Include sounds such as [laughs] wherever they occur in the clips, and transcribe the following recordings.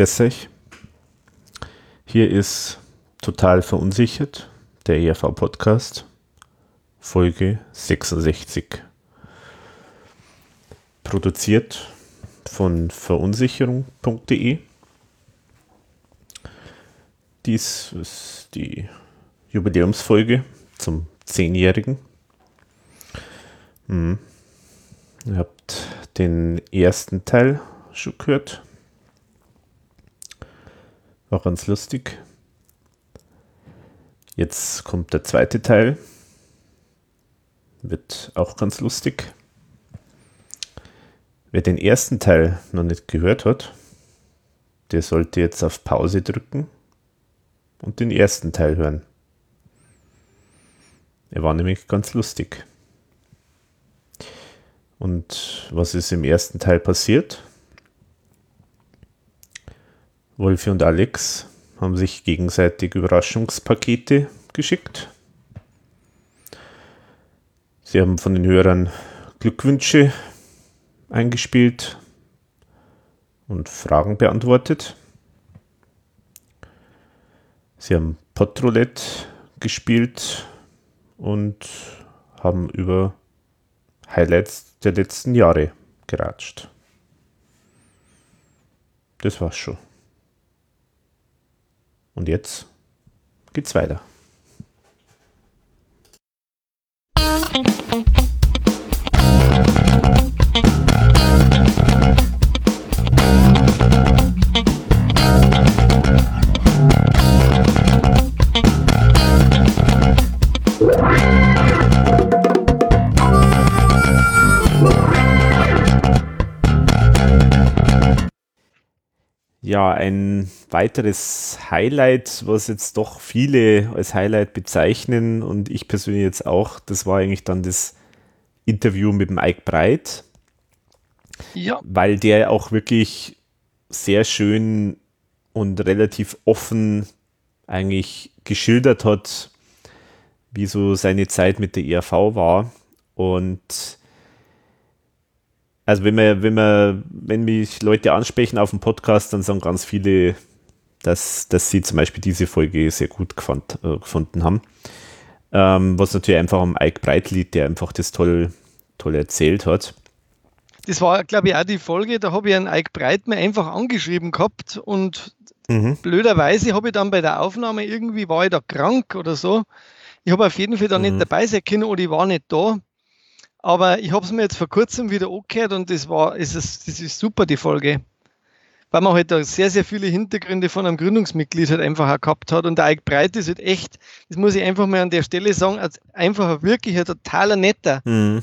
Euch. Hier ist Total Verunsichert, der ERV-Podcast, Folge 66. Produziert von verunsicherung.de. Dies ist die Jubiläumsfolge zum Zehnjährigen. Hm. Ihr habt den ersten Teil schon gehört. War ganz lustig. Jetzt kommt der zweite Teil. Wird auch ganz lustig. Wer den ersten Teil noch nicht gehört hat, der sollte jetzt auf Pause drücken und den ersten Teil hören. Er war nämlich ganz lustig. Und was ist im ersten Teil passiert? Wolfi und Alex haben sich gegenseitig Überraschungspakete geschickt. Sie haben von den Hörern Glückwünsche eingespielt und Fragen beantwortet. Sie haben Potroulette gespielt und haben über Highlights der letzten Jahre geratscht. Das war's schon. Und jetzt geht's weiter. Ja, ein weiteres Highlight, was jetzt doch viele als Highlight bezeichnen und ich persönlich jetzt auch, das war eigentlich dann das Interview mit dem Ike Breit. Ja. Weil der auch wirklich sehr schön und relativ offen eigentlich geschildert hat, wie so seine Zeit mit der ERV war. Und also wenn man, wenn man, wenn mich Leute ansprechen auf dem Podcast, dann sagen ganz viele, dass, dass sie zum Beispiel diese Folge sehr gut gefand, äh, gefunden haben. Ähm, was natürlich einfach am Ike Breit liegt, der einfach das toll, toll erzählt hat. Das war, glaube ich, auch die Folge, da habe ich einen Ike Breit mir einfach angeschrieben gehabt und mhm. blöderweise habe ich dann bei der Aufnahme irgendwie, war ich da krank oder so. Ich habe auf jeden Fall da mhm. nicht dabei sein können oder ich war nicht da. Aber ich habe es mir jetzt vor kurzem wieder angehört und das war, ist es, das ist super, die Folge. Weil man halt da sehr, sehr viele Hintergründe von einem Gründungsmitglied halt einfach auch gehabt hat. Und der Eik Breit ist halt echt, das muss ich einfach mal an der Stelle sagen, als einfach wirklich ein totaler Netter. Mhm.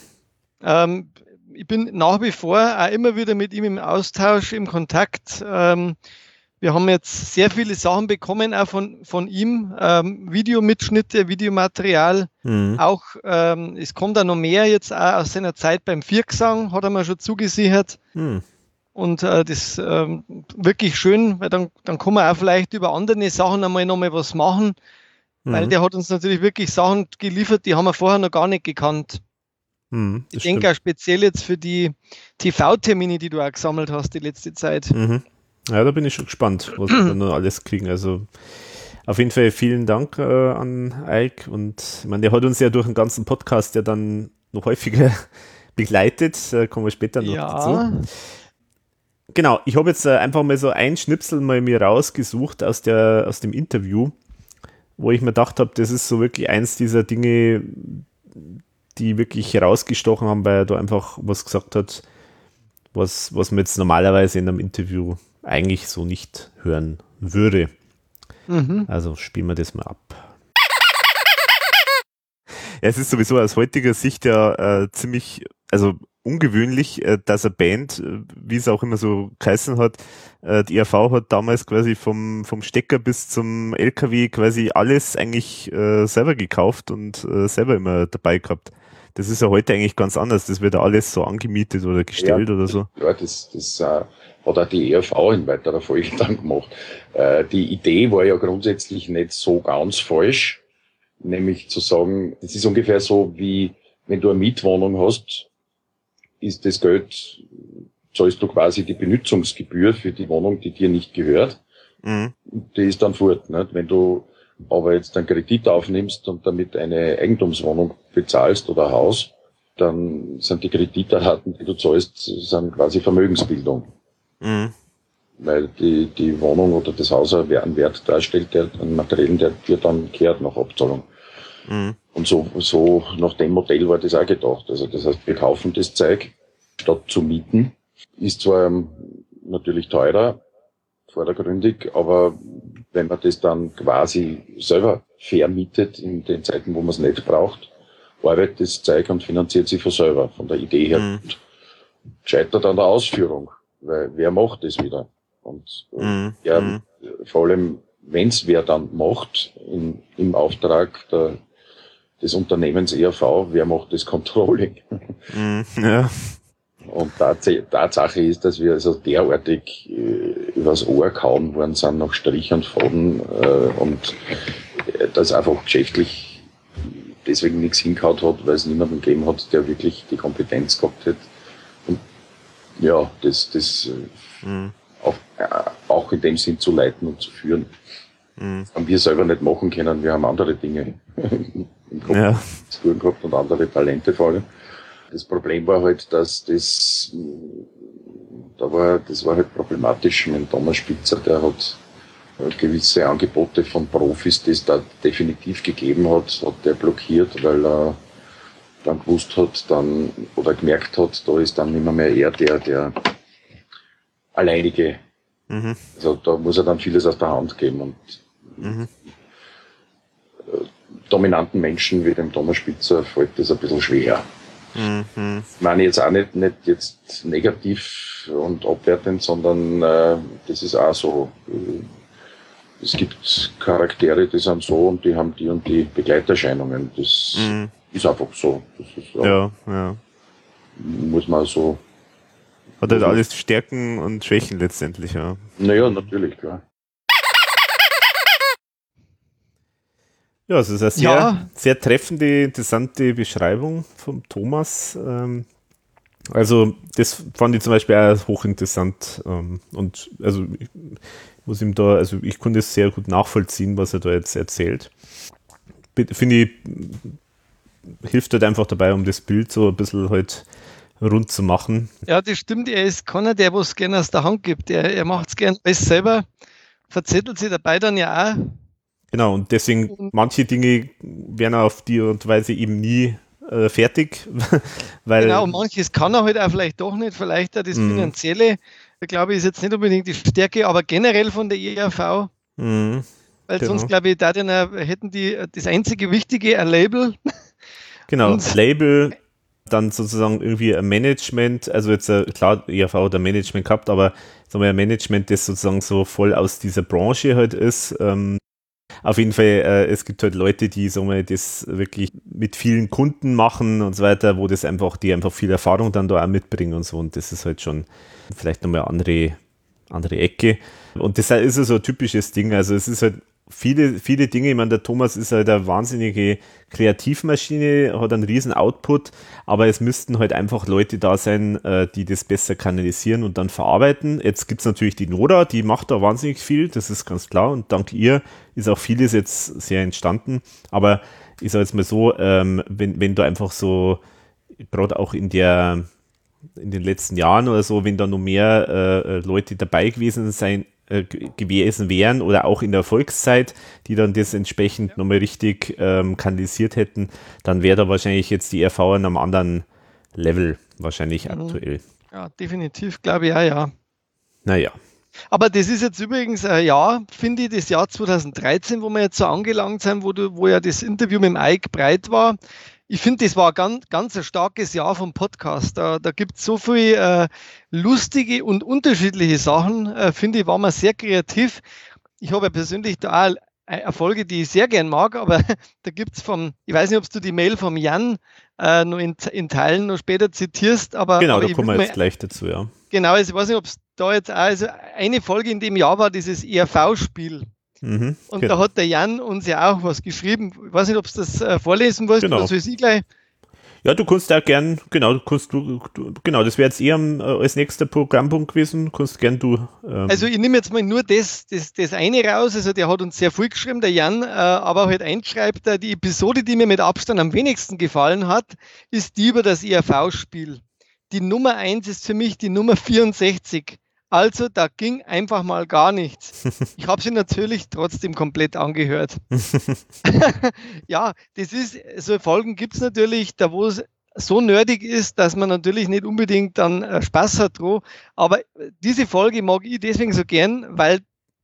Ähm, ich bin nach wie vor auch immer wieder mit ihm im Austausch, im Kontakt. Ähm, wir haben jetzt sehr viele Sachen bekommen, auch von, von ihm, ähm, Videomitschnitte, Videomaterial. Mhm. Auch, ähm, es kommt da noch mehr jetzt auch aus seiner Zeit beim Viergesang, hat er mir schon zugesichert. Mhm. Und äh, das ähm, wirklich schön, weil dann, dann kann man auch vielleicht über andere Sachen einmal nochmal was machen, mhm. weil der hat uns natürlich wirklich Sachen geliefert, die haben wir vorher noch gar nicht gekannt. Mhm, ich denke stimmt. auch speziell jetzt für die TV-Termine, die du auch gesammelt hast die letzte Zeit. Mhm. Ja, da bin ich schon gespannt, was wir noch alles kriegen. Also auf jeden Fall vielen Dank äh, an Ike und ich meine, der hat uns ja durch den ganzen Podcast ja dann noch häufiger [laughs] begleitet. Da kommen wir später noch ja. dazu. Genau, ich habe jetzt äh, einfach mal so ein Schnipsel mal mir rausgesucht aus, der, aus dem Interview, wo ich mir gedacht habe, das ist so wirklich eins dieser Dinge, die wirklich herausgestochen haben, weil er da einfach was gesagt hat, was, was man jetzt normalerweise in einem Interview eigentlich so nicht hören würde. Mhm. Also spielen wir das mal ab. Ja, [laughs] es ist sowieso aus heutiger Sicht ja äh, ziemlich, also ungewöhnlich, äh, dass eine Band, äh, wie es auch immer so geheißen hat, äh, die ERV hat damals quasi vom, vom Stecker bis zum LKW quasi alles eigentlich äh, selber gekauft und selber immer dabei gehabt. Das ist ja heute eigentlich ganz anders. Das wird ja alles so angemietet oder gestellt ja, oder so. Ja, das, das äh, hat auch die ERV in weiterer Folge dann gemacht. Äh, die Idee war ja grundsätzlich nicht so ganz falsch, nämlich zu sagen, das ist ungefähr so wie, wenn du eine Mietwohnung hast, ist das Geld zahlst du quasi die Benutzungsgebühr für die Wohnung, die dir nicht gehört. Mhm. Die ist dann fort. Nicht? Wenn du aber jetzt einen Kredit aufnimmst und damit eine Eigentumswohnung bezahlst oder Haus, dann sind die Kreditraten, die du zahlst, sind quasi Vermögensbildung. Mhm. Weil die, die Wohnung oder das Haus einen Wert darstellt, der einen materiellen, der dir dann kehrt nach Abzahlung. Mhm. Und so, so nach dem Modell war das auch gedacht. Also das heißt, wir kaufen das Zeug statt zu mieten. Ist zwar natürlich teurer, vordergründig, aber wenn man das dann quasi selber vermietet in den Zeiten, wo man es nicht braucht, arbeitet das Zeug und finanziert sich von selber, von der Idee her. Mhm. Scheitert an der Ausführung, weil wer macht das wieder? Und mhm. ja, mhm. vor allem, wenn es wer dann macht, in, im Auftrag der, des Unternehmens ERV, wer macht das Controlling? Mhm. Ja. Und Tatsache ist, dass wir also derartig äh, übers Ohr kauen worden sind nach Strich und Faden äh, und äh, das einfach geschäftlich deswegen nichts hingehauen hat, weil es niemanden gegeben hat, der wirklich die Kompetenz gehabt hat. Und ja, das, das äh, mhm. auch, auch in dem Sinn zu leiten und zu führen. Mhm. Haben wir selber nicht machen können. Wir haben andere Dinge [laughs] im Kopf ja. gehabt und andere Talente vor allem. Das Problem war halt, dass das, da war, das war halt problematisch mit Thomas Spitzer, der hat gewisse Angebote von Profis, die es da definitiv gegeben hat, hat der blockiert, weil er dann gewusst hat, dann, oder gemerkt hat, da ist dann immer mehr er der, der alleinige. Mhm. Also da muss er dann vieles aus der Hand geben und mhm. Äh, dominanten Menschen wie dem Thomas Spitzer fällt das ein bisschen schwer. Mhm. Ich meine jetzt auch nicht, nicht jetzt negativ und abwertend, sondern äh, das ist auch so. Es gibt Charaktere, die sind so und die haben die und die Begleiterscheinungen. Das mhm. ist einfach so. Ist, ja, ja. Muss man so. Hat halt alles Stärken und Schwächen letztendlich, ja. Naja, natürlich, klar. Ja, es ist eine sehr, ja. sehr treffende, interessante Beschreibung vom Thomas. Ähm, also, das fand ich zum Beispiel auch hochinteressant. Ähm, und also, ich muss ihm da, also ich konnte es sehr gut nachvollziehen, was er da jetzt erzählt. Finde ich, hilft halt einfach dabei, um das Bild so ein bisschen halt rund zu machen. Ja, das stimmt. Er ist keiner, der was gerne aus der Hand gibt. Er, er macht es gerne alles selber, verzettelt sich dabei dann ja auch Genau, und deswegen mhm. manche Dinge werden auf die Art und Weise eben nie äh, fertig. [laughs] weil genau, manches kann er halt auch vielleicht doch nicht, vielleicht auch das mhm. Finanzielle, glaube ich, ist jetzt nicht unbedingt die Stärke, aber generell von der ERV. Mhm. Weil genau. sonst, glaube ich, da dann, hätten die das einzige Wichtige ein Label. [laughs] Genau, und Label, dann sozusagen irgendwie ein Management, also jetzt äh, klar, ERV hat ein Management gehabt, aber sagen wir ein Management, das sozusagen so voll aus dieser Branche halt ist, ähm, auf jeden Fall, äh, es gibt halt Leute, die sagen wir, das wirklich mit vielen Kunden machen und so weiter, wo das einfach, die einfach viel Erfahrung dann da auch mitbringen und so. Und das ist halt schon vielleicht nochmal eine andere, andere Ecke. Und das ist so ein typisches Ding. Also es ist halt viele, viele Dinge. Ich meine, der Thomas ist halt eine wahnsinnige Kreativmaschine, hat einen riesen Output, aber es müssten halt einfach Leute da sein, äh, die das besser kanalisieren und dann verarbeiten. Jetzt gibt's natürlich die Nora, die macht da wahnsinnig viel, das ist ganz klar. Und dank ihr ist auch vieles jetzt sehr entstanden. Aber ich sage jetzt mal so, ähm, wenn, wenn du einfach so, gerade auch in der in den letzten Jahren oder so, wenn da noch mehr äh, Leute dabei gewesen sein, äh, gewesen wären oder auch in der Volkszeit, die dann das entsprechend ja. nochmal richtig ähm, kanalisiert hätten, dann wäre da wahrscheinlich jetzt die RV an einem anderen Level wahrscheinlich mhm. aktuell. Ja, definitiv, glaube ich auch, ja. Naja. Aber das ist jetzt übrigens ein Jahr, finde ich, das Jahr 2013, wo wir jetzt so angelangt sind, wo, du, wo ja das Interview mit dem Ike breit war ich finde, das war ganz, ganz ein starkes Jahr vom Podcast. Da, da gibt es so viele äh, lustige und unterschiedliche Sachen. Äh, finde ich, war man sehr kreativ. Ich habe ja persönlich da auch Erfolge, die ich sehr gern mag, aber [laughs] da gibt es vom, ich weiß nicht, ob du die Mail vom Jan äh, noch in, in, Teilen noch später zitierst, aber. Genau, aber da kommen wir jetzt gleich dazu, ja. Genau, also ich weiß nicht, ob es da jetzt auch, also eine Folge in dem Jahr war dieses ERV-Spiel. Mhm, und genau. da hat der Jan uns ja auch was geschrieben. Ich weiß nicht, ob du das äh, vorlesen willst genau. oder soll ich gleich? Ja, du kannst da gern, genau, du kannst du, du genau, das wäre jetzt eher äh, als nächster Programmpunkt gewesen, kannst gern du. Ähm. Also ich nehme jetzt mal nur das, das, das eine raus, also der hat uns sehr viel geschrieben, der Jan, äh, aber halt einschreibt, äh, die Episode, die mir mit Abstand am wenigsten gefallen hat, ist die über das ERV-Spiel. Die Nummer eins ist für mich die Nummer 64. Also da ging einfach mal gar nichts. Ich habe sie natürlich trotzdem komplett angehört. [laughs] ja, das ist, so Folgen gibt es natürlich, da wo es so nerdig ist, dass man natürlich nicht unbedingt dann äh, Spaß hat dran. Aber diese Folge mag ich deswegen so gern, weil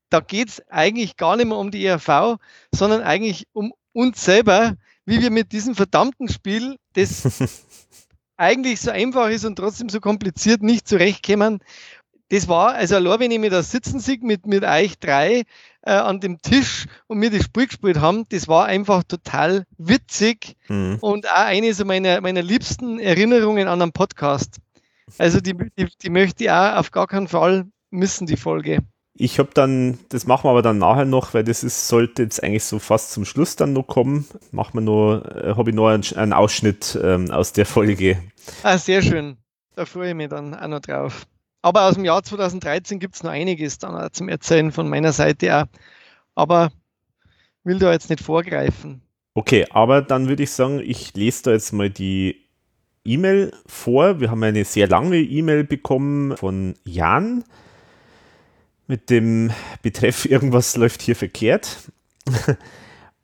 da geht es eigentlich gar nicht mehr um die ERV, sondern eigentlich um uns selber, wie wir mit diesem verdammten Spiel, das [laughs] eigentlich so einfach ist und trotzdem so kompliziert nicht zurechtkommen das war, also allein wenn ich mir da sitzen sehe mit, mit euch drei äh, an dem Tisch und mir das Spiel gespielt haben, das war einfach total witzig mhm. und auch eine so meiner, meiner liebsten Erinnerungen an einen Podcast. Also die, die, die möchte ich auch auf gar keinen Fall missen, die Folge. Ich habe dann, das machen wir aber dann nachher noch, weil das ist, sollte jetzt eigentlich so fast zum Schluss dann noch kommen. Machen wir noch, äh, habe ich noch einen, einen Ausschnitt ähm, aus der Folge. Ah, sehr schön. Da freue ich mich dann auch noch drauf. Aber aus dem Jahr 2013 gibt es noch einiges dann zum Erzählen von meiner Seite auch. Aber will da jetzt nicht vorgreifen. Okay, aber dann würde ich sagen, ich lese da jetzt mal die E-Mail vor. Wir haben eine sehr lange E-Mail bekommen von Jan mit dem Betreff [laughs] irgendwas läuft hier verkehrt. [laughs]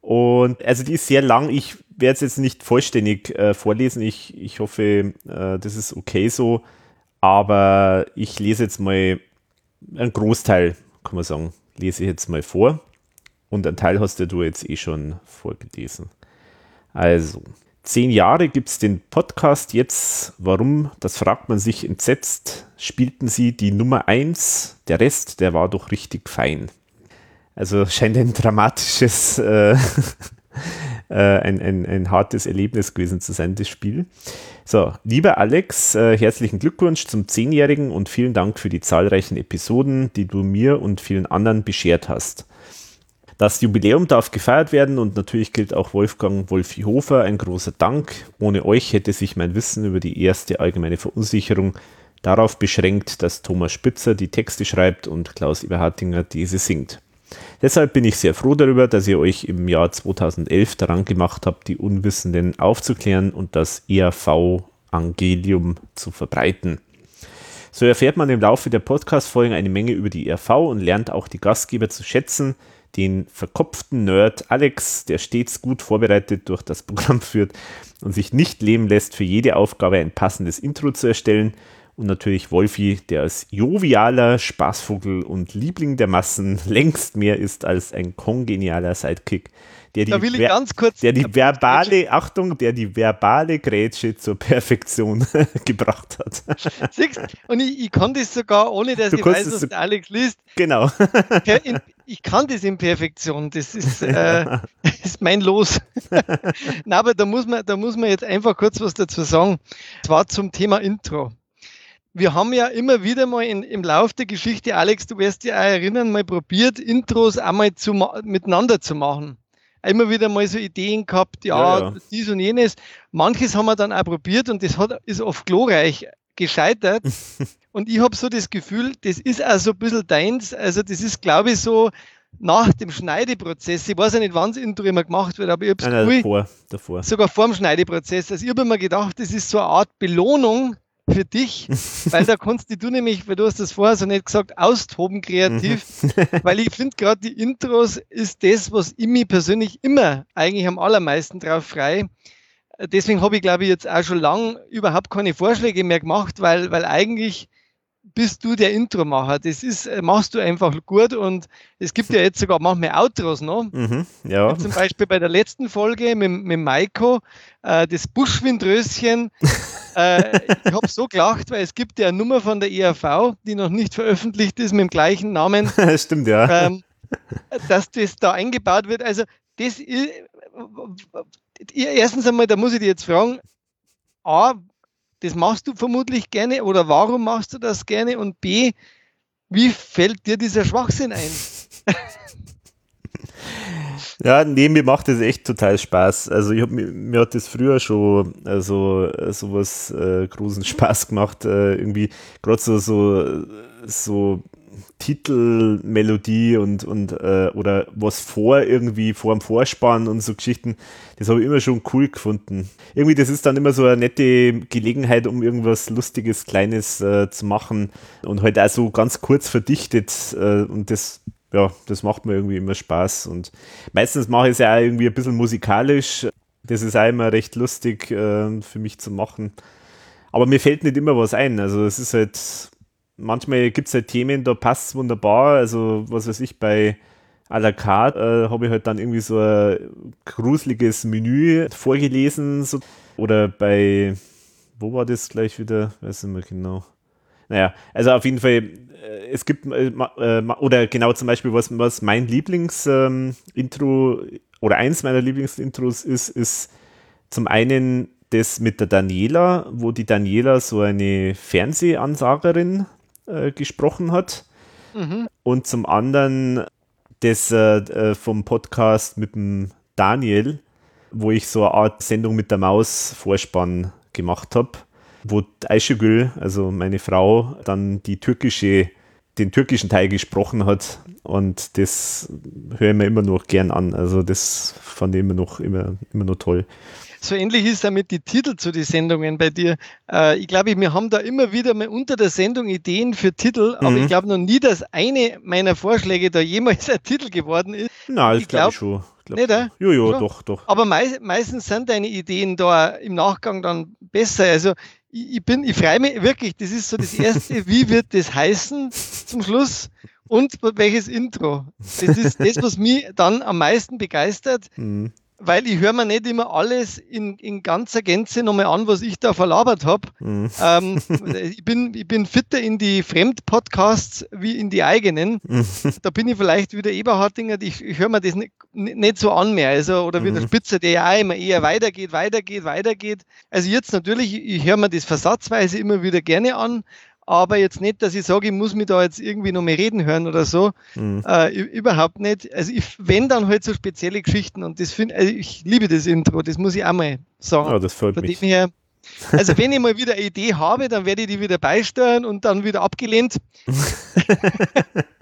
Und also die ist sehr lang. Ich werde es jetzt nicht vollständig äh, vorlesen. Ich, ich hoffe, äh, das ist okay so. Aber ich lese jetzt mal einen Großteil, kann man sagen, lese ich jetzt mal vor. Und einen Teil hast du jetzt eh schon vorgelesen. Also, zehn Jahre gibt es den Podcast jetzt. Warum? Das fragt man sich entsetzt. Spielten sie die Nummer eins? Der Rest, der war doch richtig fein. Also scheint ein dramatisches äh, [laughs] äh, ein, ein, ein hartes Erlebnis gewesen zu sein, das Spiel. So, lieber Alex, äh, herzlichen Glückwunsch zum Zehnjährigen und vielen Dank für die zahlreichen Episoden, die du mir und vielen anderen beschert hast. Das Jubiläum darf gefeiert werden und natürlich gilt auch Wolfgang Wolfi-Hofer ein großer Dank. Ohne euch hätte sich mein Wissen über die erste allgemeine Verunsicherung darauf beschränkt, dass Thomas Spitzer die Texte schreibt und Klaus Eberhardinger diese singt. Deshalb bin ich sehr froh darüber, dass ihr euch im Jahr 2011 daran gemacht habt, die Unwissenden aufzuklären und das ERV-Angelium zu verbreiten. So erfährt man im Laufe der Podcast-Folgen eine Menge über die ERV und lernt auch die Gastgeber zu schätzen, den verkopften Nerd Alex, der stets gut vorbereitet durch das Programm führt und sich nicht leben lässt, für jede Aufgabe ein passendes Intro zu erstellen – und natürlich Wolfi, der als jovialer Spaßvogel und Liebling der Massen [laughs] längst mehr ist als ein kongenialer Sidekick, der die, der die verbale, Achtung, der die verbale Grätsche zur Perfektion [laughs] gebracht hat. [laughs] Siehst, und ich, ich, kann das sogar, ohne dass du ich weiß, was so, Alex liest. Genau. In, ich kann das in Perfektion. Das ist, äh, das ist mein Los. Na, aber da muss man, da muss man jetzt einfach kurz was dazu sagen. Zwar zum Thema Intro wir haben ja immer wieder mal in, im Lauf der Geschichte, Alex, du wirst dir auch erinnern, mal probiert, Intros einmal zu, miteinander zu machen. Immer wieder mal so Ideen gehabt, ja, ja, ja. dies und jenes. Manches haben wir dann auch probiert und das hat, ist oft glorreich gescheitert. [laughs] und ich habe so das Gefühl, das ist auch so ein bisschen deins. Also das ist, glaube ich, so nach dem Schneideprozess. Ich weiß ja nicht, wann das Intro immer gemacht wird, aber ich habe es davor, davor. sogar vor dem Schneideprozess. Also ich habe mir gedacht, das ist so eine Art Belohnung für dich, weil da kannst du nämlich, weil du hast das vorher so nicht gesagt, austoben kreativ, mhm. [laughs] weil ich finde gerade die Intros ist das, was ich mich persönlich immer eigentlich am allermeisten drauf frei. Deswegen habe ich, glaube ich, jetzt auch schon lang überhaupt keine Vorschläge mehr gemacht, weil, weil eigentlich bist du der Intro-Macher. Das ist, äh, machst du einfach gut und es gibt ja jetzt sogar manchmal Outros noch. Mhm, ja. Zum Beispiel bei der letzten Folge mit, mit Maiko, äh, das Buschwindröschen. [laughs] äh, ich habe so gelacht, weil es gibt ja eine Nummer von der ERV, die noch nicht veröffentlicht ist, mit dem gleichen Namen. [laughs] Stimmt, ja. Ähm, dass das da eingebaut wird. Also, das ist, erstens einmal, da muss ich dir jetzt fragen, A, das machst du vermutlich gerne oder warum machst du das gerne? Und B, wie fällt dir dieser Schwachsinn ein? [laughs] Ja, nee, mir macht das echt total Spaß. Also ich hab, mir, mir hat das früher schon also sowas äh, großen Spaß gemacht. Äh, irgendwie gerade so, so, so Titelmelodie und, und äh, oder was vor irgendwie vor dem Vorspann und so Geschichten, das habe ich immer schon cool gefunden. Irgendwie, das ist dann immer so eine nette Gelegenheit, um irgendwas Lustiges, Kleines äh, zu machen und halt auch so ganz kurz verdichtet äh, und das ja, das macht mir irgendwie immer Spaß und meistens mache ich es ja auch irgendwie ein bisschen musikalisch. Das ist auch immer recht lustig äh, für mich zu machen. Aber mir fällt nicht immer was ein. Also es ist halt manchmal gibt es halt Themen, da passt es wunderbar. Also, was weiß ich, bei à la carte äh, habe ich halt dann irgendwie so ein gruseliges Menü vorgelesen. So. Oder bei, wo war das gleich wieder? Weiß nicht mehr genau. Naja, also auf jeden Fall, äh, es gibt, äh, äh oder genau zum Beispiel, was, was mein Lieblingsintro ähm, oder eins meiner Lieblingsintros ist, ist zum einen das mit der Daniela, wo die Daniela so eine Fernsehansagerin äh, gesprochen hat. Mhm. Und zum anderen das äh, äh, vom Podcast mit dem Daniel, wo ich so eine Art Sendung mit der Maus Vorspann gemacht habe, wo Ayşegül, also meine Frau, dann die türkische, den türkischen Teil gesprochen hat und das höre ich mir immer noch gern an. Also das fand ich immer noch, immer, immer noch toll. So ähnlich ist damit die Titel zu den Sendungen bei dir. Äh, ich glaube, wir haben da immer wieder mal unter der Sendung Ideen für Titel, aber mhm. ich glaube noch nie, dass eine meiner Vorschläge da jemals ein Titel geworden ist. Na, das glaube glaub ich schon. Glaub, nicht, äh? Jo, jo, schon? doch, doch. Aber mei meistens sind deine Ideen da im Nachgang dann besser. Also ich, ich bin, ich freue mich wirklich, das ist so das erste, [laughs] wie wird das heißen zum Schluss? Und welches Intro? Das ist das, was mich dann am meisten begeistert. Mhm weil ich höre mir nicht immer alles in, in ganzer Gänze nochmal an, was ich da verlabert habe. Mhm. Ähm, [laughs] ich, bin, ich bin fitter in die Fremdpodcasts wie in die eigenen. Mhm. Da bin ich vielleicht wieder Eberhardinger, ich, ich höre mir das nicht, nicht so an mehr. Also, oder wie mhm. der Spitzer, der ja auch immer eher weitergeht, weitergeht, weitergeht. Also jetzt natürlich, ich höre mir das versatzweise immer wieder gerne an, aber jetzt nicht, dass ich sage, ich muss mich da jetzt irgendwie noch mehr reden hören oder so. Mhm. Äh, überhaupt nicht. Also ich, wenn dann halt so spezielle Geschichten und das finde also ich liebe das Intro, das muss ich auch mal sagen. Ja, das freut Von mich. Her, also wenn ich mal wieder eine Idee habe, dann werde ich die wieder beisteuern und dann wieder abgelehnt. [laughs]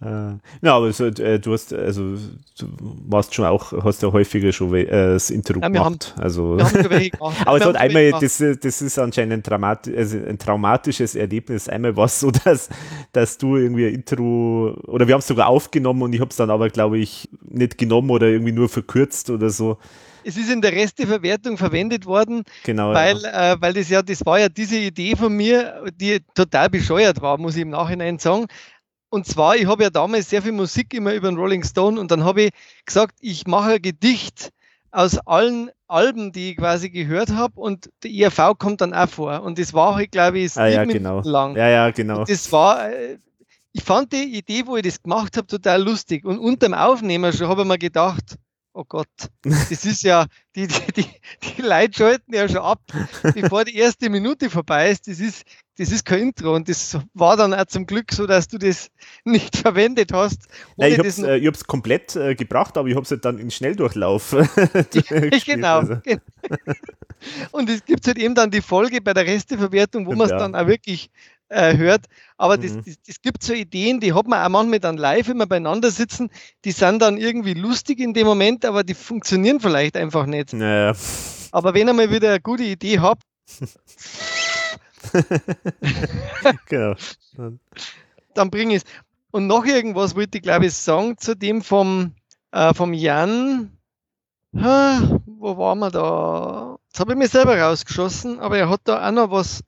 äh, ja, aber so, äh, du hast, also du warst schon auch, hast ja häufiger schon äh, das Intro ja, gemacht. Haben, also, [laughs] aber es hat einmal, das, das ist anscheinend ein, Traumat, also ein traumatisches Erlebnis. Einmal war es so, [laughs] dass, dass du irgendwie ein Intro, oder wir haben es sogar aufgenommen und ich habe es dann aber, glaube ich, nicht genommen oder irgendwie nur verkürzt oder so es ist in der Resteverwertung verwendet worden, genau, weil, ja. äh, weil das ja, das war ja diese Idee von mir, die total bescheuert war, muss ich im Nachhinein sagen. Und zwar, ich habe ja damals sehr viel Musik immer über den Rolling Stone und dann habe ich gesagt, ich mache ein Gedicht aus allen Alben, die ich quasi gehört habe und die IRV kommt dann auch vor. Und das war halt, glaube ich, ah, ja, genau. lang. Ja, ja, genau. Und das war, äh, ich fand die Idee, wo ich das gemacht habe, total lustig. Und unter dem Aufnehmer schon habe ich mir gedacht, oh Gott, das ist ja, die, die, die, die Leute schalten ja schon ab, [laughs] bevor die erste Minute vorbei ist. Das ist, das ist kein Intro und das war dann auch zum Glück so, dass du das nicht [laughs] verwendet hast. Nein, ich habe es äh, komplett äh, gebracht, aber ich habe es halt dann in Schnelldurchlauf. [laughs] [laughs] genau. Also. und es gibt halt eben dann die Folge bei der Resteverwertung, wo man es ja. dann auch wirklich äh, hört. Aber mhm. das, das, gibt so Ideen, die hat man auch manchmal dann live, wenn wir beieinander sitzen, die sind dann irgendwie lustig in dem Moment, aber die funktionieren vielleicht einfach nicht. Naja. Aber wenn ihr mal wieder eine gute Idee habt, [laughs] genau. dann bringe ich es. Und noch irgendwas wollte ich, glaube ich, sagen zu dem vom, äh, vom Jan. Wo waren wir da? Jetzt habe ich mich selber rausgeschossen, aber er hat da auch noch was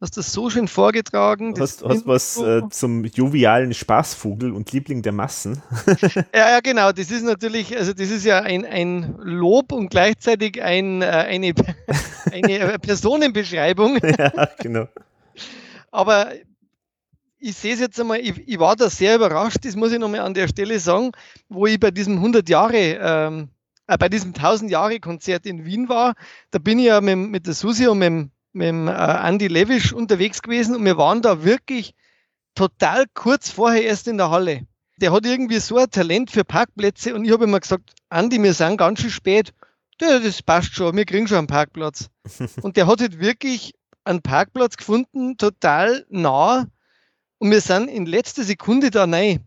Hast das so schön vorgetragen. Hast, hast was äh, zum jovialen Spaßvogel und Liebling der Massen. [laughs] ja, ja, genau. Das ist natürlich, also das ist ja ein, ein Lob und gleichzeitig ein, äh, eine, [laughs] eine Personenbeschreibung. [laughs] ja, genau. Aber ich sehe es jetzt einmal, ich, ich, war da sehr überrascht, das muss ich nochmal an der Stelle sagen, wo ich bei diesem 100 Jahre, ähm, äh, bei diesem 1000 Jahre Konzert in Wien war. Da bin ich ja mit, mit der Susi und mit, mit dem äh, Andy Levisch unterwegs gewesen und wir waren da wirklich total kurz vorher erst in der Halle. der hat irgendwie so ein Talent für Parkplätze und ich habe immer gesagt, Andi, wir sind ganz schön spät. Ja, das passt schon, wir kriegen schon einen Parkplatz. [laughs] und der hat halt wirklich einen Parkplatz gefunden, total nah. Und wir sind in letzter Sekunde da rein.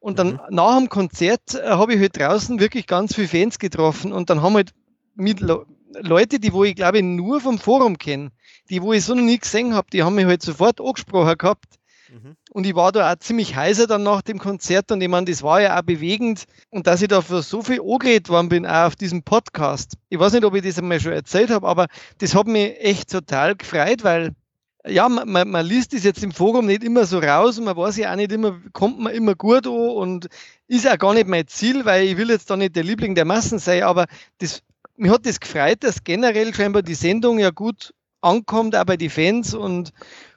Und dann mhm. nach dem Konzert äh, habe ich halt draußen wirklich ganz viele Fans getroffen und dann haben halt mit Le Leute, die wo ich glaube nur vom Forum kenne, die wo ich so noch nie gesehen habe, die haben mich halt sofort angesprochen gehabt. Mhm. Und ich war da auch ziemlich heiser dann nach dem Konzert und ich meine, das war ja auch bewegend und dass ich dafür so viel angeredet worden bin, auch auf diesem Podcast. Ich weiß nicht, ob ich das einmal schon erzählt habe, aber das hat mich echt total gefreut, weil ja, man, man, man liest das jetzt im Forum nicht immer so raus und man weiß ja auch nicht immer, kommt man immer gut an und ist auch gar nicht mein Ziel, weil ich will jetzt da nicht der Liebling der Massen sein, aber das, mir hat das gefreut, dass generell scheinbar die Sendung ja gut ankommt, auch bei den Fans und,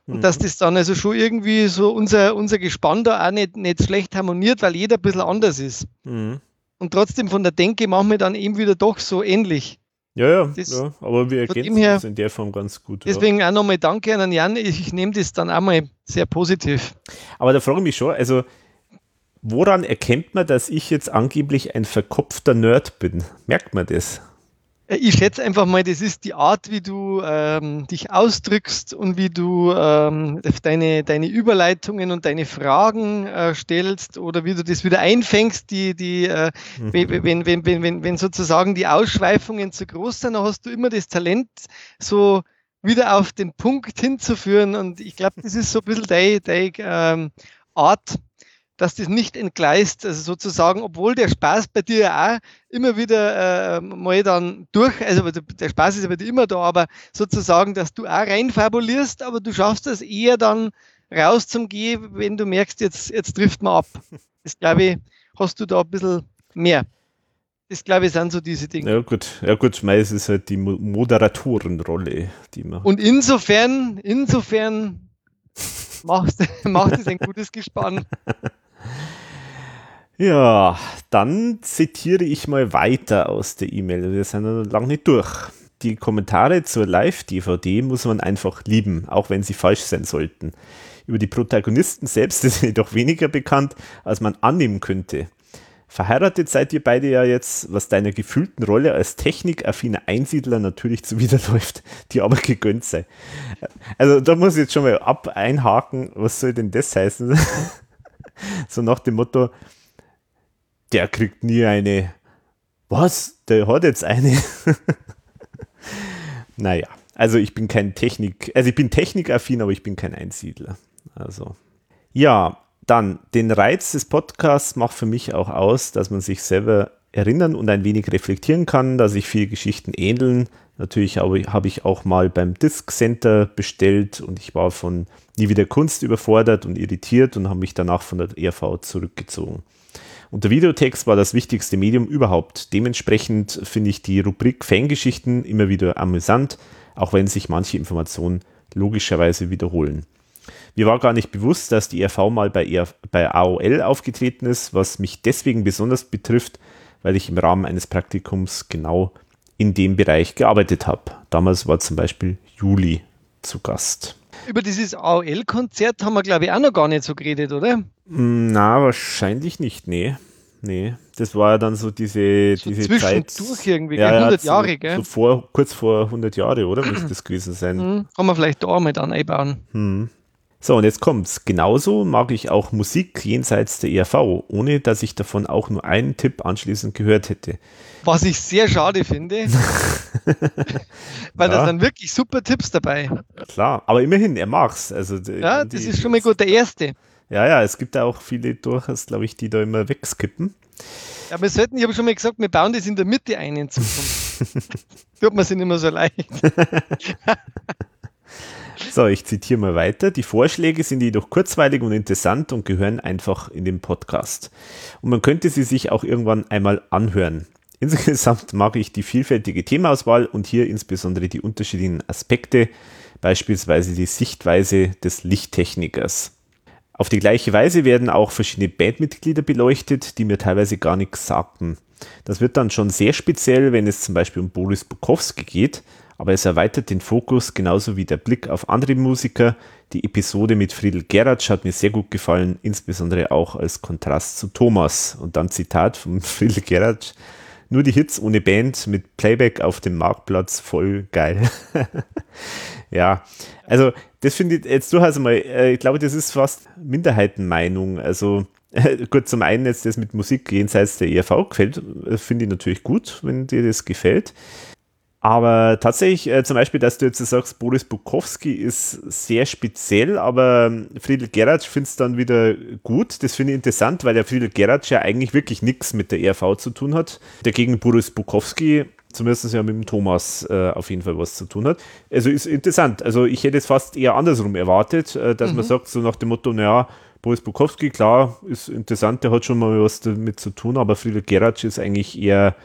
und mhm. dass das dann also schon irgendwie so unser, unser Gespann da auch nicht, nicht schlecht harmoniert, weil jeder ein bisschen anders ist. Mhm. Und trotzdem von der Denke machen wir dann eben wieder doch so ähnlich. Ja, ja, das, ja, aber wir ergänzen her, das in der Form ganz gut. Deswegen ja. auch nochmal Danke an Jan. Ich, ich nehme das dann auch mal sehr positiv. Aber da frage ich mich schon, also woran erkennt man, dass ich jetzt angeblich ein verkopfter Nerd bin? Merkt man das? Äh, ich schätze einfach mal, das ist die Art, wie du ähm, dich ausdrückst und wie du ähm, deine, deine Überleitungen und deine Fragen äh, stellst oder wie du das wieder einfängst, die, die, äh, mhm. wenn, wenn, wenn, wenn, wenn sozusagen die Ausschweifungen zu groß sind, dann hast du immer das Talent, so wieder auf den Punkt hinzuführen. Und ich glaube, das ist so ein bisschen deine, deine ähm, Art, dass das nicht entgleist, also sozusagen, obwohl der Spaß bei dir auch immer wieder äh, mal dann durch, also der Spaß ist dir immer da, aber sozusagen, dass du auch reinfabulierst, aber du schaffst es eher dann raus zum Gehen, wenn du merkst, jetzt, jetzt trifft man ab. Das glaube ich, hast du da ein bisschen mehr. Das glaube ich sind so diese Dinge. Ja gut, ja gut, meist ist halt die Moderatorenrolle, die man. Und insofern, insofern macht, [laughs] macht es ein gutes Gespann. Ja, dann zitiere ich mal weiter aus der E-Mail. Wir sind noch lange nicht durch. Die Kommentare zur Live-DVD muss man einfach lieben, auch wenn sie falsch sein sollten. Über die Protagonisten selbst [laughs] ist jedoch weniger bekannt, als man annehmen könnte. Verheiratet seid ihr beide ja jetzt, was deiner gefühlten Rolle als technikaffiner Einsiedler natürlich zuwiderläuft, [laughs] die aber gegönnt sei. Also da muss ich jetzt schon mal ab einhaken, was soll denn das heißen? [laughs] [laughs] so nach dem Motto, der kriegt nie eine. Was? Der hat jetzt eine. [laughs] naja, also ich bin kein Technik, also ich bin technikaffin, aber ich bin kein Einsiedler. Also. Ja, dann, den Reiz des Podcasts macht für mich auch aus, dass man sich selber erinnern und ein wenig reflektieren kann, dass sich viele Geschichten ähneln. Natürlich habe ich auch mal beim Disc Center bestellt und ich war von Nie wieder Kunst überfordert und irritiert und habe mich danach von der ERV zurückgezogen. Und der Videotext war das wichtigste Medium überhaupt. Dementsprechend finde ich die Rubrik Fangeschichten immer wieder amüsant, auch wenn sich manche Informationen logischerweise wiederholen. Mir war gar nicht bewusst, dass die ERV mal bei, ER, bei AOL aufgetreten ist, was mich deswegen besonders betrifft, weil ich im Rahmen eines Praktikums genau in dem Bereich gearbeitet habe. Damals war zum Beispiel Juli zu Gast. Über dieses AOL-Konzert haben wir, glaube ich, auch noch gar nicht so geredet, oder? Na, wahrscheinlich nicht, nee. Nee, das war ja dann so diese, so diese Zeit. durch irgendwie, ja, 100 Jahre, so, gell? So vor, kurz vor 100 Jahre, oder? Müsste [clears throat] das gewesen sein. Mhm. Kann man vielleicht da mal dann einbauen. Hm. So, und jetzt kommt's. Genauso mag ich auch Musik jenseits der ERV, ohne dass ich davon auch nur einen Tipp anschließend gehört hätte. Was ich sehr schade finde, [laughs] weil ja. da sind wirklich super Tipps dabei. Klar, aber immerhin, er mag's. Also, ja, das ist schon mal gut, der erste. Ja, ja, es gibt ja auch viele durchaus, glaube ich, die da immer wegskippen. Ja, wir sollten, ich habe schon mal gesagt, wir bauen das in der Mitte ein in Zukunft. [laughs] Tut man sich nicht mehr so leicht. [laughs] So, ich zitiere mal weiter. Die Vorschläge sind jedoch kurzweilig und interessant und gehören einfach in den Podcast. Und man könnte sie sich auch irgendwann einmal anhören. Insgesamt mag ich die vielfältige Themaauswahl und hier insbesondere die unterschiedlichen Aspekte, beispielsweise die Sichtweise des Lichttechnikers. Auf die gleiche Weise werden auch verschiedene Bandmitglieder beleuchtet, die mir teilweise gar nichts sagten. Das wird dann schon sehr speziell, wenn es zum Beispiel um Boris Bukowski geht, aber es erweitert den Fokus genauso wie der Blick auf andere Musiker. Die Episode mit Friedel Geratsch hat mir sehr gut gefallen, insbesondere auch als Kontrast zu Thomas. Und dann Zitat von [laughs] Friedel Geratsch. Nur die Hits ohne Band mit Playback auf dem Marktplatz, voll geil. [laughs] ja, also das finde ich jetzt durchaus mal, äh, ich glaube, das ist fast Minderheitenmeinung. Also [laughs] gut, zum einen jetzt das mit Musik jenseits der ERV gefällt, äh, finde ich natürlich gut, wenn dir das gefällt. Aber tatsächlich, äh, zum Beispiel, dass du jetzt sagst, Boris Bukowski ist sehr speziell, aber ähm, Friedel Geratsch findet es dann wieder gut. Das finde ich interessant, weil der Friedel Geratsch ja eigentlich wirklich nichts mit der ERV zu tun hat. Dagegen Boris Bukowski zumindest ja mit dem Thomas äh, auf jeden Fall was zu tun hat. Also ist interessant. Also ich hätte es fast eher andersrum erwartet, äh, dass mhm. man sagt, so nach dem Motto, naja, Boris Bukowski, klar, ist interessant, der hat schon mal was damit zu tun, aber Friedel Geratsch ist eigentlich eher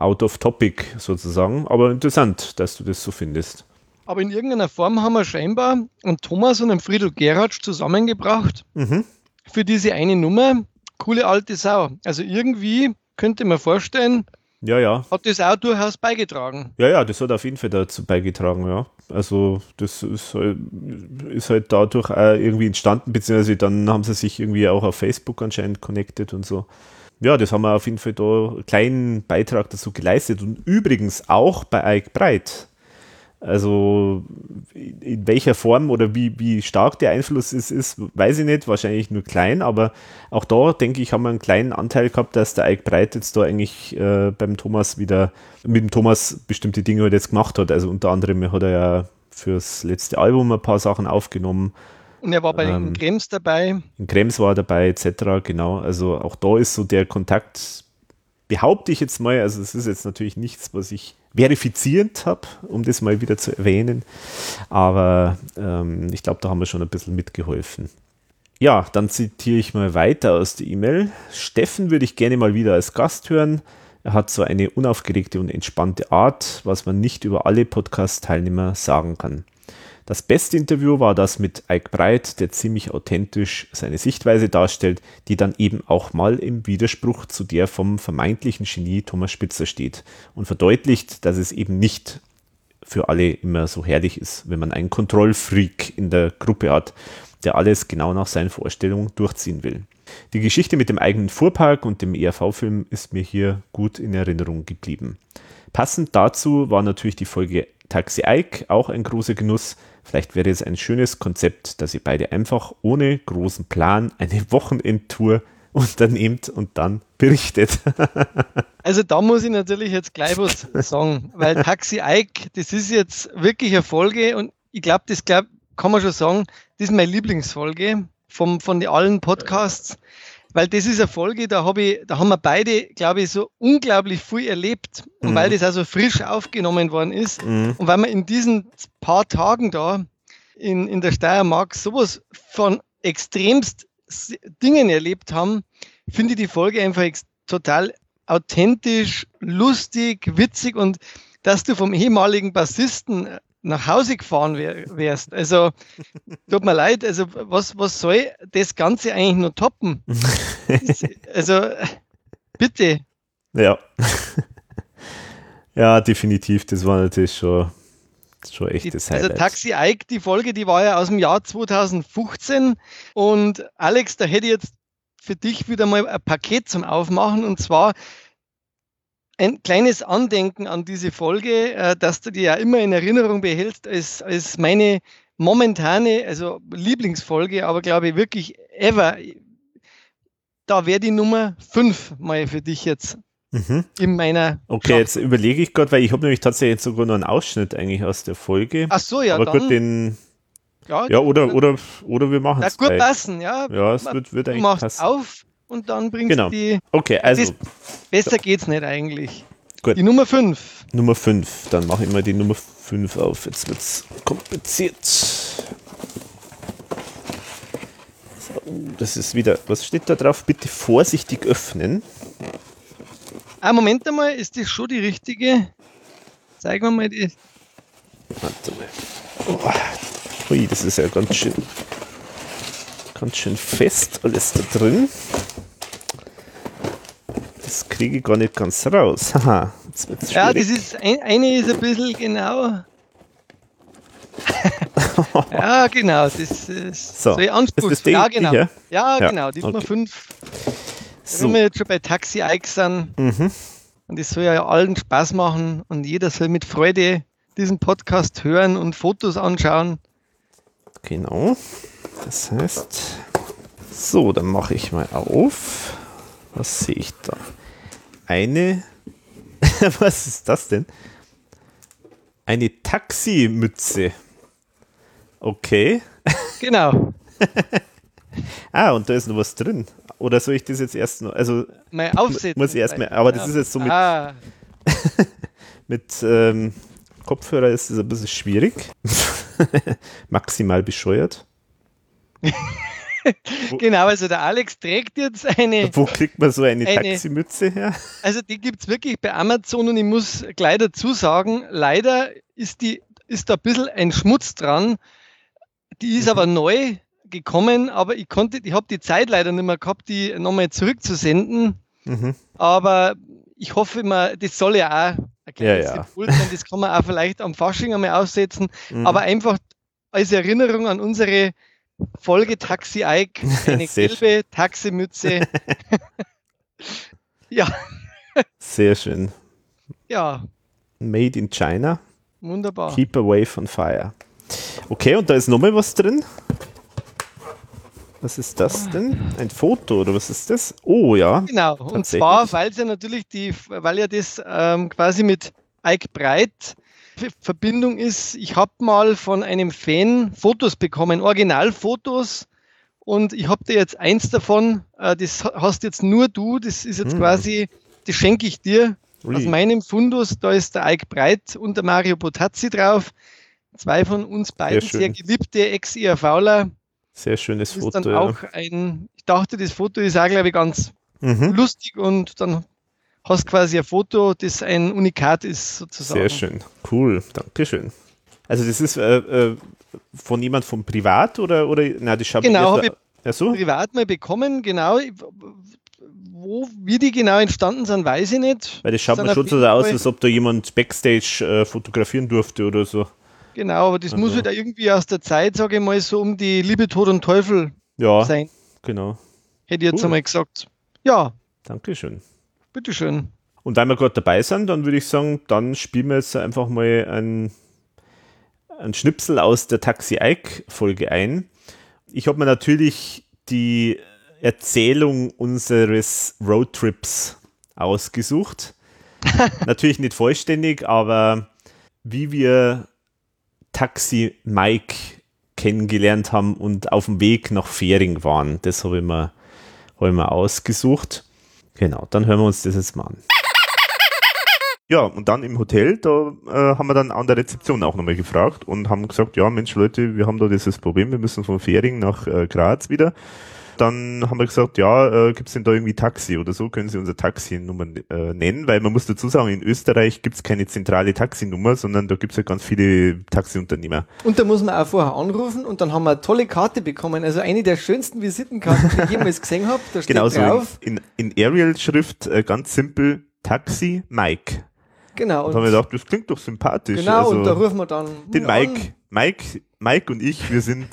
out of topic sozusagen. Aber interessant, dass du das so findest. Aber in irgendeiner Form haben wir scheinbar einen Thomas und einen Friedel Geratsch zusammengebracht mhm. für diese eine Nummer. Coole alte Sau. Also irgendwie könnte man vorstellen, ja, ja. Hat das auch durchaus beigetragen? Ja, ja, das hat auf jeden Fall dazu beigetragen, ja. Also das ist halt, ist halt dadurch irgendwie entstanden, beziehungsweise dann haben sie sich irgendwie auch auf Facebook anscheinend connected und so ja, das haben wir auf jeden Fall da einen kleinen Beitrag dazu geleistet. Und übrigens auch bei Ike Breit. Also in welcher Form oder wie, wie stark der Einfluss ist, ist, weiß ich nicht, wahrscheinlich nur klein, aber auch da denke ich, haben wir einen kleinen Anteil gehabt, dass der Ike Breit jetzt da eigentlich äh, beim Thomas wieder, mit dem Thomas bestimmte Dinge halt jetzt gemacht hat. Also unter anderem hat er ja fürs letzte Album ein paar Sachen aufgenommen und er war bei ähm, Krems dabei. In Krems war er dabei, etc. Genau. Also auch da ist so der Kontakt, behaupte ich jetzt mal, also es ist jetzt natürlich nichts, was ich verifizierend habe, um das mal wieder zu erwähnen. Aber ähm, ich glaube, da haben wir schon ein bisschen mitgeholfen. Ja, dann zitiere ich mal weiter aus der E-Mail. Steffen würde ich gerne mal wieder als Gast hören. Er hat so eine unaufgeregte und entspannte Art, was man nicht über alle Podcast-Teilnehmer sagen kann. Das beste Interview war das mit Ike Breit, der ziemlich authentisch seine Sichtweise darstellt, die dann eben auch mal im Widerspruch zu der vom vermeintlichen Genie Thomas Spitzer steht und verdeutlicht, dass es eben nicht für alle immer so herrlich ist, wenn man einen Kontrollfreak in der Gruppe hat, der alles genau nach seinen Vorstellungen durchziehen will. Die Geschichte mit dem eigenen Fuhrpark und dem ERV-Film ist mir hier gut in Erinnerung geblieben. Passend dazu war natürlich die Folge Taxi Ike auch ein großer Genuss, Vielleicht wäre es ein schönes Konzept, dass ihr beide einfach ohne großen Plan eine Wochenendtour unternehmt und dann berichtet. [laughs] also da muss ich natürlich jetzt gleich was sagen, weil Taxi Ike, das ist jetzt wirklich eine Folge und ich glaube, das glaub, kann man schon sagen, das ist meine Lieblingsfolge vom, von allen Podcasts, weil das ist eine Folge, da, hab ich, da haben wir beide, glaube ich, so unglaublich viel erlebt und mhm. weil das also frisch aufgenommen worden ist mhm. und weil wir in diesen paar Tagen da in, in der Steiermark sowas von extremst Dingen erlebt haben, finde ich die Folge einfach total authentisch, lustig, witzig und dass du vom ehemaligen Bassisten nach Hause gefahren wärst. Also, tut mir leid, also was, was soll das Ganze eigentlich nur toppen? also, bitte. Ja. ja, definitiv, das war natürlich schon, schon echtes die, Also Taxi Ike, die Folge, die war ja aus dem Jahr 2015 und Alex, da hätte ich jetzt für dich wieder mal ein Paket zum Aufmachen und zwar ein kleines Andenken an diese Folge, äh, dass du dir ja immer in Erinnerung behältst, als, als meine momentane, also Lieblingsfolge, aber glaube ich wirklich ever. Da wäre die Nummer 5 mal für dich jetzt mhm. in meiner. Okay, Schaft. jetzt überlege ich gerade, weil ich habe nämlich tatsächlich sogar noch einen Ausschnitt eigentlich aus der Folge. Ach so, ja. Aber dann, gut, den. Ja, ja oder, oder, oder wir machen es. gut passen, ja. Ja, es wird, wird eigentlich passen. auf und dann bringst genau. du die. Okay, also. besser geht's nicht eigentlich. Gut. Die Nummer 5. Nummer 5. Dann mache ich mal die Nummer 5 auf. Jetzt wird es kompliziert. So, das ist wieder. Was steht da drauf? Bitte vorsichtig öffnen. Ah, Moment einmal, ist das schon die richtige? Zeigen wir mal die. Warte mal. Oh, ui, das ist ja ganz schön ganz schön fest alles da drin. Das kriege ich gar nicht ganz raus. [laughs] Haha, ja, das ist ein, eine ist ein bisschen genau. [laughs] ja, genau. Das ist so, so anspruchsvoll. Ja, genau. Ja, ja, genau. Die okay. Nummer 5. So. Wenn wir jetzt schon bei Taxi Ike sind, mhm. und das soll ja allen Spaß machen und jeder soll mit Freude diesen Podcast hören und Fotos anschauen. Genau. Das heißt, so, dann mache ich mal auf. Was sehe ich da? Eine. [laughs] Was ist das denn? Eine Taximütze. Okay. Genau. [laughs] ah, und da ist noch was drin. Oder soll ich das jetzt erst noch? Also mal aufsetzen. Muss ich erst mal, aber das ist jetzt so mit, ah. [laughs] mit ähm, Kopfhörer ist es ein bisschen schwierig. Maximal bescheuert. Genau, also der Alex trägt jetzt eine. Wo kriegt man so eine, eine Taximütze her? Also die gibt es wirklich bei Amazon und ich muss gleich dazu sagen, leider ist, die, ist da ein bisschen ein Schmutz dran. Die ist mhm. aber neu gekommen, aber ich konnte, ich habe die Zeit leider nicht mehr gehabt, die nochmal zurückzusenden. Mhm. Aber ich hoffe mal, das soll ja auch ein kleines ja, ja. Impuls sein, das kann man auch vielleicht am Fasching einmal aussetzen, mhm. aber einfach als Erinnerung an unsere Folge Taxi Ike, [laughs] eine gelbe Taximütze. [laughs] ja. Sehr schön. Ja. Made in China. Wunderbar. Keep away from fire. Okay, und da ist nochmal was drin. Was ist das denn? Ein Foto oder was ist das? Oh ja. Genau. Und zwar, weil ja natürlich die, weil ja das ähm, quasi mit Ike Breit Verbindung ist, ich habe mal von einem Fan Fotos bekommen, Originalfotos. Und ich habe dir jetzt eins davon, äh, das hast jetzt nur du, das ist jetzt hm. quasi, das schenke ich dir Ui. aus meinem Fundus. Da ist der Ike Breit und der Mario Botazzi drauf. Zwei von uns beiden sehr, sehr geliebte Ex-IRVler. Sehr schönes das Foto. Ist dann auch ein, ich dachte, das Foto ist auch, glaube ich, ganz mhm. lustig und dann hast quasi ein Foto, das ein Unikat ist, sozusagen. Sehr schön, cool, Dankeschön. Also das ist äh, äh, von jemand vom Privat oder, oder na, die Schab Genau, habe ich ja, so? privat mal bekommen, genau. Wo, wie die genau entstanden sind, weiß ich nicht. Weil das schaut mir schon so aus, als ob da jemand Backstage äh, fotografieren durfte oder so. Genau, aber das also. muss halt irgendwie aus der Zeit, sage ich mal, so um die Liebe, Tod und Teufel ja, sein. Genau. Hätte ich jetzt cool. einmal gesagt. Ja. Dankeschön. Bitteschön. Und weil wir gerade dabei sind, dann würde ich sagen, dann spielen wir jetzt einfach mal ein, ein Schnipsel aus der Taxi Ike Folge ein. Ich habe mir natürlich die Erzählung unseres Roadtrips ausgesucht. [laughs] natürlich nicht vollständig, aber wie wir Taxi Mike kennengelernt haben und auf dem Weg nach Fähring waren, das habe ich mir, hab ich mir ausgesucht. Genau, dann hören wir uns das jetzt mal an. Ja, und dann im Hotel, da äh, haben wir dann an der Rezeption auch nochmal gefragt und haben gesagt, ja Mensch Leute, wir haben da dieses Problem, wir müssen von Fähring nach äh, Graz wieder dann haben wir gesagt, ja, äh, gibt es denn da irgendwie Taxi oder so? Können Sie unsere Taxinummer äh, nennen? Weil man muss dazu sagen, in Österreich gibt es keine zentrale Taxinummer, sondern da gibt es ja ganz viele Taxiunternehmer. Und da muss man auch vorher anrufen und dann haben wir eine tolle Karte bekommen, also eine der schönsten Visitenkarten, die ich jemals gesehen habe. Da [laughs] steht genau drauf. In, in, in Arial-Schrift äh, ganz simpel Taxi Mike. Genau. Und, und haben wir gedacht, das klingt doch sympathisch. Genau, also, und da rufen wir dann den Mike. An. Mike, Mike und ich, wir sind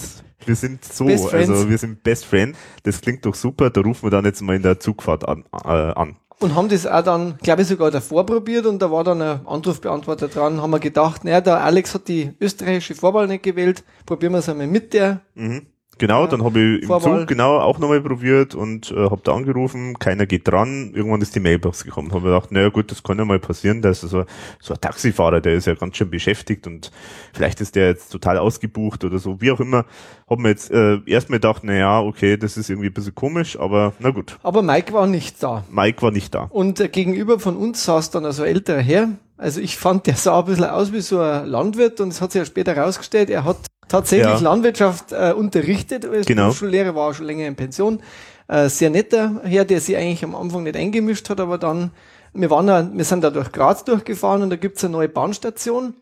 wir sind so, also wir sind Best Friend. Das klingt doch super, da rufen wir dann jetzt mal in der Zugfahrt an. Äh, an. Und haben das auch dann, glaube ich, sogar davor probiert und da war dann ein Anrufbeantworter dran, haben wir gedacht, naja, der Alex hat die österreichische Vorwahl nicht gewählt, probieren wir es einmal mit der. Mhm. Genau, dann habe ich im Vorwahl. Zug genau auch nochmal probiert und äh, habe da angerufen, keiner geht dran. Irgendwann ist die Mailbox gekommen. Habe gedacht, naja gut, das kann ja mal passieren, dass so, so ein Taxifahrer, der ist ja ganz schön beschäftigt und vielleicht ist der jetzt total ausgebucht oder so, wie auch immer. Habe mir jetzt äh, erstmal gedacht, naja, okay, das ist irgendwie ein bisschen komisch, aber na gut. Aber Mike war nicht da. Mike war nicht da. Und äh, gegenüber von uns saß dann also ein älterer Herr. Also ich fand, der sah ein bisschen aus wie so ein Landwirt und es hat sich ja später herausgestellt, er hat tatsächlich ja. Landwirtschaft äh, unterrichtet. Als genau. Berufsschullehrer war auch schon länger in Pension. Äh, sehr netter Herr, der sich eigentlich am Anfang nicht eingemischt hat, aber dann, wir waren da, wir sind da durch Graz durchgefahren und da gibt's eine neue Bahnstation.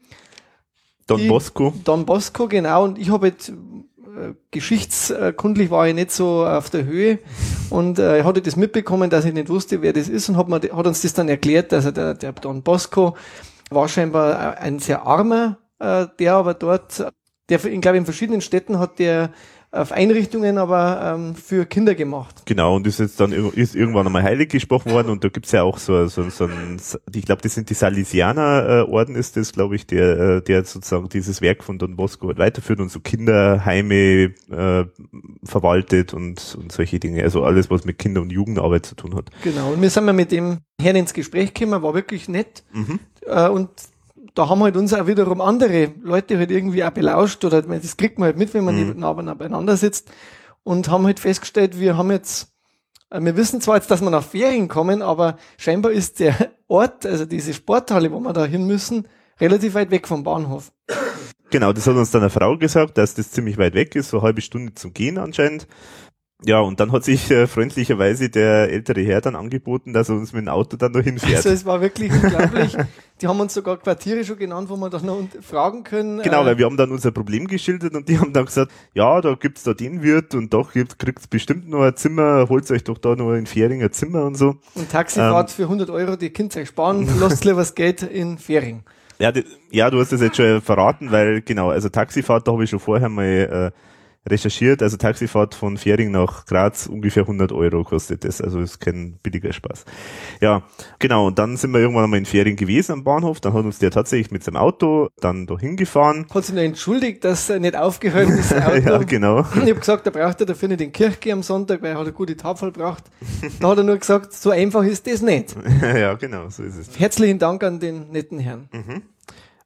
Don die, Bosco. Don Bosco, genau. Und ich habe jetzt äh, geschichtskundlich war ich nicht so auf der Höhe und äh, hatte das mitbekommen, dass ich nicht wusste, wer das ist und hat, mir, hat uns das dann erklärt, dass er der, der Don Bosco war scheinbar ein sehr armer, äh, der aber dort der, ich glaube, in verschiedenen Städten hat der auf Einrichtungen, aber ähm, für Kinder gemacht. Genau, und ist jetzt dann ist irgendwann einmal heilig gesprochen worden und da gibt's ja auch so, so, so ein, ich glaube, das sind die Salesianer äh, Orden ist das, glaube ich, der, äh, der sozusagen dieses Werk von Don Bosco halt weiterführt und so Kinderheime äh, verwaltet und, und solche Dinge. Also alles, was mit Kinder- und Jugendarbeit zu tun hat. Genau, und wir sind mal mit dem Herrn ins Gespräch gekommen, war wirklich nett. Mhm. Äh, und da haben halt uns auch wiederum andere Leute halt irgendwie auch belauscht oder das kriegt man halt mit, wenn man mhm. nah beieinander sitzt und haben halt festgestellt, wir haben jetzt, äh, wir wissen zwar jetzt, dass wir nach Ferien kommen, aber scheinbar ist der Ort, also diese Sporthalle, wo wir da hin müssen, relativ weit weg vom Bahnhof. Genau, das hat uns dann eine Frau gesagt, dass das ziemlich weit weg ist, so eine halbe Stunde zum Gehen anscheinend. Ja, und dann hat sich äh, freundlicherweise der ältere Herr dann angeboten, dass er uns mit dem Auto dann noch hinfährt. Also es war wirklich unglaublich. die haben uns sogar Quartiere schon genannt, wo wir doch noch fragen können. Genau, äh, weil wir haben dann unser Problem geschildert und die haben dann gesagt, ja, da gibt's da den Wirt und doch kriegt's bestimmt noch ein Zimmer, holt euch doch da noch in Fähring ein Zimmer und so. Und Taxifahrt ähm, für 100 Euro, die könnt ihr euch sparen, [laughs] lasst lieber das Geld in Fähring. Ja, die, ja, du hast das jetzt schon verraten, weil genau, also Taxifahrt, da habe ich schon vorher mal äh, recherchiert, also Taxifahrt von Fähring nach Graz ungefähr 100 Euro kostet das, also ist kein billiger Spaß. Ja, genau, und dann sind wir irgendwann einmal in Fähring gewesen am Bahnhof, dann hat uns der tatsächlich mit seinem Auto dann da hingefahren. Hat sich nur entschuldigt, dass er nicht aufgehört ist, [laughs] Auto. ja, genau. Ich habe gesagt, er braucht er dafür nicht den Kirchgeh am Sonntag, weil er hat eine gute Tafel braucht. Da hat er nur gesagt, so einfach ist das nicht. [laughs] ja, genau, so ist es. Herzlichen Dank an den netten Herrn. Mhm.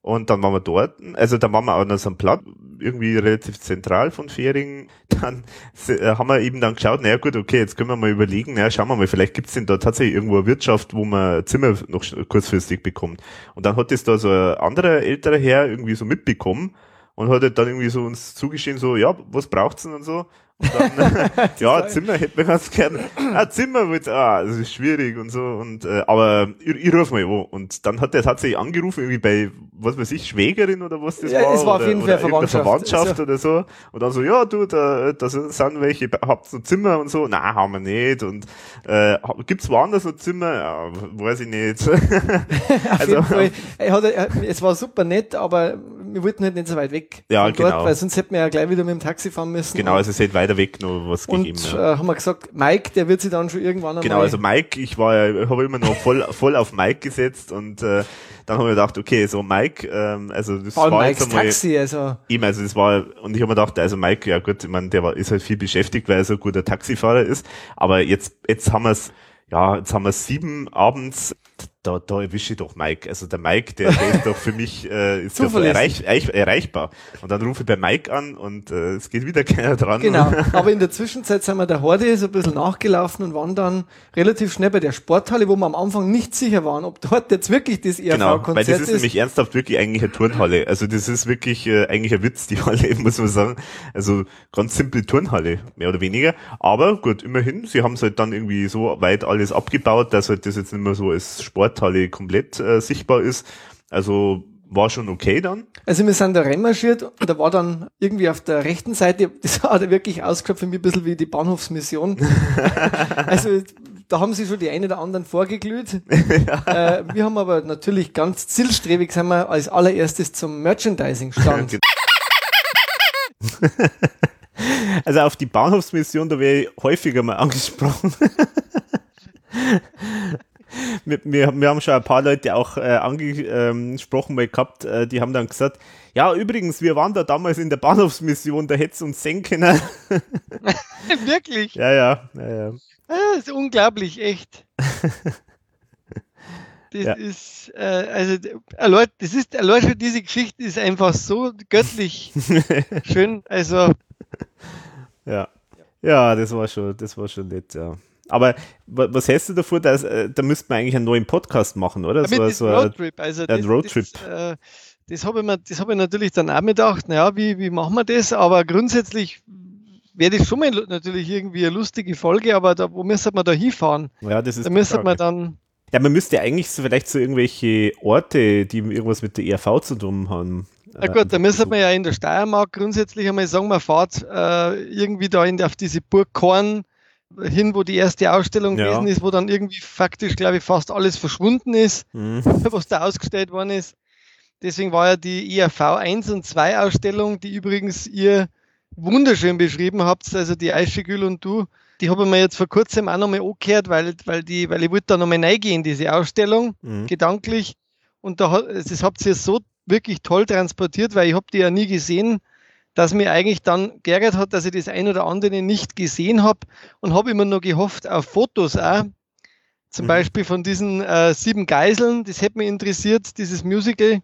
Und dann waren wir dort, also dann waren wir auch an so einem Platz, irgendwie relativ zentral von Fähring. Dann äh, haben wir eben dann geschaut, naja gut, okay, jetzt können wir mal überlegen, naja, schauen wir mal, vielleicht gibt's denn da tatsächlich irgendwo eine Wirtschaft, wo man Zimmer noch kurzfristig bekommt. Und dann hat das da so ein anderer älterer Herr irgendwie so mitbekommen und hat dann irgendwie so uns zugeschehen, so, ja, was braucht's denn und so. Dann, [laughs] [laughs] ja, Zimmer hätte man ganz gerne. Ah, Zimmer wird, ah, das ist schwierig und so. Und äh, aber ich, ich ruf mal an. Und dann hat er tatsächlich angerufen, irgendwie bei, was weiß ich, Schwägerin oder was das ja, war. Es war oder, auf jeden Fall Verwandtschaft. Verwandtschaft oder so. Und dann so, ja, du, da, da sind welche, habt ihr Zimmer und so? Nein, haben wir nicht. Und äh, gibt's woanders noch Zimmer? Ja, weiß ich nicht. [laughs] auf also, jeden Fall. Er hat, er, es war super nett, aber wir wollten halt nicht so weit weg ja, von genau. dort, weil sonst hätten wir ja gleich wieder mit dem Taxi fahren müssen. Genau, also es hätte weiter weg noch was und, gegeben. Ja. Äh, haben wir gesagt, Mike, der wird sich dann schon irgendwann einmal... Genau, also Mike, ich war ja, habe immer noch voll, [laughs] voll auf Mike gesetzt und äh, dann haben wir gedacht, okay, so Mike, ähm, also das Vor war Mikes jetzt einmal, Taxi, also. Eben, also das war, und ich habe mir gedacht, also Mike, ja gut, ich meine, der war, ist halt viel beschäftigt, weil er so ein guter Taxifahrer ist, aber jetzt, jetzt haben wir es, ja, jetzt haben wir sieben abends, da, da erwische ich doch Mike. Also der Mike, der, der ist doch für mich äh, ist doch erreich, erreich, erreichbar. Und dann rufe ich bei Mike an und äh, es geht wieder [laughs] keiner dran. Genau, [laughs] aber in der Zwischenzeit sind wir der Horde so ein bisschen nachgelaufen und waren dann relativ schnell bei der Sporthalle, wo wir am Anfang nicht sicher waren, ob dort jetzt wirklich das ERV-Konzert genau, weil das ist, ist. nämlich ernsthaft wirklich eigentlich eine Turnhalle. Also das ist wirklich äh, eigentlich ein Witz, die Halle, [laughs] muss man sagen. Also ganz simple Turnhalle, mehr oder weniger. Aber gut, immerhin, sie haben es halt dann irgendwie so weit alles abgebaut, dass halt das jetzt nicht mehr so als Sporthalle komplett äh, sichtbar ist. Also war schon okay dann. Also wir sind da reinmarschiert und da war dann irgendwie auf der rechten Seite, das hat wirklich ausgeschaut für mich ein bisschen wie die Bahnhofsmission. [laughs] also da haben sie schon die einen oder anderen vorgeglüht. ja. [laughs] äh, wir haben aber natürlich ganz zielstrebig sind wir als allererstes zum Merchandising-Stand. [laughs] also auf die Bahnhofsmission, da wäre ich häufiger mal angesprochen wir, wir, wir, haben schon ein paar Leute auch äh, angesprochen mal gehabt, äh, die haben dann gesagt, ja, übrigens, wir waren da damals in der Bahnhofsmission, da hätte es uns sehen können. [laughs] Wirklich? Ja, ja, ja, ja. Ah, das ist unglaublich, echt. [laughs] Das ja. ist, äh, also, erläut, das ist, erläutert, diese Geschichte ist einfach so göttlich [laughs] schön, also. Ja. Ja, das war schon, das war schon nett, ja. Aber was hältst du davor? Dass, äh, da müsste man eigentlich einen neuen Podcast machen, oder? So, so Roadtrip. Also ein Roadtrip. Das, äh, das habe ich, mir, das hab ich natürlich dann auch gedacht, naja, wie, wie machen wir das? Aber grundsätzlich wäre das schon mal natürlich irgendwie eine lustige Folge, aber da, wo müsste man da hinfahren? Ja, das ist Da müsste man dann. Ja, man müsste eigentlich so vielleicht so irgendwelche Orte, die irgendwas mit der ERV zu tun haben. Na gut, da müsste man ja in der Steiermark grundsätzlich einmal sagen, man fährt äh, irgendwie da in, auf diese Burg Korn hin, wo die erste Ausstellung ja. gewesen ist, wo dann irgendwie faktisch, glaube ich, fast alles verschwunden ist, mhm. [laughs] was da ausgestellt worden ist. Deswegen war ja die IAV 1 und 2 Ausstellung, die übrigens ihr wunderschön beschrieben habt, also die Eischegül und du, die habe ich mir jetzt vor kurzem auch nochmal angehört, weil, weil, die, weil ich wollte da nochmal reingehen in diese Ausstellung, mhm. gedanklich. Und da, das habt ihr so wirklich toll transportiert, weil ich habe die ja nie gesehen, dass mir eigentlich dann geärgert hat, dass ich das ein oder andere nicht gesehen habe und habe immer nur gehofft auf Fotos auch. Zum mhm. Beispiel von diesen äh, sieben Geiseln, das hätte mich interessiert, dieses Musical.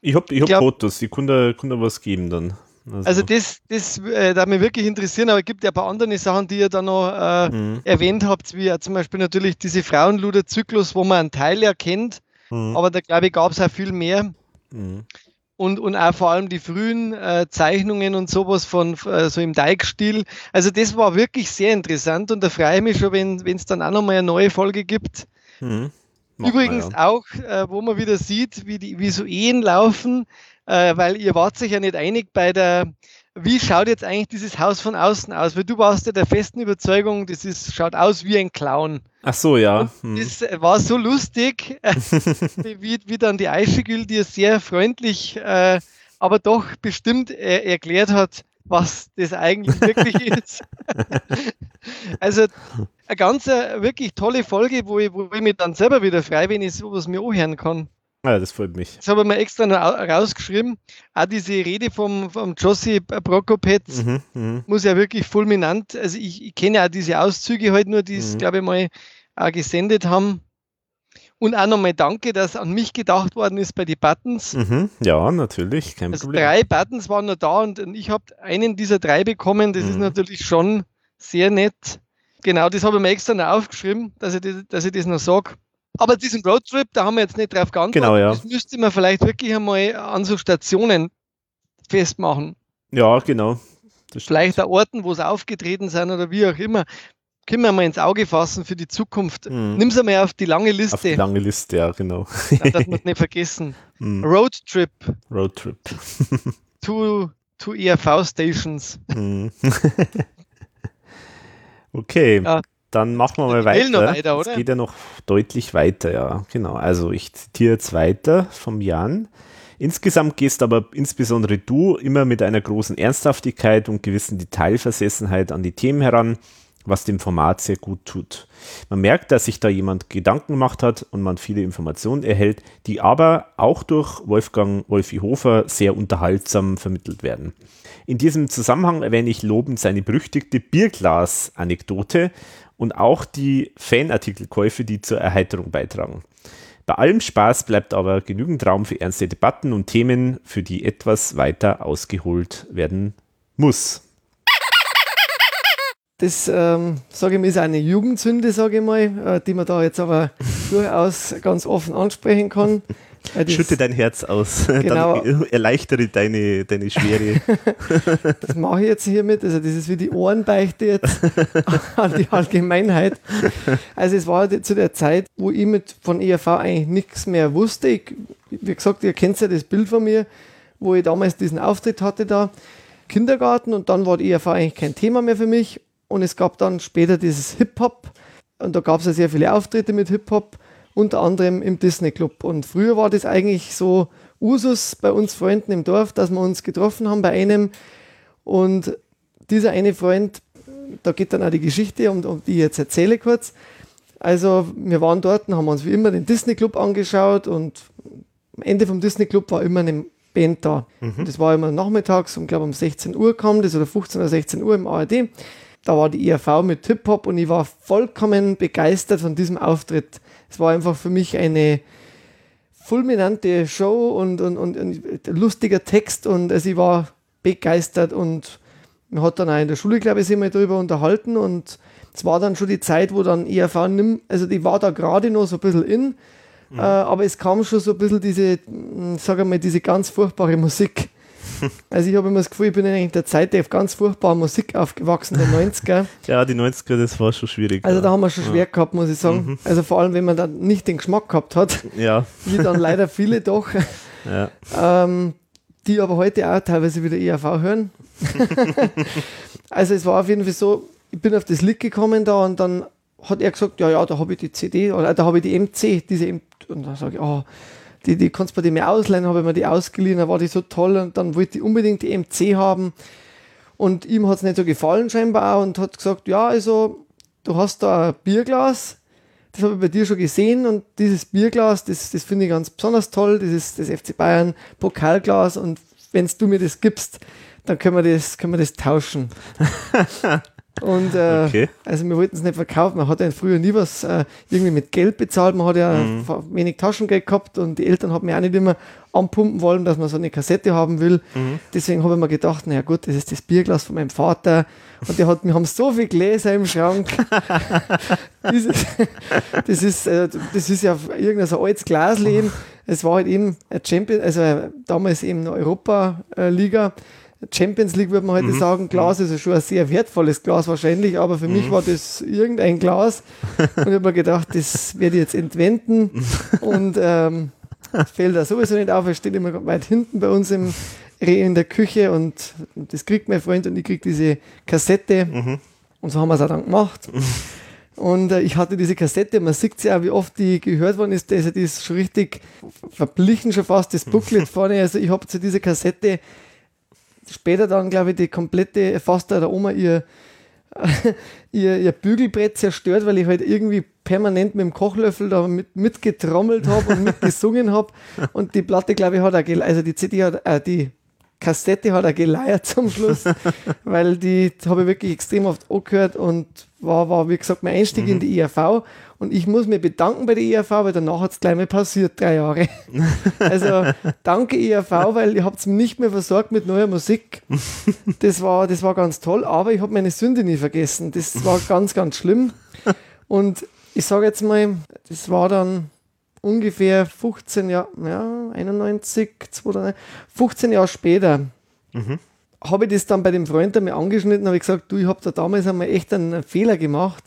Ich habe ich hab Fotos, die können da was geben dann. Also, also das, das äh, darf mich wirklich interessieren, aber es gibt ja ein paar andere Sachen, die ihr da noch äh, mhm. erwähnt habt, wie zum Beispiel natürlich diese Frauenluder-Zyklus, wo man einen Teil erkennt, mhm. aber da glaube ich gab es auch viel mehr. Mhm. Und, und auch vor allem die frühen äh, Zeichnungen und sowas von äh, so im Teig-Stil. Also das war wirklich sehr interessant und da freue ich mich schon, wenn es dann auch nochmal eine neue Folge gibt. Mhm. Übrigens wir, ja. auch, äh, wo man wieder sieht, wie die wie so Ehen laufen, äh, weil ihr wart sich ja nicht einig bei der, wie schaut jetzt eigentlich dieses Haus von außen aus? Weil du warst ja der festen Überzeugung, das ist, schaut aus wie ein Clown. Ach so, ja. Hm. Das war so lustig, [laughs] wie, wie dann die Eischegül dir sehr freundlich, äh, aber doch bestimmt äh, erklärt hat, was das eigentlich wirklich [laughs] ist. also eine ganz äh, wirklich tolle Folge, wo ich, wo ich mich dann selber wieder frei, wenn ich sowas mir anhören kann. Ja, das freut mich. Das habe ich mir extra noch rausgeschrieben. Auch diese Rede vom, vom Josie Prokopetz mhm, mhm, muss ja wirklich fulminant, also ich, ich kenne ja auch diese Auszüge halt nur, die es, mhm. glaube ich, mal auch gesendet haben. Und auch nochmal danke, dass an mich gedacht worden ist bei den Buttons. Mhm, ja, natürlich, kein also Problem. Drei Buttons waren noch da und ich habe einen dieser drei bekommen. Das ist mhm. natürlich schon sehr nett. Genau, das habe ich mir extra noch aufgeschrieben, dass ich, das, dass ich das noch sage. Aber diesen Roadtrip, da haben wir jetzt nicht drauf geantwortet. Genau, ja. Das müsste man vielleicht wirklich einmal an so Stationen festmachen. Ja, genau. Vielleicht an Orten, wo es aufgetreten sind oder wie auch immer. Können wir mal ins Auge fassen für die Zukunft. Hm. Nimm es einmal auf die lange Liste. Auf die lange Liste, ja, genau. Ja, das muss [laughs] nicht vergessen. Hm. Roadtrip. Roadtrip. [laughs] to, to ERV Stations. Hm. [laughs] okay. Ja. Dann machen wir mal weiter. Noch weiter oder? Es geht ja noch deutlich weiter, ja. Genau. Also ich zitiere jetzt weiter vom Jan. Insgesamt gehst aber insbesondere du immer mit einer großen Ernsthaftigkeit und gewissen Detailversessenheit an die Themen heran, was dem Format sehr gut tut. Man merkt, dass sich da jemand Gedanken gemacht hat und man viele Informationen erhält, die aber auch durch Wolfgang Wolfi Hofer sehr unterhaltsam vermittelt werden. In diesem Zusammenhang erwähne ich lobend seine berüchtigte Bierglas-Anekdote und auch die Fanartikelkäufe, die zur Erheiterung beitragen. Bei allem Spaß bleibt aber genügend Raum für ernste Debatten und Themen, für die etwas weiter ausgeholt werden muss. Das, ähm, sage ich mal, ist eine Jugendsünde, sage ich mal, äh, die man da jetzt aber [laughs] durchaus ganz offen ansprechen kann. Ja, Schütte dein Herz aus. [laughs] Genau. Dann [laughs] erleichtere deine, deine Schwere. [laughs] das mache ich jetzt hiermit. Also, das ist wie die Ohrenbeichte jetzt an die Allgemeinheit. Also, es war zu der Zeit, wo ich mit von ERV eigentlich nichts mehr wusste. Ich, wie gesagt, ihr kennt ja das Bild von mir, wo ich damals diesen Auftritt hatte da. Kindergarten und dann war die ERV eigentlich kein Thema mehr für mich. Und es gab dann später dieses Hip-Hop und da gab es ja sehr viele Auftritte mit Hip-Hop unter anderem im Disney Club. Und früher war das eigentlich so Usus bei uns Freunden im Dorf, dass wir uns getroffen haben bei einem. Und dieser eine Freund, da geht dann auch die Geschichte, um, um die ich jetzt erzähle kurz. Also wir waren dort und haben uns wie immer den Disney Club angeschaut und am Ende vom Disney Club war immer eine Band da. Mhm. Das war immer nachmittags, um glaube um 16 Uhr kam das oder 15 oder 16 Uhr im ARD. Da war die IRV mit Hip-Hop und ich war vollkommen begeistert von diesem Auftritt. Es war einfach für mich eine fulminante Show und, und, und, und lustiger Text und also ich war begeistert und man hat dann auch in der Schule, glaube ich, sich mal darüber unterhalten und es war dann schon die Zeit, wo dann IRV nimm, also die war da gerade noch so ein bisschen in, mhm. äh, aber es kam schon so ein bisschen diese, sage mal, diese ganz furchtbare Musik. Also ich habe immer das Gefühl, ich bin in der Zeit auf ganz furchtbarer Musik aufgewachsen, der 90er. [laughs] ja, die 90er, das war schon schwierig. Also da haben wir schon schwer ja. gehabt, muss ich sagen. Mhm. Also vor allem, wenn man dann nicht den Geschmack gehabt hat, ja. [laughs] wie dann leider viele doch, ja. ähm, die aber heute auch teilweise wieder ERV hören. [laughs] also es war auf jeden Fall so, ich bin auf das Lied gekommen da und dann hat er gesagt, ja, ja, da habe ich die CD oder da habe ich die MC, diese M und dann sage ich, oh, die, die kannst du bei mir ausleihen, habe ich mir die ausgeliehen, da war die so toll und dann wollte ich unbedingt die MC haben. Und ihm hat es nicht so gefallen scheinbar und hat gesagt, ja, also du hast da ein Bierglas, das habe ich bei dir schon gesehen und dieses Bierglas, das, das finde ich ganz besonders toll, das ist das FC Bayern Pokalglas und wenn du mir das gibst, dann können wir das, können wir das tauschen. [laughs] Und äh, okay. also wir wollten es nicht verkaufen. Man hat ja früher nie was äh, irgendwie mit Geld bezahlt. Man hat ja mhm. wenig Taschengeld gehabt und die Eltern haben mir auch nicht immer anpumpen wollen, dass man so eine Kassette haben will. Mhm. Deswegen habe ich mir gedacht, naja gut, das ist das Bierglas von meinem Vater. Und der hat, wir haben so viele Gläser im Schrank. [laughs] Dieses, das, ist, äh, das ist ja irgendein so altes Glasleben. Es war halt eben ein Champion, also damals eben eine Europa-Liga. Champions League würde man heute mhm. sagen, Glas ist ja schon ein sehr wertvolles Glas wahrscheinlich, aber für mhm. mich war das irgendein Glas und ich habe mir gedacht, das werde ich jetzt entwenden [laughs] und ähm, fällt da sowieso nicht auf, es steht immer weit hinten bei uns im in der Küche und das kriegt mein Freund und ich kriege diese Kassette mhm. und so haben wir es auch dann gemacht. Und äh, ich hatte diese Kassette, man sieht ja, wie oft die gehört worden ist, also die ist schon richtig verblichen, schon fast das Booklet [laughs] vorne. Also ich habe zu dieser Kassette später dann, glaube ich, die komplette, fast der Oma ihr, [laughs] ihr, ihr Bügelbrett zerstört, weil ich halt irgendwie permanent mit dem Kochlöffel da mit, mitgetrommelt habe und mitgesungen habe. [laughs] Und die Platte, glaube ich, hat auch, also die CD hat, äh, die Kassette hat er geleiert zum Schluss, [laughs] weil die habe ich wirklich extrem oft angehört und war, war wie gesagt, mein Einstieg mhm. in die IAV. Und ich muss mich bedanken bei der IAV, weil danach hat es gleich mal passiert, drei Jahre. [laughs] Also danke IAV, weil ihr habt es nicht mehr versorgt mit neuer Musik. Das war, das war ganz toll, aber ich habe meine Sünde nie vergessen. Das war ganz, ganz schlimm. Und ich sage jetzt mal, das war dann ungefähr 15 Jahre, ja, 91, 2009, 15 Jahre später. Mhm. Habe ich das dann bei dem Freund einmal angeschnitten, habe ich gesagt, du, ich habe da damals einmal echt einen Fehler gemacht.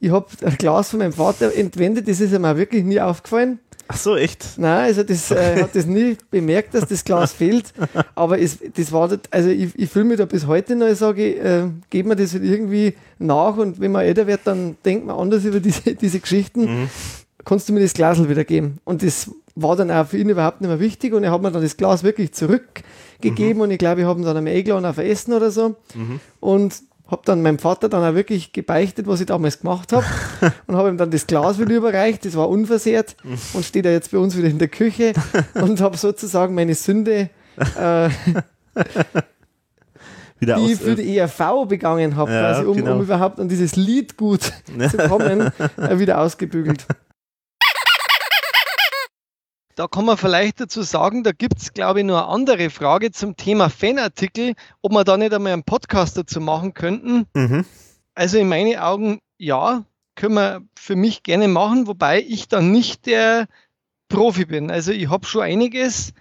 Ich habe ein Glas von meinem Vater entwendet, das ist mir wirklich nie aufgefallen. Ach so, echt? Nein, also das äh, hat das nie bemerkt, dass das Glas [laughs] fehlt. Aber es, das war, also ich, ich fühle mich da bis heute noch, ich sage, äh, geht mir das halt irgendwie nach und wenn man älter wird, dann denkt man anders über diese, [laughs] diese Geschichten. Mhm kannst du mir das Glas wieder geben? Und das war dann auch für ihn überhaupt nicht mehr wichtig und er hat mir dann das Glas wirklich zurückgegeben mhm. und ich glaube, ich habe ihn dann einmal eingeladen auf Essen oder so mhm. und habe dann meinem Vater dann auch wirklich gebeichtet, was ich damals gemacht habe [laughs] und habe ihm dann das Glas wieder überreicht, das war unversehrt und steht er jetzt bei uns wieder in der Küche [laughs] und habe sozusagen meine Sünde äh, [laughs] die aus, ich für die ERV begangen habe, ja, quasi, um, genau. um, überhaupt an dieses Lied gut zu kommen, äh, wieder ausgebügelt. Da kann man vielleicht dazu sagen, da gibt es, glaube ich, nur eine andere Frage zum Thema Fanartikel, ob wir da nicht einmal einen Podcast dazu machen könnten. Mhm. Also in meinen Augen, ja, können wir für mich gerne machen, wobei ich dann nicht der Profi bin. Also ich habe schon einiges,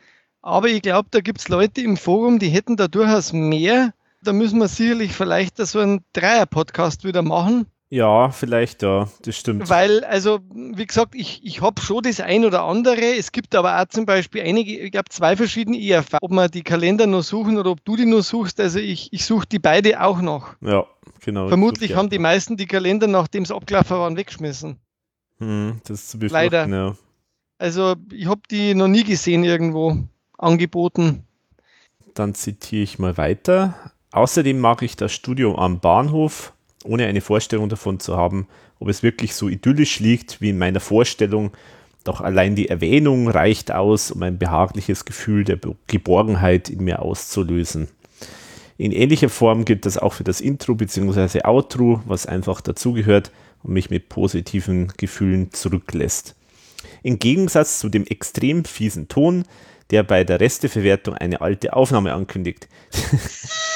aber ich glaube, da gibt es Leute im Forum, die hätten da durchaus mehr. Da müssen wir sicherlich vielleicht so einen Dreier-Podcast wieder machen. Ja, vielleicht, ja, das stimmt. Weil, also, wie gesagt, ich, ich habe schon das ein oder andere. Es gibt aber auch zum Beispiel einige, ich glaube, zwei verschiedene ERV. Ob man die Kalender nur suchen oder ob du die nur suchst. Also, ich, ich suche die beide auch noch. Ja, genau. Vermutlich haben die meisten die Kalender, nachdem es abgelaufen waren, weggeschmissen. Hm, das ist zu befürchten, Leider. Ja. Also, ich habe die noch nie gesehen irgendwo angeboten. Dann zitiere ich mal weiter. Außerdem mag ich das Studio am Bahnhof ohne eine Vorstellung davon zu haben, ob es wirklich so idyllisch liegt wie in meiner Vorstellung. Doch allein die Erwähnung reicht aus, um ein behagliches Gefühl der Geborgenheit in mir auszulösen. In ähnlicher Form gilt das auch für das Intro bzw. Outro, was einfach dazugehört und mich mit positiven Gefühlen zurücklässt. Im Gegensatz zu dem extrem fiesen Ton, der bei der Resteverwertung eine alte Aufnahme ankündigt. [laughs]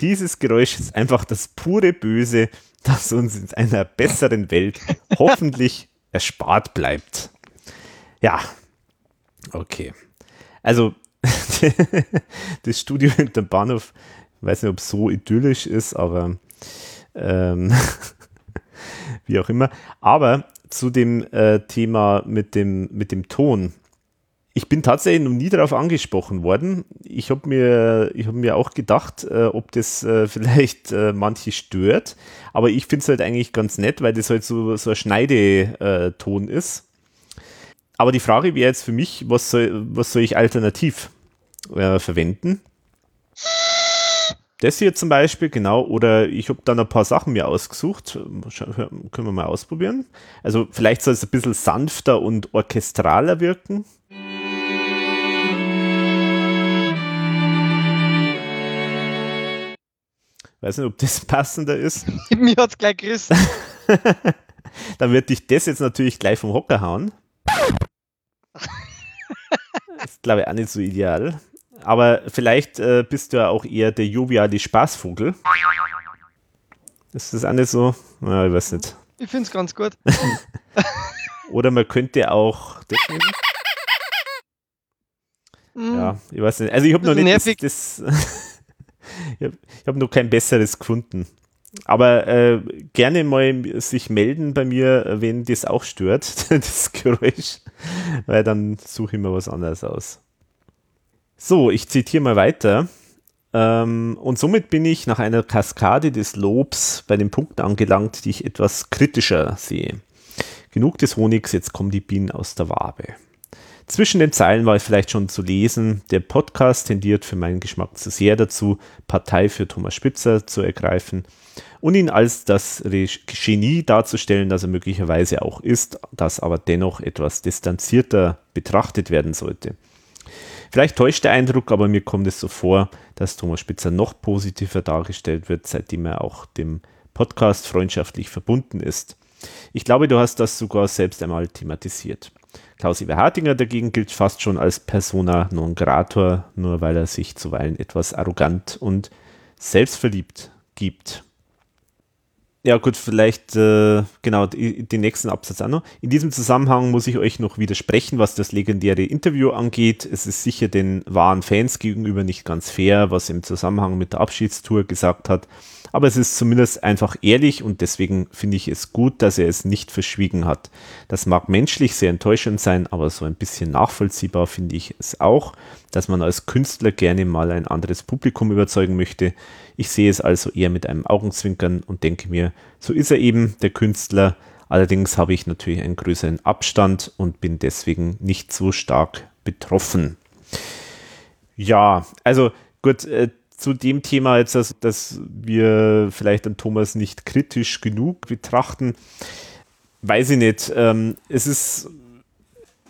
Dieses Geräusch ist einfach das pure Böse, das uns in einer besseren Welt [laughs] hoffentlich erspart bleibt. Ja, okay. Also, [laughs] das Studio hinterm Bahnhof, ich weiß nicht, ob es so idyllisch ist, aber ähm, [laughs] wie auch immer. Aber zu dem äh, Thema mit dem, mit dem Ton ich bin tatsächlich noch nie darauf angesprochen worden. Ich habe mir, hab mir auch gedacht, äh, ob das äh, [laughs] vielleicht äh, manche stört. Aber ich finde es halt eigentlich ganz nett, weil das halt so, so ein Schneideton ist. aber die Frage wäre jetzt für mich, was soll, was soll ich alternativ äh, verwenden? Das hier zum Beispiel, genau, oder ich habe dann ein paar Sachen mir ausgesucht. Können wir mal ausprobieren. Also vielleicht soll es ein bisschen sanfter und orchestraler wirken. Weiß nicht, ob das [laughs] passender ist. [laughs] Mir hat es gleich gerissen. [laughs] Dann wird dich das jetzt natürlich gleich vom Hocker hauen. Das ist, glaube ich, auch nicht so ideal. Aber vielleicht äh, bist du ja auch eher der joviale Spaßvogel. Ist das auch nicht so? Ja, ich weiß nicht. Ich finde es ganz gut. Oder man könnte auch das nehmen. Mm. Ja, ich weiß nicht. Also ich habe noch nicht nervig. das, das ich habe hab noch kein besseres gefunden. Aber äh, gerne mal sich melden bei mir, wenn das auch stört, [laughs] das Geräusch, weil dann suche ich mir was anderes aus. So, ich zitiere mal weiter. Ähm, und somit bin ich nach einer Kaskade des Lobs bei den Punkten angelangt, die ich etwas kritischer sehe. Genug des Honigs, jetzt kommen die Bienen aus der Wabe. Zwischen den Zeilen war vielleicht schon zu lesen, der Podcast tendiert für meinen Geschmack zu sehr dazu, Partei für Thomas Spitzer zu ergreifen und ihn als das Genie darzustellen, das er möglicherweise auch ist, das aber dennoch etwas distanzierter betrachtet werden sollte. Vielleicht täuscht der Eindruck, aber mir kommt es so vor, dass Thomas Spitzer noch positiver dargestellt wird, seitdem er auch dem Podcast freundschaftlich verbunden ist. Ich glaube, du hast das sogar selbst einmal thematisiert. Klaus-Iwer Hartinger dagegen gilt fast schon als Persona non grata, nur weil er sich zuweilen etwas arrogant und selbstverliebt gibt. Ja, gut, vielleicht äh, genau den nächsten Absatz auch noch. In diesem Zusammenhang muss ich euch noch widersprechen, was das legendäre Interview angeht. Es ist sicher den wahren Fans gegenüber nicht ganz fair, was im Zusammenhang mit der Abschiedstour gesagt hat. Aber es ist zumindest einfach ehrlich und deswegen finde ich es gut, dass er es nicht verschwiegen hat. Das mag menschlich sehr enttäuschend sein, aber so ein bisschen nachvollziehbar finde ich es auch, dass man als Künstler gerne mal ein anderes Publikum überzeugen möchte. Ich sehe es also eher mit einem Augenzwinkern und denke mir, so ist er eben, der Künstler. Allerdings habe ich natürlich einen größeren Abstand und bin deswegen nicht so stark betroffen. Ja, also gut, äh, zu dem Thema jetzt, dass, dass wir vielleicht an Thomas nicht kritisch genug betrachten, weiß ich nicht. Ähm, es ist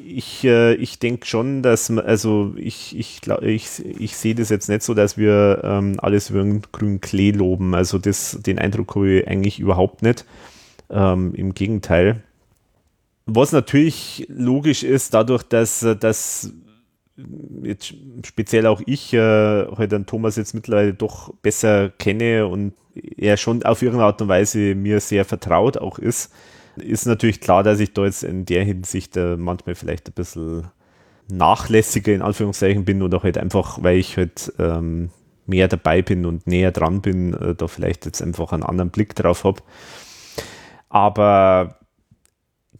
ich, äh, ich denke schon, dass also ich, ich, ich, ich sehe das jetzt nicht so, dass wir ähm, alles über den grünen Klee loben. Also das, den Eindruck habe ich eigentlich überhaupt nicht. Ähm, Im Gegenteil. Was natürlich logisch ist, dadurch, dass, dass jetzt speziell auch ich äh, halt an Thomas jetzt mittlerweile doch besser kenne und er schon auf irgendeine Art und Weise mir sehr vertraut auch ist, ist natürlich klar, dass ich da jetzt in der Hinsicht äh, manchmal vielleicht ein bisschen nachlässiger in Anführungszeichen bin oder halt einfach, weil ich halt ähm, mehr dabei bin und näher dran bin, äh, da vielleicht jetzt einfach einen anderen Blick drauf habe. Aber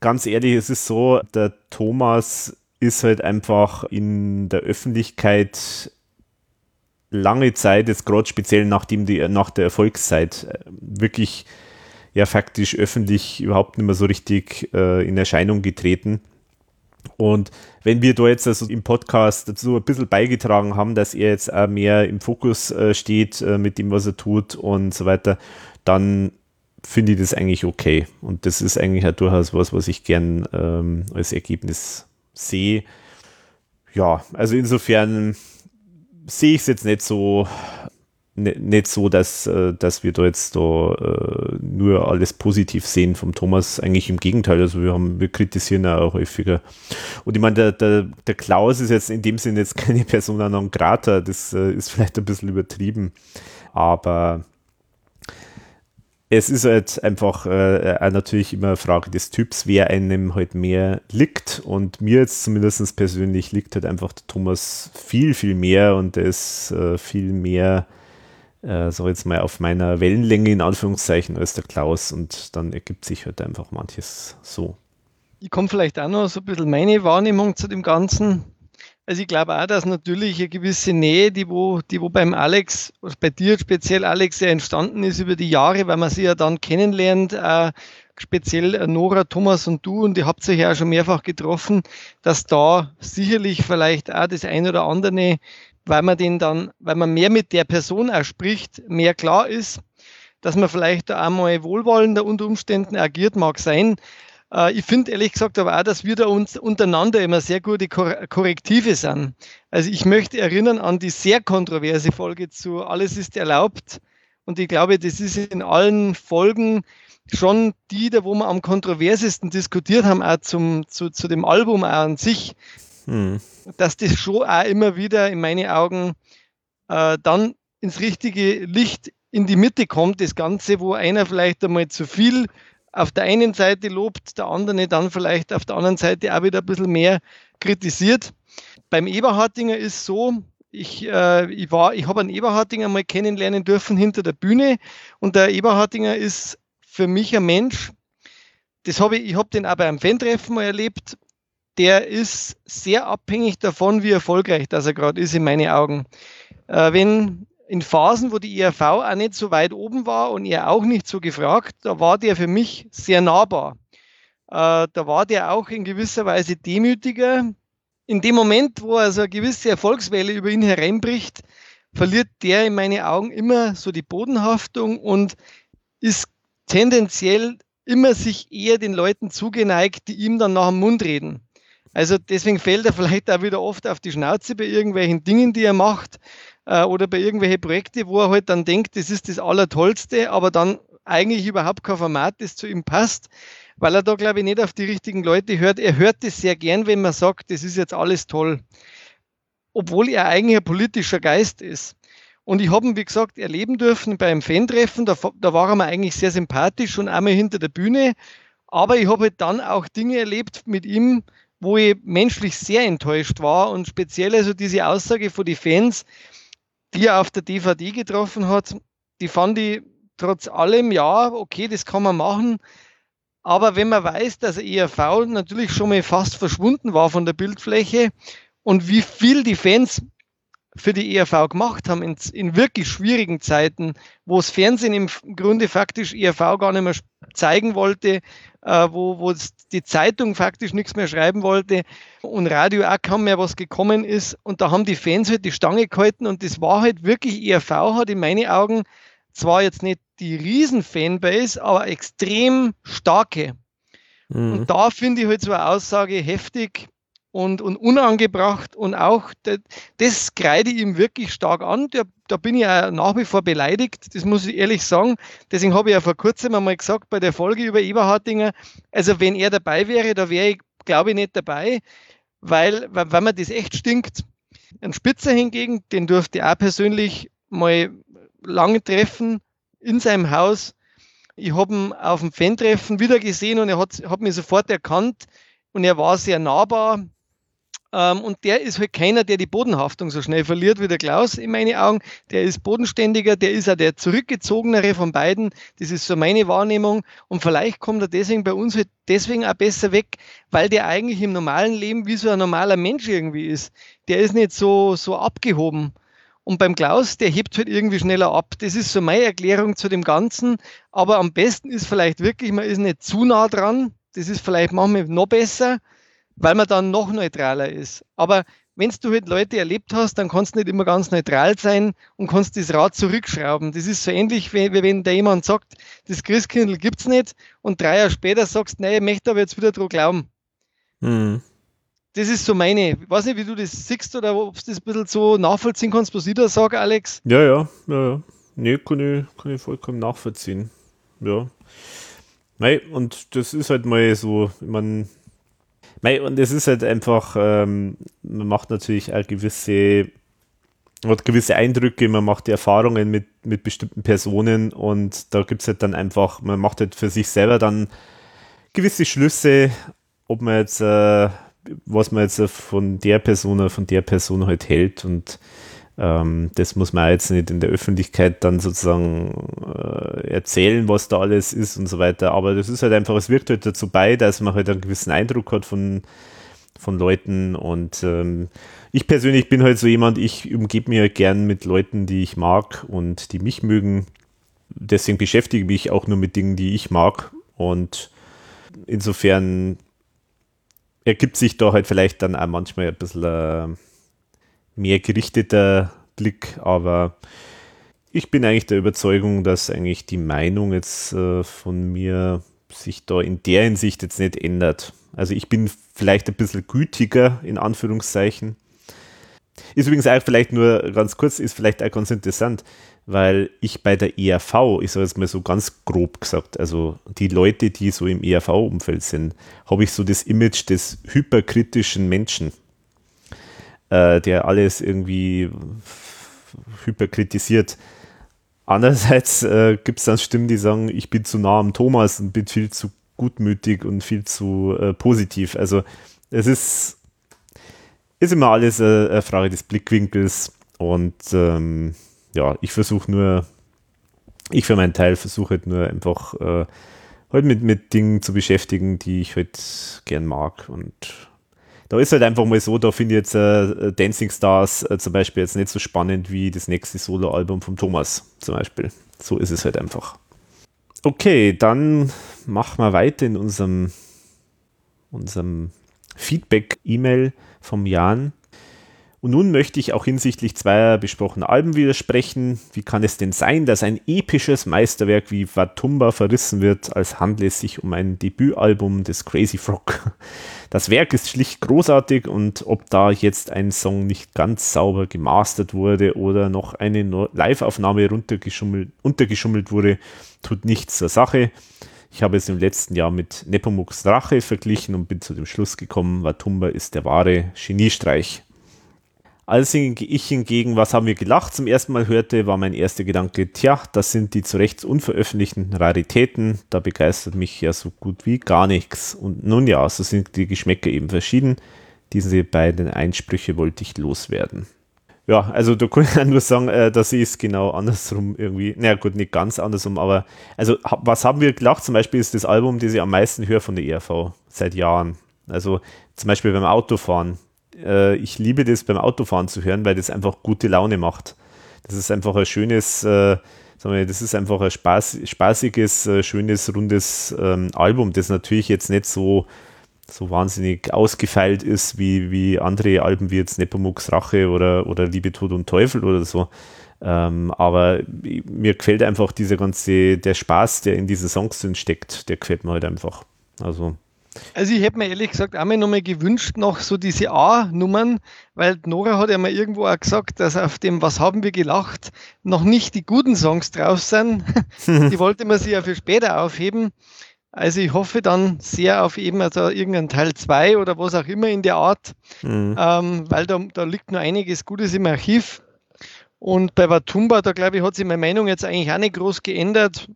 ganz ehrlich, es ist so, der Thomas ist halt einfach in der Öffentlichkeit lange Zeit, jetzt gerade speziell nachdem die, nach der Erfolgszeit, äh, wirklich ja faktisch öffentlich überhaupt nicht mehr so richtig äh, in Erscheinung getreten. Und wenn wir da jetzt also im Podcast dazu ein bisschen beigetragen haben, dass er jetzt auch mehr im Fokus äh, steht äh, mit dem, was er tut und so weiter, dann finde ich das eigentlich okay. Und das ist eigentlich auch durchaus was, was ich gern ähm, als Ergebnis sehe. Ja, also insofern sehe ich es jetzt nicht so nicht so, dass, äh, dass wir da jetzt da äh, nur alles positiv sehen vom Thomas. Eigentlich im Gegenteil. Also wir haben, wir kritisieren ja auch häufiger. Und ich meine, der, der, der Klaus ist jetzt in dem Sinne jetzt [laughs] keine Persona non grata. Das äh, ist vielleicht ein bisschen übertrieben. Aber es ist halt einfach äh, natürlich immer eine Frage des Typs, wer einem halt mehr liegt. Und mir jetzt zumindest persönlich liegt halt einfach der Thomas viel, viel mehr und er ist äh, viel mehr äh, so jetzt mal auf meiner Wellenlänge in Anführungszeichen als der Klaus und dann ergibt sich halt einfach manches so. Ich komme vielleicht auch noch so ein bisschen meine Wahrnehmung zu dem Ganzen. Also ich glaube auch, dass natürlich eine gewisse Nähe, die wo, die wo beim Alex, bei dir speziell Alex, ja entstanden ist über die Jahre, weil man sie ja dann kennenlernt, äh, speziell Nora, Thomas und du, und ihr habt sich ja auch schon mehrfach getroffen, dass da sicherlich vielleicht auch das ein oder andere, weil man den dann, weil man mehr mit der Person auch spricht, mehr klar ist, dass man vielleicht da einmal wohlwollender unter Umständen agiert, mag sein. Äh, ich finde ehrlich gesagt aber auch, dass wir da uns untereinander immer sehr gute Korrektive sind. Also ich möchte erinnern an die sehr kontroverse Folge zu Alles ist erlaubt. Und ich glaube, das ist in allen Folgen schon die, da wo wir am kontroversesten diskutiert haben, auch zum, zu, zu dem Album auch an sich, hm. dass das schon auch immer wieder in meinen Augen äh, dann ins richtige Licht in die Mitte kommt, das Ganze, wo einer vielleicht einmal zu viel auf der einen Seite lobt, der andere dann vielleicht auf der anderen Seite auch wieder ein bisschen mehr kritisiert. Beim Eberhardinger ist so, ich, äh, ich ich habe einen Eberhardinger mal kennenlernen dürfen hinter der Bühne und der Eberhardinger ist für mich ein Mensch, das habe ich, ich habe den auch beim Fan-Treffen mal erlebt, der ist sehr abhängig davon, wie erfolgreich das er gerade ist, in meinen Augen. Äh, wenn in Phasen, wo die IRV auch nicht so weit oben war und er auch nicht so gefragt, da war der für mich sehr nahbar. Äh, da war der auch in gewisser Weise demütiger. In dem Moment, wo also eine gewisse Erfolgswelle über ihn hereinbricht, verliert der in meinen Augen immer so die Bodenhaftung und ist tendenziell immer sich eher den Leuten zugeneigt, die ihm dann nach dem Mund reden. Also deswegen fällt er [laughs] vielleicht auch wieder oft auf die Schnauze bei irgendwelchen Dingen, die er macht äh, oder bei irgendwelchen Projekten, wo er halt dann denkt, das ist das Allertollste, aber dann eigentlich überhaupt kein Format, das zu ihm passt, weil er da, glaube ich, nicht auf die richtigen Leute hört. Er hört es sehr gern, wenn man sagt, das ist jetzt alles toll. Obwohl er eigentlich ein politischer Geist ist. Und ich habe ihn, wie gesagt, erleben dürfen beim Fan-Treffen. Da, da war er mir eigentlich sehr sympathisch und einmal hinter der Bühne. Aber ich habe halt dann auch Dinge erlebt mit ihm, wo ich menschlich sehr enttäuscht war. Und speziell also diese Aussage von den Fans, die er auf der DVD getroffen hat, die fand ich trotz allem, ja, okay, das kann man machen. Aber wenn man weiß, dass er ERV natürlich schon mal fast verschwunden war von der Bildfläche und wie viel die Fans für die ERV gemacht haben in, in wirklich schwierigen Zeiten, wo das Fernsehen im Grunde faktisch ERV gar nicht mehr zeigen wollte, äh, wo, wo die Zeitung faktisch nichts mehr schreiben wollte und Radio auch kaum mehr was gekommen ist. Und da haben die Fans halt die Stange gehalten und das war halt wirklich, ERV hat in meinen Augen zwar jetzt nicht die Riesen-Fanbase, aber extrem starke. Mhm. Und da finde ich halt so eine Aussage heftig und, und unangebracht und auch das, das kreide ich ihm wirklich stark an. Da, da bin ich ja nach wie vor beleidigt, das muss ich ehrlich sagen. Deswegen habe ich ja vor kurzem einmal gesagt bei der Folge über Eberhardinger, also wenn er dabei wäre, da wäre ich, glaube ich, nicht dabei, weil, weil, weil mir das echt stinkt. Ein Spitzer hingegen, den durfte ich auch persönlich mal lange treffen in seinem Haus. Ich habe ihn auf dem Fan-Treffen wieder gesehen und er hat, hat mich sofort erkannt und er war sehr nahbar. Ähm, und der ist halt keiner, der die Bodenhaftung so schnell verliert wie der Klaus in meinen Augen. Der ist bodenständiger, der ist auch der zurückgezogenere von beiden. Das ist so meine Wahrnehmung. Und vielleicht kommt er deswegen bei uns halt deswegen auch besser weg, weil der eigentlich im normalen Leben wie so ein normaler Mensch irgendwie ist. Der ist nicht so, so abgehoben. Und beim Klaus, der hebt halt irgendwie schneller ab. Das ist so meine Erklärung zu dem Ganzen. Aber am besten ist vielleicht wirklich, man ist nicht zu nah dran. Das ist vielleicht manchmal noch besser weil man dann noch neutraler ist. Aber wenn du halt Leute erlebt hast, dann kannst du nicht immer ganz neutral sein und kannst das Rad zurückschrauben. Das ist so ähnlich, wie, wie wenn da jemand sagt, das Christkindl gibt's nicht und drei Jahre später sagst, nein, ich möchte aber jetzt wieder dran glauben. Mhm. Das ist so meine, ich weiß nicht, wie du das siehst oder ob du das ein bisschen so nachvollziehen kannst, was ich da sage, Alex. Ja, ja, ja, ja. Nee, kann ich, kann ich vollkommen nachvollziehen. Ja. Nein, und das ist halt mal so, ich meine, und es ist halt einfach, ähm, man macht natürlich auch gewisse, hat gewisse Eindrücke, man macht die Erfahrungen mit, mit bestimmten Personen und da gibt es halt dann einfach, man macht halt für sich selber dann gewisse Schlüsse, ob man jetzt, äh, was man jetzt von der Person oder von der Person halt hält und ähm, das muss man jetzt nicht in der Öffentlichkeit dann sozusagen äh, erzählen, was da alles ist und so weiter. Aber das ist halt einfach, es wirkt halt dazu bei, dass man halt einen gewissen Eindruck hat von, von Leuten. Und ähm, ich persönlich bin halt so jemand, ich umgebe mich halt gern mit Leuten, die ich mag und die mich mögen. Deswegen beschäftige ich mich auch nur mit Dingen, die ich mag. Und insofern ergibt sich da halt vielleicht dann auch manchmal ein bisschen äh, mehr gerichteter Blick, aber ich bin eigentlich der Überzeugung, dass eigentlich die Meinung jetzt äh, von mir sich da in der Hinsicht jetzt nicht ändert. Also ich bin vielleicht ein bisschen gütiger in Anführungszeichen. Ist übrigens auch vielleicht nur ganz kurz, ist vielleicht auch ganz interessant, weil ich bei der ERV, ich sage jetzt mal so ganz grob gesagt, also die Leute, die so im ERV-Umfeld sind, habe ich so das Image des hyperkritischen Menschen, äh, der alles irgendwie hyperkritisiert. Andererseits äh, gibt es dann Stimmen, die sagen, ich bin zu nah am Thomas und bin viel zu gutmütig und viel zu äh, positiv. Also es ist, ist immer alles äh, eine Frage des Blickwinkels und ähm, ja, ich versuche nur, ich für meinen Teil versuche halt nur einfach äh, halt mit, mit Dingen zu beschäftigen, die ich halt gern mag und da ist halt einfach mal so, da finde ich jetzt äh, Dancing Stars äh, zum Beispiel jetzt nicht so spannend wie das nächste Soloalbum von Thomas zum Beispiel. So ist es halt einfach. Okay, dann machen wir weiter in unserem, unserem Feedback-E-Mail vom Jan. Und nun möchte ich auch hinsichtlich zweier besprochener Alben widersprechen. Wie kann es denn sein, dass ein episches Meisterwerk wie Watumba verrissen wird, als handle es sich um ein Debütalbum des Crazy Frog? [laughs] Das Werk ist schlicht großartig und ob da jetzt ein Song nicht ganz sauber gemastert wurde oder noch eine Live-Aufnahme untergeschummelt wurde, tut nichts zur Sache. Ich habe es im letzten Jahr mit Nepomuks Rache verglichen und bin zu dem Schluss gekommen, Watumba ist der wahre Geniestreich. Als ich hingegen, was haben wir gelacht, zum ersten Mal hörte, war mein erster Gedanke, tja, das sind die zu Recht unveröffentlichten Raritäten, da begeistert mich ja so gut wie gar nichts. Und nun ja, so sind die Geschmäcker eben verschieden. Diese beiden Einsprüche wollte ich loswerden. Ja, also da kann ich nur sagen, äh, dass ich es genau andersrum irgendwie, naja gut, nicht ganz andersrum, aber also was haben wir gelacht? Zum Beispiel ist das Album, das ich am meisten höre von der ERV seit Jahren. Also zum Beispiel beim Autofahren äh, ich liebe das beim Autofahren zu hören, weil das einfach gute Laune macht. Das ist einfach ein schönes, äh, wir, das ist einfach ein Spaß, spaßiges, äh, schönes, rundes ähm, Album, das natürlich jetzt nicht so, so wahnsinnig ausgefeilt ist wie, wie andere Alben wie jetzt Nepomuks Rache oder, oder Liebe, Tod und Teufel oder so. Ähm, aber mir gefällt einfach dieser ganze, der Spaß, der in diese Songs drin steckt, der gefällt mir halt einfach. Also also ich hätte mir ehrlich gesagt einmal nochmal gewünscht, noch so diese A-Nummern, weil Nora hat ja mal irgendwo auch gesagt, dass auf dem Was haben wir gelacht noch nicht die guten Songs drauf sind. [laughs] die wollte man sich ja für später aufheben. Also ich hoffe dann sehr auf eben also irgendein Teil 2 oder was auch immer in der Art, mhm. ähm, weil da, da liegt nur einiges Gutes im Archiv. Und bei Watumba, da glaube ich, hat sich meine Meinung jetzt eigentlich auch nicht groß geändert.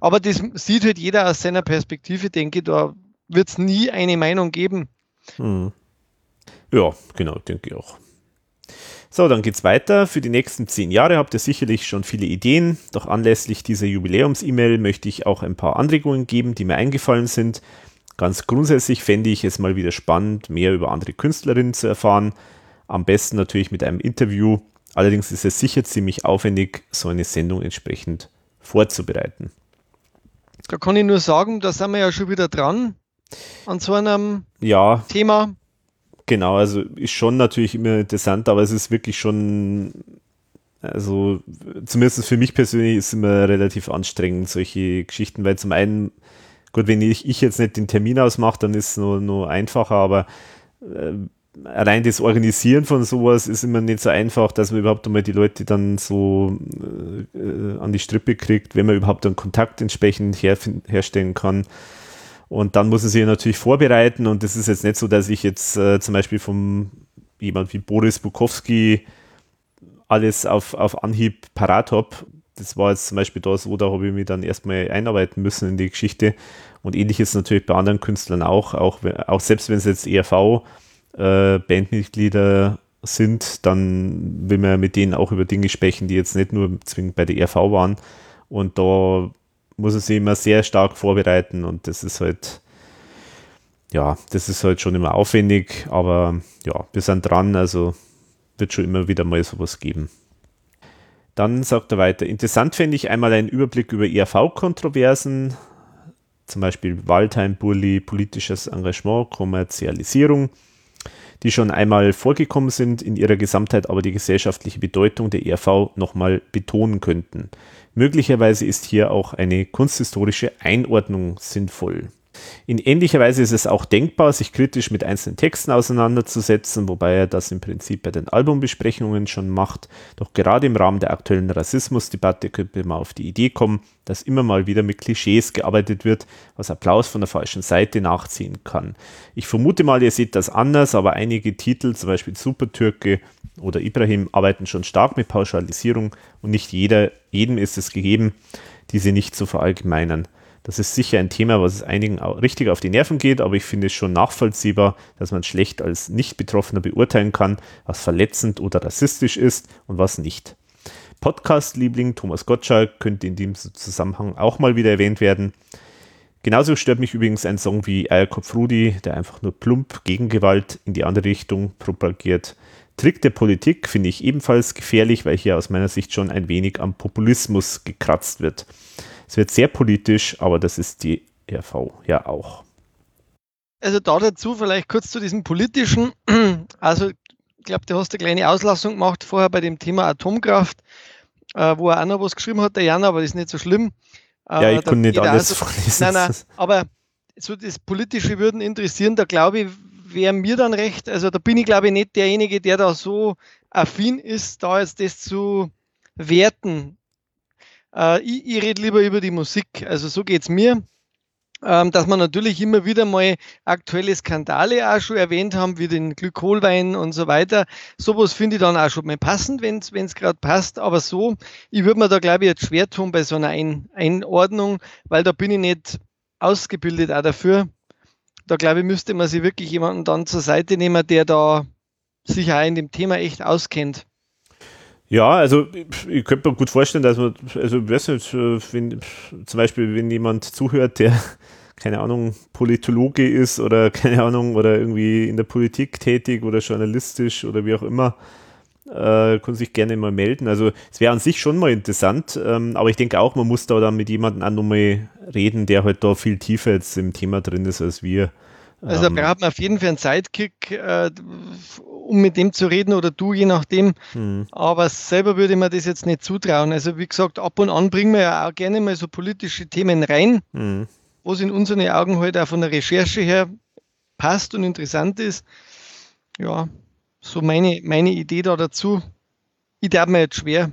Aber das sieht halt jeder aus seiner Perspektive, denke ich, da wird es nie eine Meinung geben. Hm. Ja, genau, denke ich auch. So, dann geht's weiter. Für die nächsten zehn Jahre habt ihr sicherlich schon viele Ideen, doch anlässlich dieser Jubiläums-E-Mail möchte ich auch ein paar Anregungen geben, die mir eingefallen sind. Ganz grundsätzlich fände ich es mal wieder spannend, mehr über andere Künstlerinnen zu erfahren. Am besten natürlich mit einem Interview. Allerdings ist es sicher ziemlich aufwendig, so eine Sendung entsprechend vorzubereiten. Da kann ich nur sagen, da sind wir ja schon wieder dran an so einem ja, Thema. Genau, also ist schon natürlich immer interessant, aber es ist wirklich schon, also zumindest für mich persönlich ist es immer relativ anstrengend, solche Geschichten, weil zum einen, gut, wenn ich, ich jetzt nicht den Termin ausmache, dann ist es nur, nur einfacher, aber äh, allein das Organisieren von sowas ist immer nicht so einfach, dass man überhaupt einmal die Leute dann so äh, an die Strippe kriegt, wenn man überhaupt einen Kontakt entsprechend her, herstellen kann. Und dann muss er sich natürlich vorbereiten und das ist jetzt nicht so, dass ich jetzt äh, zum Beispiel vom jemand wie Boris Bukowski alles auf, auf Anhieb parat habe. Das war jetzt zum Beispiel da so, da habe ich mich dann erstmal einarbeiten müssen in die Geschichte. Und ähnlich ist es natürlich bei anderen Künstlern auch, auch, auch selbst wenn es jetzt ERV-Bandmitglieder äh, sind, dann will man mit denen auch über Dinge sprechen, die jetzt nicht nur zwingend bei der ERV waren. Und da muss er sich immer sehr stark vorbereiten und das ist halt, ja, das ist halt schon immer aufwendig, aber ja, wir sind dran, also wird schon immer wieder mal sowas geben. Dann sagt er weiter, interessant fände ich einmal einen Überblick über ERV-Kontroversen. zum Beispiel Waldheim, Burli, politisches Engagement, Kommerzialisierung, die schon einmal vorgekommen sind, in ihrer Gesamtheit aber die gesellschaftliche Bedeutung der ERV nochmal betonen könnten. Möglicherweise ist hier auch eine kunsthistorische Einordnung sinnvoll. In ähnlicher Weise ist es auch denkbar, sich kritisch mit einzelnen Texten auseinanderzusetzen, wobei er das im Prinzip bei den Albumbesprechungen schon macht. Doch gerade im Rahmen der aktuellen Rassismusdebatte könnte man auf die Idee kommen, dass immer mal wieder mit Klischees gearbeitet wird, was Applaus von der falschen Seite nachziehen kann. Ich vermute mal, ihr seht das anders, aber einige Titel, zum Beispiel Supertürke oder Ibrahim, arbeiten schon stark mit Pauschalisierung und nicht jeder, jedem ist es gegeben, diese nicht zu verallgemeinern. Das ist sicher ein Thema, was es einigen richtig auf die Nerven geht, aber ich finde es schon nachvollziehbar, dass man schlecht als Nicht-Betroffener beurteilen kann, was verletzend oder rassistisch ist und was nicht. Podcast-Liebling Thomas Gottschalk könnte in diesem Zusammenhang auch mal wieder erwähnt werden. Genauso stört mich übrigens ein Song wie Eierkopf Rudi, der einfach nur plump Gegengewalt in die andere Richtung propagiert. Trick der Politik finde ich ebenfalls gefährlich, weil hier aus meiner Sicht schon ein wenig am Populismus gekratzt wird. Es wird sehr politisch, aber das ist die RV ja auch. Also da dazu vielleicht kurz zu diesem politischen. [clears throat] Also ich glaube, du hast eine kleine Auslassung gemacht vorher bei dem Thema Atomkraft, äh, wo er auch noch was geschrieben hat, der Jan, aber das ist nicht so schlimm. Äh, ja, ich kann nicht alles also, vorlesen. Nein, nein, aber so das Politische würden interessieren, da glaube ich, wäre mir dann recht, also da bin ich glaube ich nicht derjenige, der da so affin ist, da jetzt das zu werten. Äh, ich, ich rede lieber über die Musik. Also so geht es mir. Ähm, dass man natürlich immer wieder mal aktuelle Skandale auch schon erwähnt haben, wie den Glykolwein und so weiter. Sowas finde ich dann auch schon mal passend, wenn es gerade passt. Aber so, ich würde mir da glaube ich jetzt schwer tun bei so einer Ein Einordnung, weil da bin ich nicht ausgebildet auch dafür. Da glaube ich, müsste man sich wirklich jemanden dann zur Seite nehmen, der da sich auch in dem Thema echt auskennt. Ja, also ich könnte mir gut vorstellen, dass man, also ich weiß nicht, wenn, zum Beispiel, wenn jemand zuhört, der, [laughs] keine Ahnung, Politologe ist oder [laughs] keine Ahnung, oder irgendwie in der Politik tätig oder journalistisch oder wie auch immer, äh, kann sich gerne mal melden. Also es wäre an sich schon mal interessant, ähm, aber ich denke auch, man muss da dann mit jemandem auch nochmal reden, der halt da viel tiefer jetzt im Thema drin ist als wir. Also ähm, wir haben auf jeden Fall einen Sidekick, äh, um mit dem zu reden oder du, je nachdem. Mhm. Aber selber würde mir das jetzt nicht zutrauen. Also wie gesagt, ab und an bringen wir ja auch gerne mal so politische Themen rein, mhm. was in unseren Augen halt auch von der Recherche her passt und interessant ist. Ja, so meine, meine Idee da dazu. Ich darf mir jetzt schwer,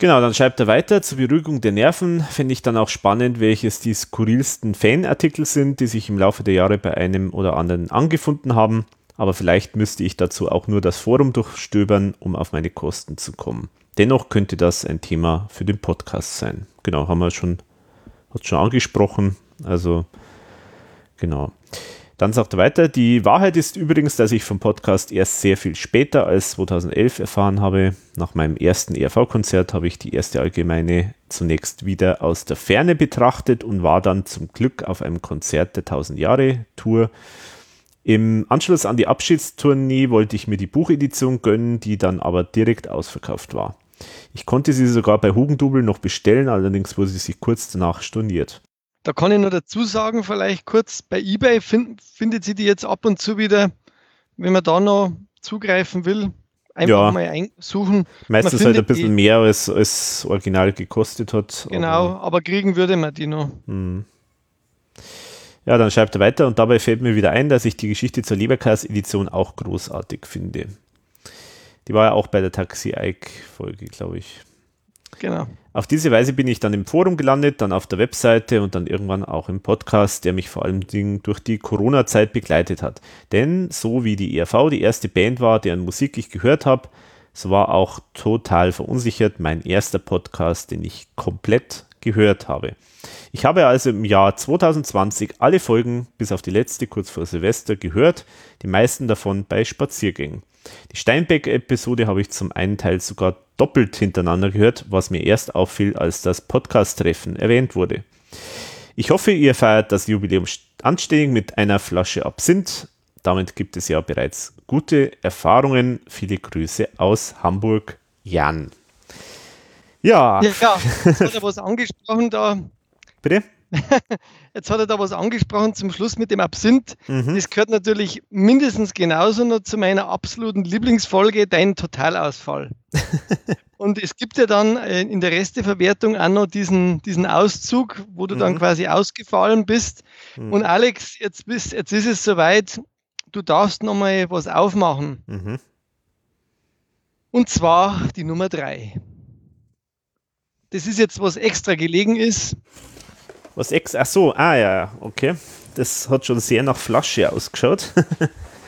Genau, dann schreibt er weiter, zur Beruhigung der Nerven finde ich dann auch spannend, welches die skurrilsten Fanartikel sind, die sich im Laufe der Jahre bei einem oder anderen angefunden haben, aber vielleicht müsste ich dazu auch nur das Forum durchstöbern, um auf meine Kosten zu kommen. Dennoch könnte das ein Thema für den Podcast sein. Genau, haben wir schon, hat schon angesprochen, also genau. Dann sagt er weiter, die Wahrheit ist übrigens, dass ich vom Podcast erst sehr viel später als 2011 erfahren habe. Nach meinem ersten ERV-Konzert habe ich die erste Allgemeine zunächst wieder aus der Ferne betrachtet und war dann zum Glück auf einem Konzert der 1000 Jahre Tour. Im Anschluss an die Abschiedstournee wollte ich mir die Buchedition gönnen, die dann aber direkt ausverkauft war. Ich konnte sie sogar bei Hugendubel noch bestellen, allerdings wurde sie kurz danach storniert. Da kann ich nur dazu sagen, vielleicht kurz, bei eBay find, findet sie die jetzt ab und zu wieder, wenn man da noch zugreifen will, einfach ja. mal einsuchen. Meistens halt ein bisschen die, mehr als, als original gekostet hat. Genau, aber, aber kriegen würde man die noch. Hm. Ja, dann schreibt er weiter und dabei fällt mir wieder ein, dass ich die Geschichte zur Leberkas-Edition auch großartig finde. Die war ja auch bei der Taxi-Ike-Folge, glaube ich. Genau. Auf diese Weise bin ich dann im Forum gelandet, dann auf der Webseite und dann irgendwann auch im Podcast, der mich vor allem durch die Corona-Zeit begleitet hat. Denn so wie die ERV die erste Band war, deren Musik ich gehört habe, so war auch total verunsichert mein erster Podcast, den ich komplett gehört habe. Ich habe also im Jahr 2020 alle Folgen bis auf die letzte kurz vor Silvester gehört, die meisten davon bei Spaziergängen. Die Steinbeck-Episode habe ich zum einen Teil sogar doppelt hintereinander gehört, was mir erst auffiel, als das Podcast-Treffen erwähnt wurde. Ich hoffe, ihr feiert das Jubiläum anständig mit einer Flasche Absinth. Damit gibt es ja bereits gute Erfahrungen. Viele Grüße aus Hamburg, Jan. Ja. Ja, ja. hat er [laughs] was angesprochen da. Bitte? [laughs] jetzt hat er da was angesprochen zum Schluss mit dem Absinth. Mhm. Das gehört natürlich mindestens genauso noch zu meiner absoluten Lieblingsfolge, dein Totalausfall. [laughs] Und es gibt ja dann äh, in der Resteverwertung auch noch diesen, diesen Auszug, wo du mhm. dann quasi ausgefallen bist. Mhm. Und Alex, jetzt, bist, jetzt ist es soweit, du darfst nochmal was aufmachen. Mhm. Und zwar die Nummer drei. Das ist jetzt was extra gelegen ist. Was ex? Ach so, ah ja, okay. Das hat schon sehr nach Flasche ausgeschaut.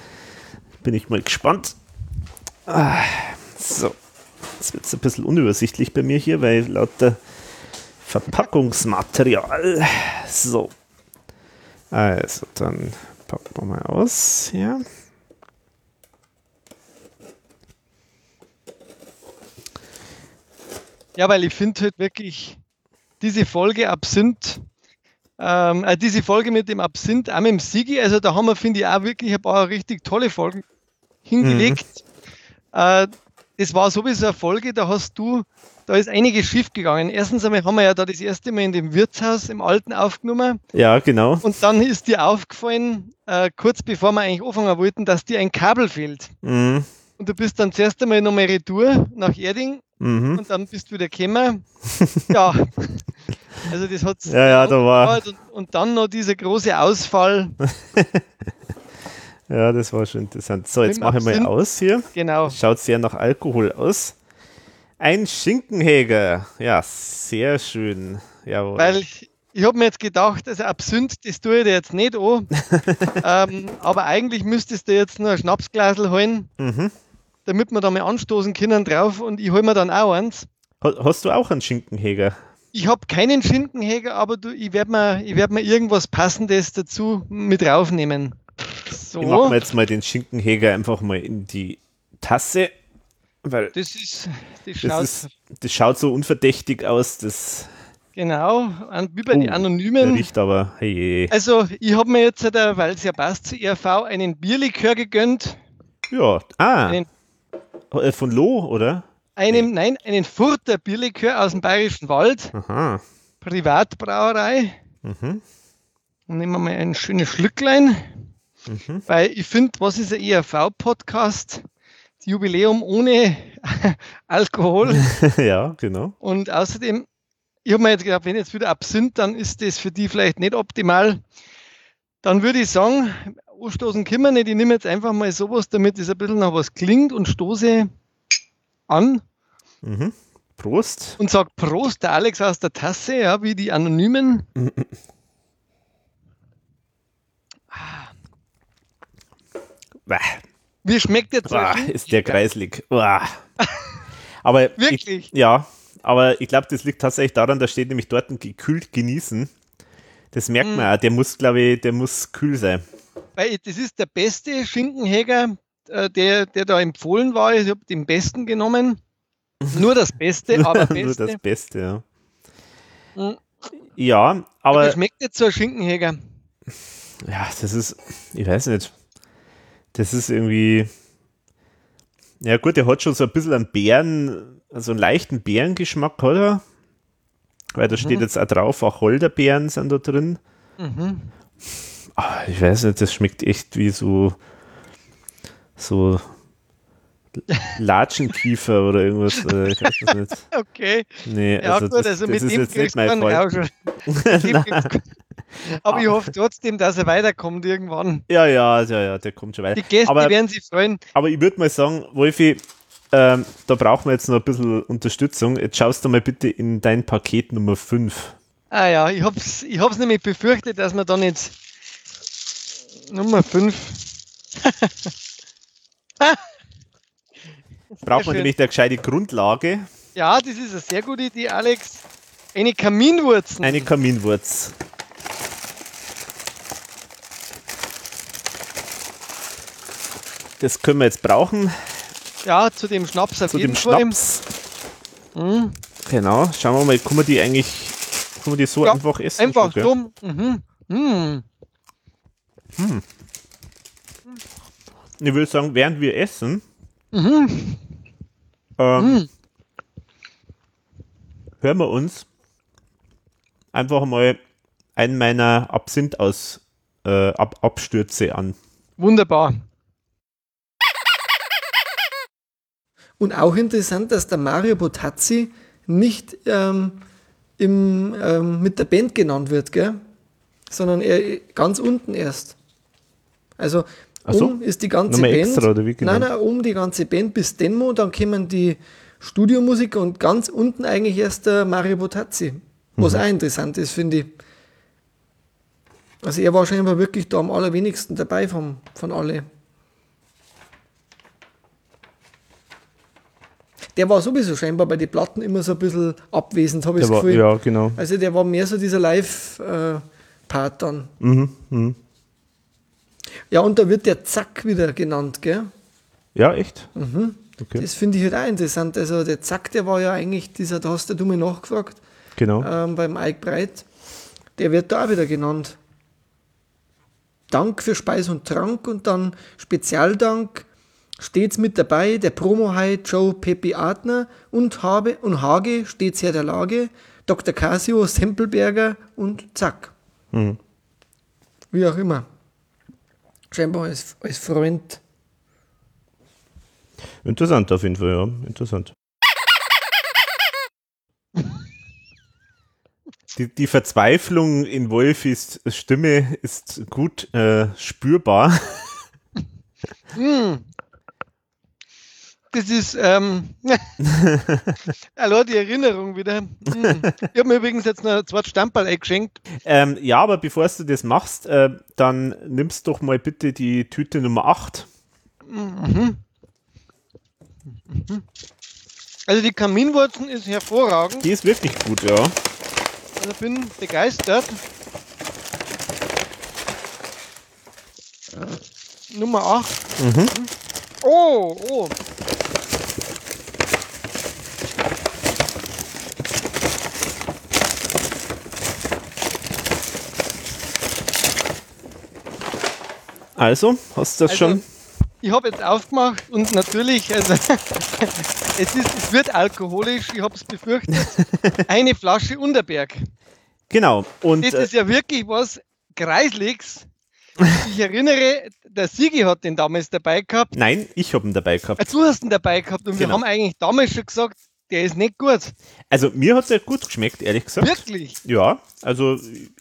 [laughs] Bin ich mal gespannt. Ah, so. Jetzt wird es ein bisschen unübersichtlich bei mir hier, weil lauter Verpackungsmaterial. So. Also, dann packen wir mal aus hier. Ja, weil ich finde halt wirklich diese Folge Absinth ähm, äh, diese Folge mit dem Absinth, auch mit dem Sigi, also da haben wir, finde ich, auch wirklich ein paar richtig tolle Folgen hingelegt. Mhm. Äh, das war sowieso eine Folge, da hast du, da ist einiges schief gegangen. Erstens einmal haben wir ja da das erste Mal in dem Wirtshaus im Alten aufgenommen. Ja, genau. Und dann ist dir aufgefallen, äh, kurz bevor wir eigentlich anfangen wollten, dass dir ein Kabel fehlt. Mhm. Und du bist dann zuerst einmal nochmal retour nach Erding mhm. und dann bist du wieder gekommen. [laughs] ja, also das hat ja, ja, da war und, und, dann noch dieser große Ausfall. [laughs] ja, das war schon interessant. So, jetzt mache ich mal aus hier. Genau. Schaut sehr nach Alkohol aus. Ein Schinkenhäger. Ja, sehr schön. Jawohl. Weil ich, ich habe mir jetzt gedacht, also Absinth, das tue ich dir jetzt nicht an. [laughs] ähm, aber eigentlich müsstest du jetzt nur ein Schnapsglasel holen, mhm. Damit wir da mal anstoßen können drauf und ich hole mir dann auch eins. Hast du auch einen Schinkenhäger? Ich habe keinen Schinkenhäger, aber du, ich werde mir, werd mir irgendwas Passendes dazu mit raufnehmen. So. Ich mache jetzt mal den Schinkenhäger einfach mal in die Tasse. Weil das ist, das schaut, das, ist, das schaut so unverdächtig aus. Das Genau, wie bei oh, den Anonymen. Riecht aber, hey. Also, ich habe mir jetzt, weil es ja passt zu ERV, einen Bierlikör gegönnt. Ja, ah. Einen, äh, von Loh, oder? Einem, nein, einen Furter Bierlikör aus dem Bayerischen Wald. Aha. Privatbrauerei. Mhm. Und nehmen wir mal ein schönes Schlücklein. Mhm. Weil ich finde, was ist ein ERV-Podcast? Jubiläum ohne [laughs] Alkohol. [laughs] ja, genau. Und außerdem, ich habe mir jetzt gedacht, wenn jetzt wieder Absinth, dann ist das für die vielleicht nicht optimal. Dann würde ich sagen, anstoßen können wir nicht. Ich nehme jetzt einfach mal sowas, damit es ein bisschen nach was klingt und stoße an. Mhm. Prost. Und sagt Prost, der Alex aus der Tasse, ja, wie die Anonymen. Mhm. Wie schmeckt der Bah, ist der kreislig. [laughs] Aber Wirklich? Ich, ja, aber ich glaube, das liegt tatsächlich daran, da steht nämlich dort ein gekühlt genießen. Das merkt mm. man auch, der muss, glaube ich, der muss kühl sein. Weil das ist der beste Schinkenhäger, äh, der, der da empfohlen war. Ich habe den besten genommen. Nur das Beste, [laughs] aber Beste. Nur das Beste, ja. Mhm. Ja, aber. aber schmeckt jetzt so ein Schinkenhäger. Ja, das ist, ich weiß nicht. Das ist irgendwie. Ja, gut, der hat schon so ein bisschen einen Bären, also einen leichten Bärengeschmack, oder? Weil da mhm. steht jetzt auch drauf, auch Holderbeeren sind da drin. Mhm. Ach, ich weiß nicht, das schmeckt echt wie so, so Latschenkiefer oder irgendwas. Äh, ich weiß es nicht. [laughs] Okay. Nee, ja, also gut, das, also das ist jetzt nicht mein Fall. [laughs] Aber ich hoffe trotzdem, dass er weiterkommt irgendwann. Ja, ja, ja, ja, der kommt schon weiter. Die Gäste aber, werden sich freuen. Aber ich würde mal sagen, Wolfi, ähm, da brauchen wir jetzt noch ein bisschen Unterstützung. Jetzt schaust du mal bitte in dein Paket Nummer 5. Ah ja, ich hab's, ich hab's nämlich befürchtet, dass wir dann jetzt Nummer 5. [laughs] Braucht man nämlich eine gescheite Grundlage. Ja, das ist eine sehr gute Idee, Alex. Eine Kaminwurz. Eine Kaminwurz. Das können wir jetzt brauchen. Ja, zu dem Schnaps auf zu jeden dem Fall. Schnaps. Mhm. Genau, schauen wir mal, kann man die eigentlich, kann man die so ja, einfach essen? Einfach so. Mhm. Mhm. Hm. Ich würde sagen, während wir essen, mhm. ähm, mhm. hören wir uns einfach mal einen meiner Absinth aus äh, Ab Abstürze an. Wunderbar. Und auch interessant, dass der Mario Botazzi nicht ähm, im, ähm, mit der Band genannt wird, gell? sondern er ganz unten erst. Also so? um ist die ganze Band. extra, oder wie genau? Nein, nein, um die ganze Band bis Denmo, dann kommen die Studiomusiker und ganz unten eigentlich erst der Mario Botazzi. Was Mhm. auch interessant ist, finde ich. Also er war scheinbar wirklich da am allerwenigsten dabei vom, von alle. Der war sowieso scheinbar bei den Platten immer so ein bisschen abwesend, habe ich das war, Gefühl. ja, genau. Also der war mehr so dieser Live-Part dann. Mhm, mhm. Ja, und da wird der Zack wieder genannt, gell? Ja, echt? Mhm. Okay. Das finde ich halt auch interessant. Also der Zack, der war ja eigentlich dieser, da hast du mir nachgefragt, Genau. ähm, beim Ike Breit. Der wird da auch wieder genannt. Dank für Speis und Trank und dann Spezialdank stets mit dabei der Promo-High Joe Peppi Adner und Habe und Hage stets her der Lage, Dr. Casio, Sempelberger und Zack. Mhm. Wie auch immer. Scheinbar als, als Freund. Interessant auf jeden Fall, ja. Interessant. Die, die Verzweiflung in Wolfis Stimme ist gut äh, spürbar. Hm. Das ist, ähm, [laughs] [laughs] allein die Erinnerung wieder. Hm. Ich habe mir übrigens jetzt noch ein zweites Stamperl eingeschenkt. Ähm, ja, aber bevor du das machst, äh, dann nimmst doch mal bitte die Tüte Nummer 8. Also die Kaminwurzen ist hervorragend. Die ist wirklich gut, ja. Also bin begeistert. Nummer 8. Mhm. Oh, oh. Also, hast du das Also, schon? Ich habe jetzt aufgemacht und natürlich, also [laughs] es, ist, es wird alkoholisch, ich habe es befürchtet. [laughs] Eine Flasche Unterberg. Genau. Und Das äh, ist ja wirklich was Kreisliges. Ich erinnere, der Sigi hat den damals dabei gehabt. nein, ich habe ihn dabei gehabt. Äh, Du hast ihn dabei gehabt und wir Genau. haben eigentlich damals schon gesagt, der ist nicht gut. Also mir hat er gut geschmeckt, ehrlich gesagt. Wirklich. Ja, also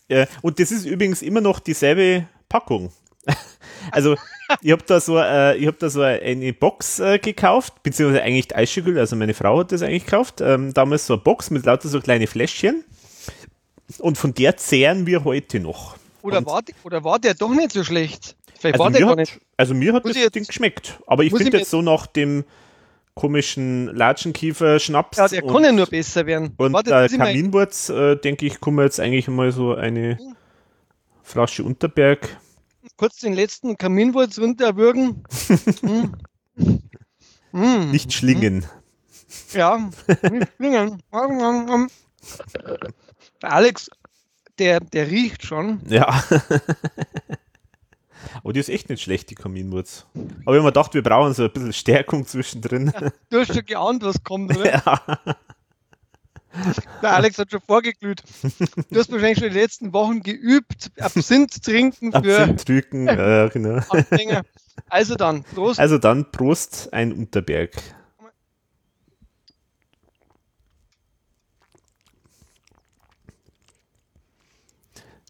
äh, und das ist übrigens immer noch dieselbe Packung. [laughs] also ich habe da so, äh, ich habe da so eine Box äh, gekauft, beziehungsweise eigentlich die Eischegül, also meine Frau hat das eigentlich gekauft. Ähm, damals so eine Box mit lauter so kleine Fläschchen. Und von der zehren wir heute noch. Oder Und- war, oder war der doch nicht so schlecht? Vielleicht Also war der mir, hat, nicht. also mir hat Muss das jetzt- Ding geschmeckt. Aber ich finde jetzt so nach dem komischen Latschenkiefer-Schnaps Ja, der und, kann ja nur besser werden. und Warte, mal- Kaminwurz, äh, denke ich, kann man jetzt eigentlich mal so eine Flasche Unterberg. Kurz den letzten Kaminwurz runterwürgen. hm. Hm. Nicht schlingen. Ja, nicht. Der Alex, der, der riecht schon. Ja. [laughs] Aber die ist echt nicht schlecht, die Kaminwurz. Aber ich habe mir gedacht, wir brauchen so ein bisschen Stärkung zwischendrin. Du hast schon geahnt, was kommt, oder? [laughs] Ja. Der Alex hat schon vorgeglüht. Du hast wahrscheinlich schon die letzten Wochen geübt, Absinth trinken für Absinth drücken, ja, genau. Anfänger. Also dann, Prost. Also dann Prost, ein Unterberg.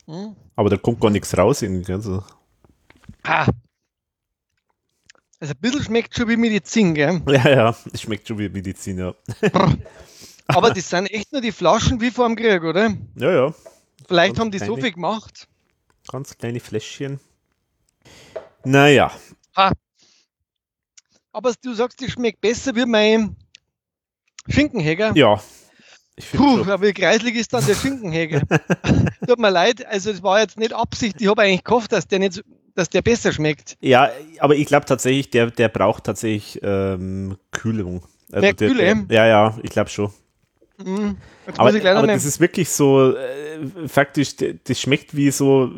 Hm. Aber da kommt gar nichts raus irgendwie. Also. Ah. Also ein bisschen schmeckt schon wie Medizin, gell? Ja, ja, es schmeckt schon wie Medizin, ja. Aber das sind echt nur die Flaschen wie vor dem Krieg, oder? Ja, ja, Vielleicht Ganz haben die so kleine. viel gemacht. ganz kleine Fläschchen. Naja, Aber du sagst, die schmeckt besser wie mein Schinkenhäger. ja. Ich Puh, schon. aber wie kreislig ist dann der [laughs] Schinkenhäger? Tut mir leid, also das war jetzt nicht Absicht. Ich habe eigentlich gehofft, dass der nicht, so- dass der besser schmeckt. Ja, aber ich glaube tatsächlich, der, der braucht tatsächlich ähm, Kühlung. Also der, Kühle? Der, ja, ja, ich glaube schon. Hm. Jetzt Aber, aber mal- das ist wirklich so, äh, faktisch, das schmeckt wie so,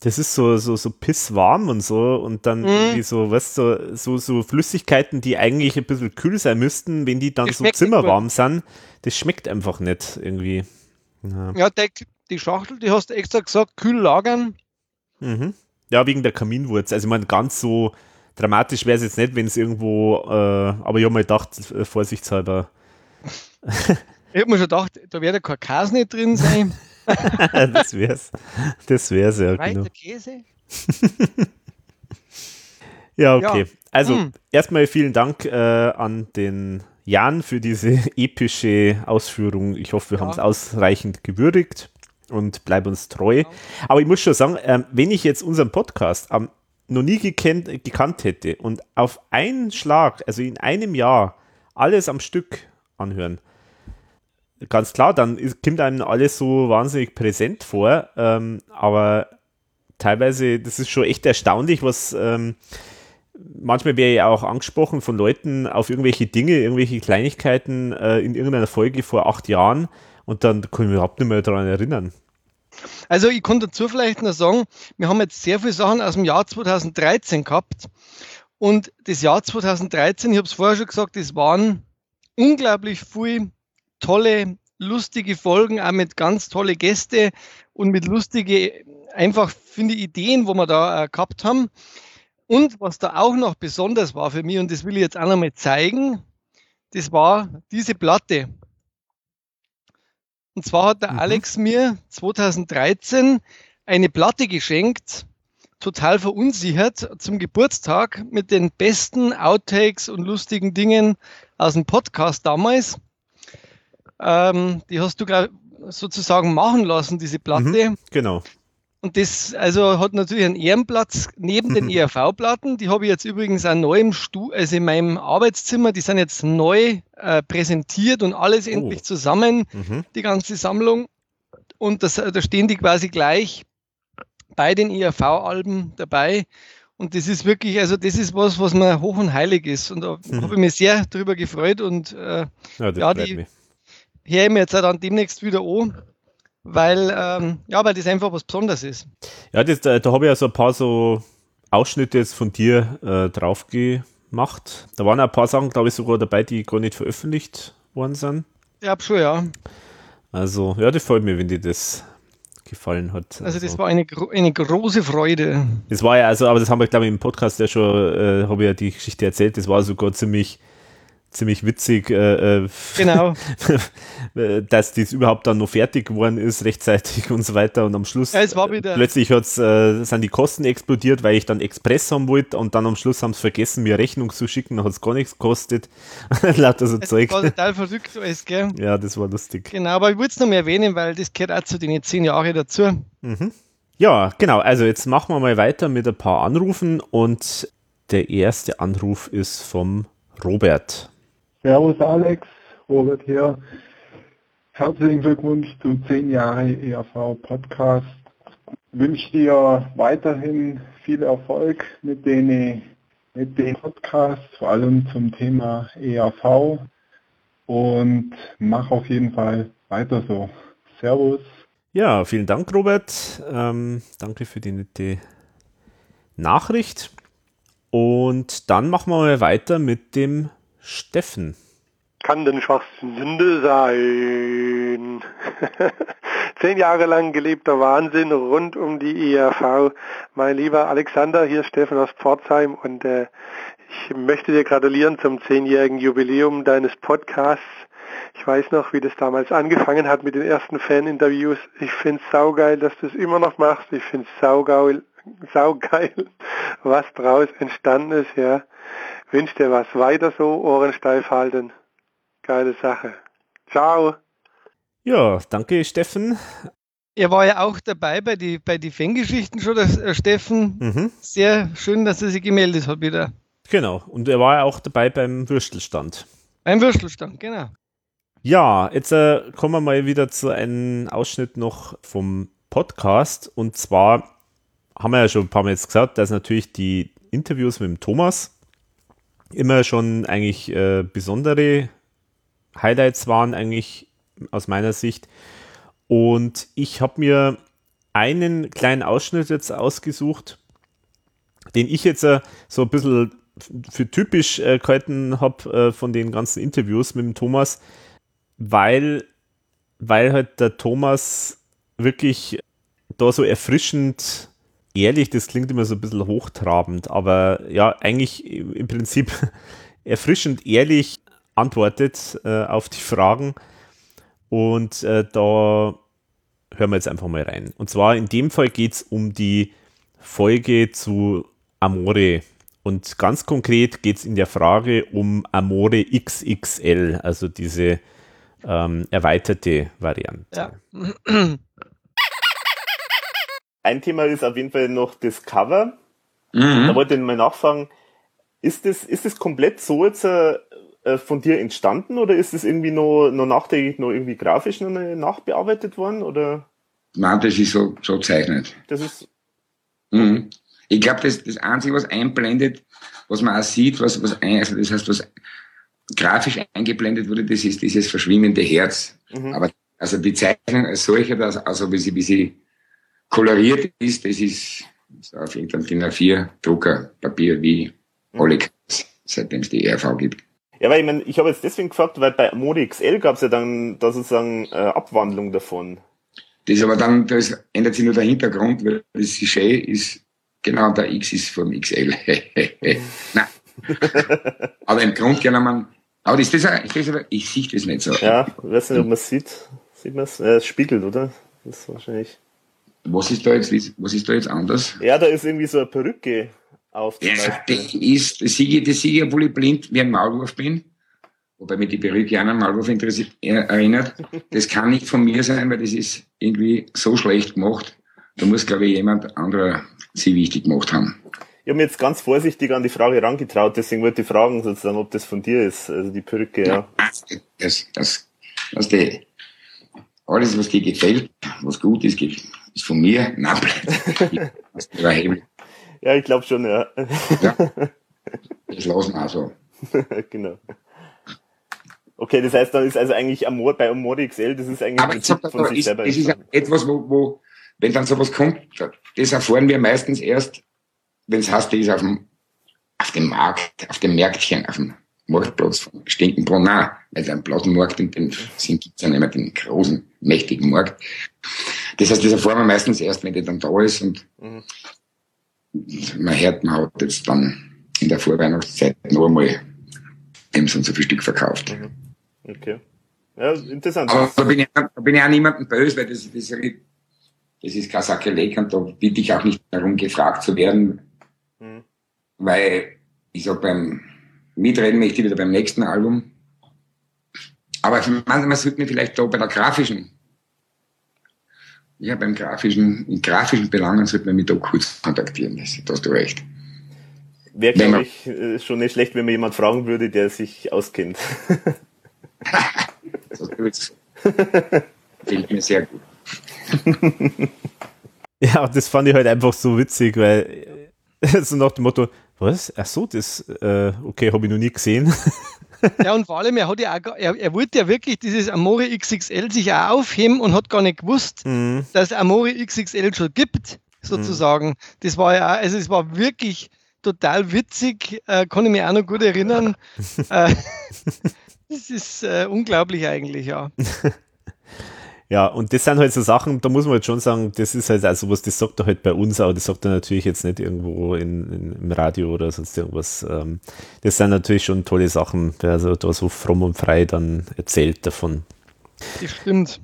das ist so, so, so pisswarm und so und dann Mhm. irgendwie so, weißt du, so, so Flüssigkeiten, die eigentlich ein bisschen kühl sein müssten, wenn die dann Das so zimmerwarm sind, das schmeckt einfach nicht irgendwie. Ja. Ja, der, die Schachtel, die hast du extra gesagt, kühl lagern. Mhm. Ja, wegen der Kaminwurz. Also ich meine, ganz so dramatisch wäre es jetzt nicht, wenn es irgendwo, äh, aber ich habe mir gedacht, äh, vorsichtshalber. Ich habe mir schon gedacht, da wird kein Käse nicht drin sein. [laughs] das wär's. Das wär's ja. Weiter genau. Käse? [laughs] ja, okay. Ja. Also, hm. erstmal vielen Dank äh, an den Jan für diese [laughs] epische Ausführung. Ich hoffe, wir ja. haben es ausreichend gewürdigt und bleiben uns treu. Genau. Aber ich muss schon sagen, ähm, wenn ich jetzt unseren Podcast ähm, noch nie gekannt, gekannt hätte und auf einen Schlag, also in einem Jahr, alles am Stück anhören, ganz klar, dann ist, kommt einem alles so wahnsinnig präsent vor, ähm, aber teilweise, das ist schon echt erstaunlich, was ähm, manchmal wäre ja auch angesprochen von Leuten auf irgendwelche Dinge, irgendwelche Kleinigkeiten äh, in irgendeiner Folge vor acht Jahren und dann kann ich mich überhaupt nicht mehr daran erinnern. Also ich konnte dazu vielleicht noch sagen, wir haben jetzt sehr viele Sachen aus dem Jahr 2013 gehabt und das Jahr 2013, ich habe es vorher schon gesagt, es waren unglaublich viele tolle, lustige Folgen, auch mit ganz tolle Gäste und mit lustige, einfach finde Ideen, wo wir da äh, gehabt haben. Und was da auch noch besonders war für mich, und das will ich jetzt auch nochmal zeigen, das war diese Platte. Und zwar hat der mhm. Alex mir 2013 eine Platte geschenkt, total verunsichert, zum Geburtstag mit den besten Outtakes und lustigen Dingen aus dem Podcast damals. Ähm, die hast du sozusagen machen lassen, diese Platte. Mhm, genau. Und das also hat natürlich einen Ehrenplatz neben den ERV-Platten. Die habe ich jetzt übrigens auch neu im Stu also in meinem Arbeitszimmer. Die sind jetzt neu äh, präsentiert und alles oh. endlich zusammen, mhm. die ganze Sammlung. Und das, da stehen die quasi gleich bei den ERV-Alben dabei. Und das ist wirklich, also das ist was, was mir hoch und heilig ist. Und da [laughs] mhm. habe ich mich sehr darüber gefreut und äh, ja, ja die höre ich mir jetzt auch dann demnächst wieder an weil, ähm, ja, weil das einfach was Besonderes ist. Ja, das, da, da habe ich ja so ein paar so Ausschnitte jetzt von dir äh, drauf gemacht. Da waren ein paar Sachen, glaube ich, sogar dabei, die gar nicht veröffentlicht worden sind. Ja, schon, ja. Also, ja, das freut mich, wenn dir das gefallen hat. Also, also das war eine, eine große Freude. Das war ja, also, aber das haben wir, glaube ich, im Podcast ja schon, äh, habe ich ja die Geschichte erzählt, das war sogar ziemlich ziemlich witzig, äh, äh genau. [laughs] dass dies überhaupt dann noch fertig geworden ist, rechtzeitig [laughs] und so weiter. Und am Schluss ja, plötzlich hat's, äh, sind die Kosten explodiert, weil ich dann Express haben wollte und dann am Schluss haben sie vergessen, mir Rechnung zu schicken, hat es gar nichts gekostet. [laughs] Lauter so es Zeug. war total verrückt alles, gell? Ja, das war lustig. Genau, aber ich wollte es noch mehr erwähnen, weil das gehört auch zu den zehn Jahren dazu. Mhm. Ja, genau. Also jetzt machen wir mal weiter mit ein paar Anrufen und der erste Anruf ist vom Robert. Servus Alex, Robert hier. Herzlichen Glückwunsch zu 10 Jahre ERV Podcast. Wünsche dir weiterhin viel Erfolg mit den, mit den Podcasts, vor allem zum Thema ERV und mach auf jeden Fall weiter so. Servus. Ja, vielen Dank, Robert. Ähm, danke für die nette Nachricht. Und dann machen wir mal weiter mit dem Steffen. Kann denn Schwachsünde sein? [laughs] Zehn Jahre lang gelebter Wahnsinn rund um die IAV. Mein lieber Alexander, hier Steffen aus Pforzheim und äh, ich möchte dir gratulieren zum zehnjährigen Jubiläum deines Podcasts. Ich weiß noch, wie das damals angefangen hat mit den ersten Fan-Interviews. Ich finde es saugeil, dass du es immer noch machst. Ich finde es saugeil, saugeil, was draus entstanden ist, ja. Wünsch dir was weiter so, Ohren steif halten. Geile Sache. Ciao. Ja, danke Steffen. Er war ja auch dabei bei die, bei die Fangeschichten schon, der äh, Steffen. Mhm. Sehr schön, dass er sich gemeldet hat wieder. Genau, und er war ja auch dabei beim Würstelstand. Beim Würstelstand, genau. Ja, jetzt äh, kommen wir mal wieder zu einem Ausschnitt noch vom Podcast. Und zwar haben wir ja schon ein paar Mal jetzt gesagt, dass natürlich die Interviews mit dem Thomas immer schon eigentlich äh, besondere Highlights waren, eigentlich aus meiner Sicht. Und ich habe mir einen kleinen Ausschnitt jetzt ausgesucht, den ich jetzt äh, so ein bisschen für typisch äh, gehalten habe äh, von den ganzen Interviews mit dem Thomas, weil, weil halt der Thomas wirklich da so erfrischend ehrlich, das klingt immer so ein bisschen hochtrabend, aber ja, eigentlich im Prinzip [laughs] erfrischend ehrlich antwortet äh, auf die Fragen. Und äh, da hören wir jetzt einfach mal rein. Und zwar in dem Fall geht es um die Folge zu Amore. Und ganz konkret geht es in der Frage um Amore XXL, also diese ähm, erweiterte Variante. Ja. [clears throat] Ein Thema ist auf jeden Fall noch das Cover. Mhm. Da wollte ich mal nachfragen, ist das, ist das komplett so jetzt äh, von dir entstanden oder ist das irgendwie noch, noch nachträglich noch irgendwie grafisch noch nachbearbeitet worden? Oder? Nein, das ist so, so zeichnet. Das ist. Mhm. Ich glaube, das, das Einzige, was einblendet, was man auch sieht, was, was ein, also das heißt, was grafisch eingeblendet wurde, das ist dieses verschwimmende Herz. Mhm. Aber also die Zeichnung als solche, das, also wie sie, wie sie koloriert ist, das ist, ist auf irgendeinem DIN A4 Drucker Papier wie mhm. alle seitdem es die ERV gibt. Ja, weil ich meine, ich habe jetzt deswegen gefragt, weil bei Modi XL gab es ja dann da sozusagen äh, Abwandlung davon. Das aber dann, das ändert sich nur der Hintergrund, weil das Sujet ist genau der X ist vom XL. [laughs] Nein. [laughs] aber im Grund genommen, aber ist das, ist das ich sehe das nicht so. Ja, ich weiß nicht, ob man es sieht. Sieht man es? Ja, es spiegelt, oder? Das ist wahrscheinlich. Was ist da jetzt, was ist da jetzt anders? Ja, da ist irgendwie so eine Perücke auf. Ja, das ist, das sehe ich, das sehe ich, obwohl ich blind wie ein Maulwurf bin. Wobei mich die Perücke an einen Maulwurf erinnert. Das kann nicht von mir sein, weil das ist irgendwie so schlecht gemacht. Da muss, glaube ich, jemand anderer sie wichtig gemacht haben. Ich habe mir jetzt ganz vorsichtig an die Frage herangetraut, deswegen wollte ich fragen, sozusagen, ob das von dir ist, also die Perücke, ja. Das, das, das, die, alles, was dir gefällt, was gut ist, ist von mir. Nein, [laughs] ja, ich glaube schon, ja. ja. [laughs] Das lassen wir auch so. [laughs] genau. Okay, das heißt, dann ist also eigentlich Amor, bei Amor XL, das ist eigentlich Aber sag, von sich ist, selber. Das ist etwas, wo, wo, wenn dann sowas kommt, das erfahren wir meistens erst, wenn es heißt, die ist auf dem, auf dem Markt, auf dem Märktchen, auf dem Marktplatz von Stinkenbrunn, nein, weil ein Plattenmarkt in dem Sinn gibt es ja nicht mehr den großen, mächtigen Markt. Das heißt, das erfahren wir meistens erst, wenn die dann da ist und mhm. man hört, man hat jetzt dann in der Vorweihnachtszeit noch einmal eben so und so viel Stück verkauft. Mhm. Okay. Ja, interessant. Aber da bin ich, da bin ich auch niemandem böse, weil das, das, das ist kein Sakrileg und da bitte ich auch nicht darum, gefragt zu werden, mhm. weil ich sag beim Mitreden möchte ich wieder beim nächsten Album. Aber man, man sollte mir vielleicht da bei der grafischen, ja, beim grafischen, in grafischen Belangen sollte man mich da kurz kontaktieren. Das, da hast du recht. Wäre, glaube ich, äh, schon nicht schlecht, wenn man jemand fragen würde, der sich auskennt. [laughs] gut. Fehlt mir sehr gut. [laughs] ja, das fand ich halt einfach so witzig, weil [laughs] so nach dem Motto, was? Ach so, das, äh, okay, habe ich noch nie gesehen. [laughs] ja, und vor allem, er, hat ja auch, er, er wollte ja wirklich dieses Amore XXL sich auch aufheben und hat gar nicht gewusst, mhm. dass Amore XXL schon gibt, sozusagen. Mhm. Das war ja, also es war wirklich total witzig, äh, kann ich mich auch noch gut erinnern. [laughs] äh, [laughs] das ist äh, unglaublich eigentlich, ja. Ja, und das sind halt so Sachen, da muss man halt schon sagen, das ist halt also was, das sagt er halt bei uns, aber das sagt er natürlich jetzt nicht irgendwo in, in im Radio oder sonst irgendwas. Ähm, das sind natürlich schon tolle Sachen, der also da so fromm und frei dann erzählt davon. Das stimmt.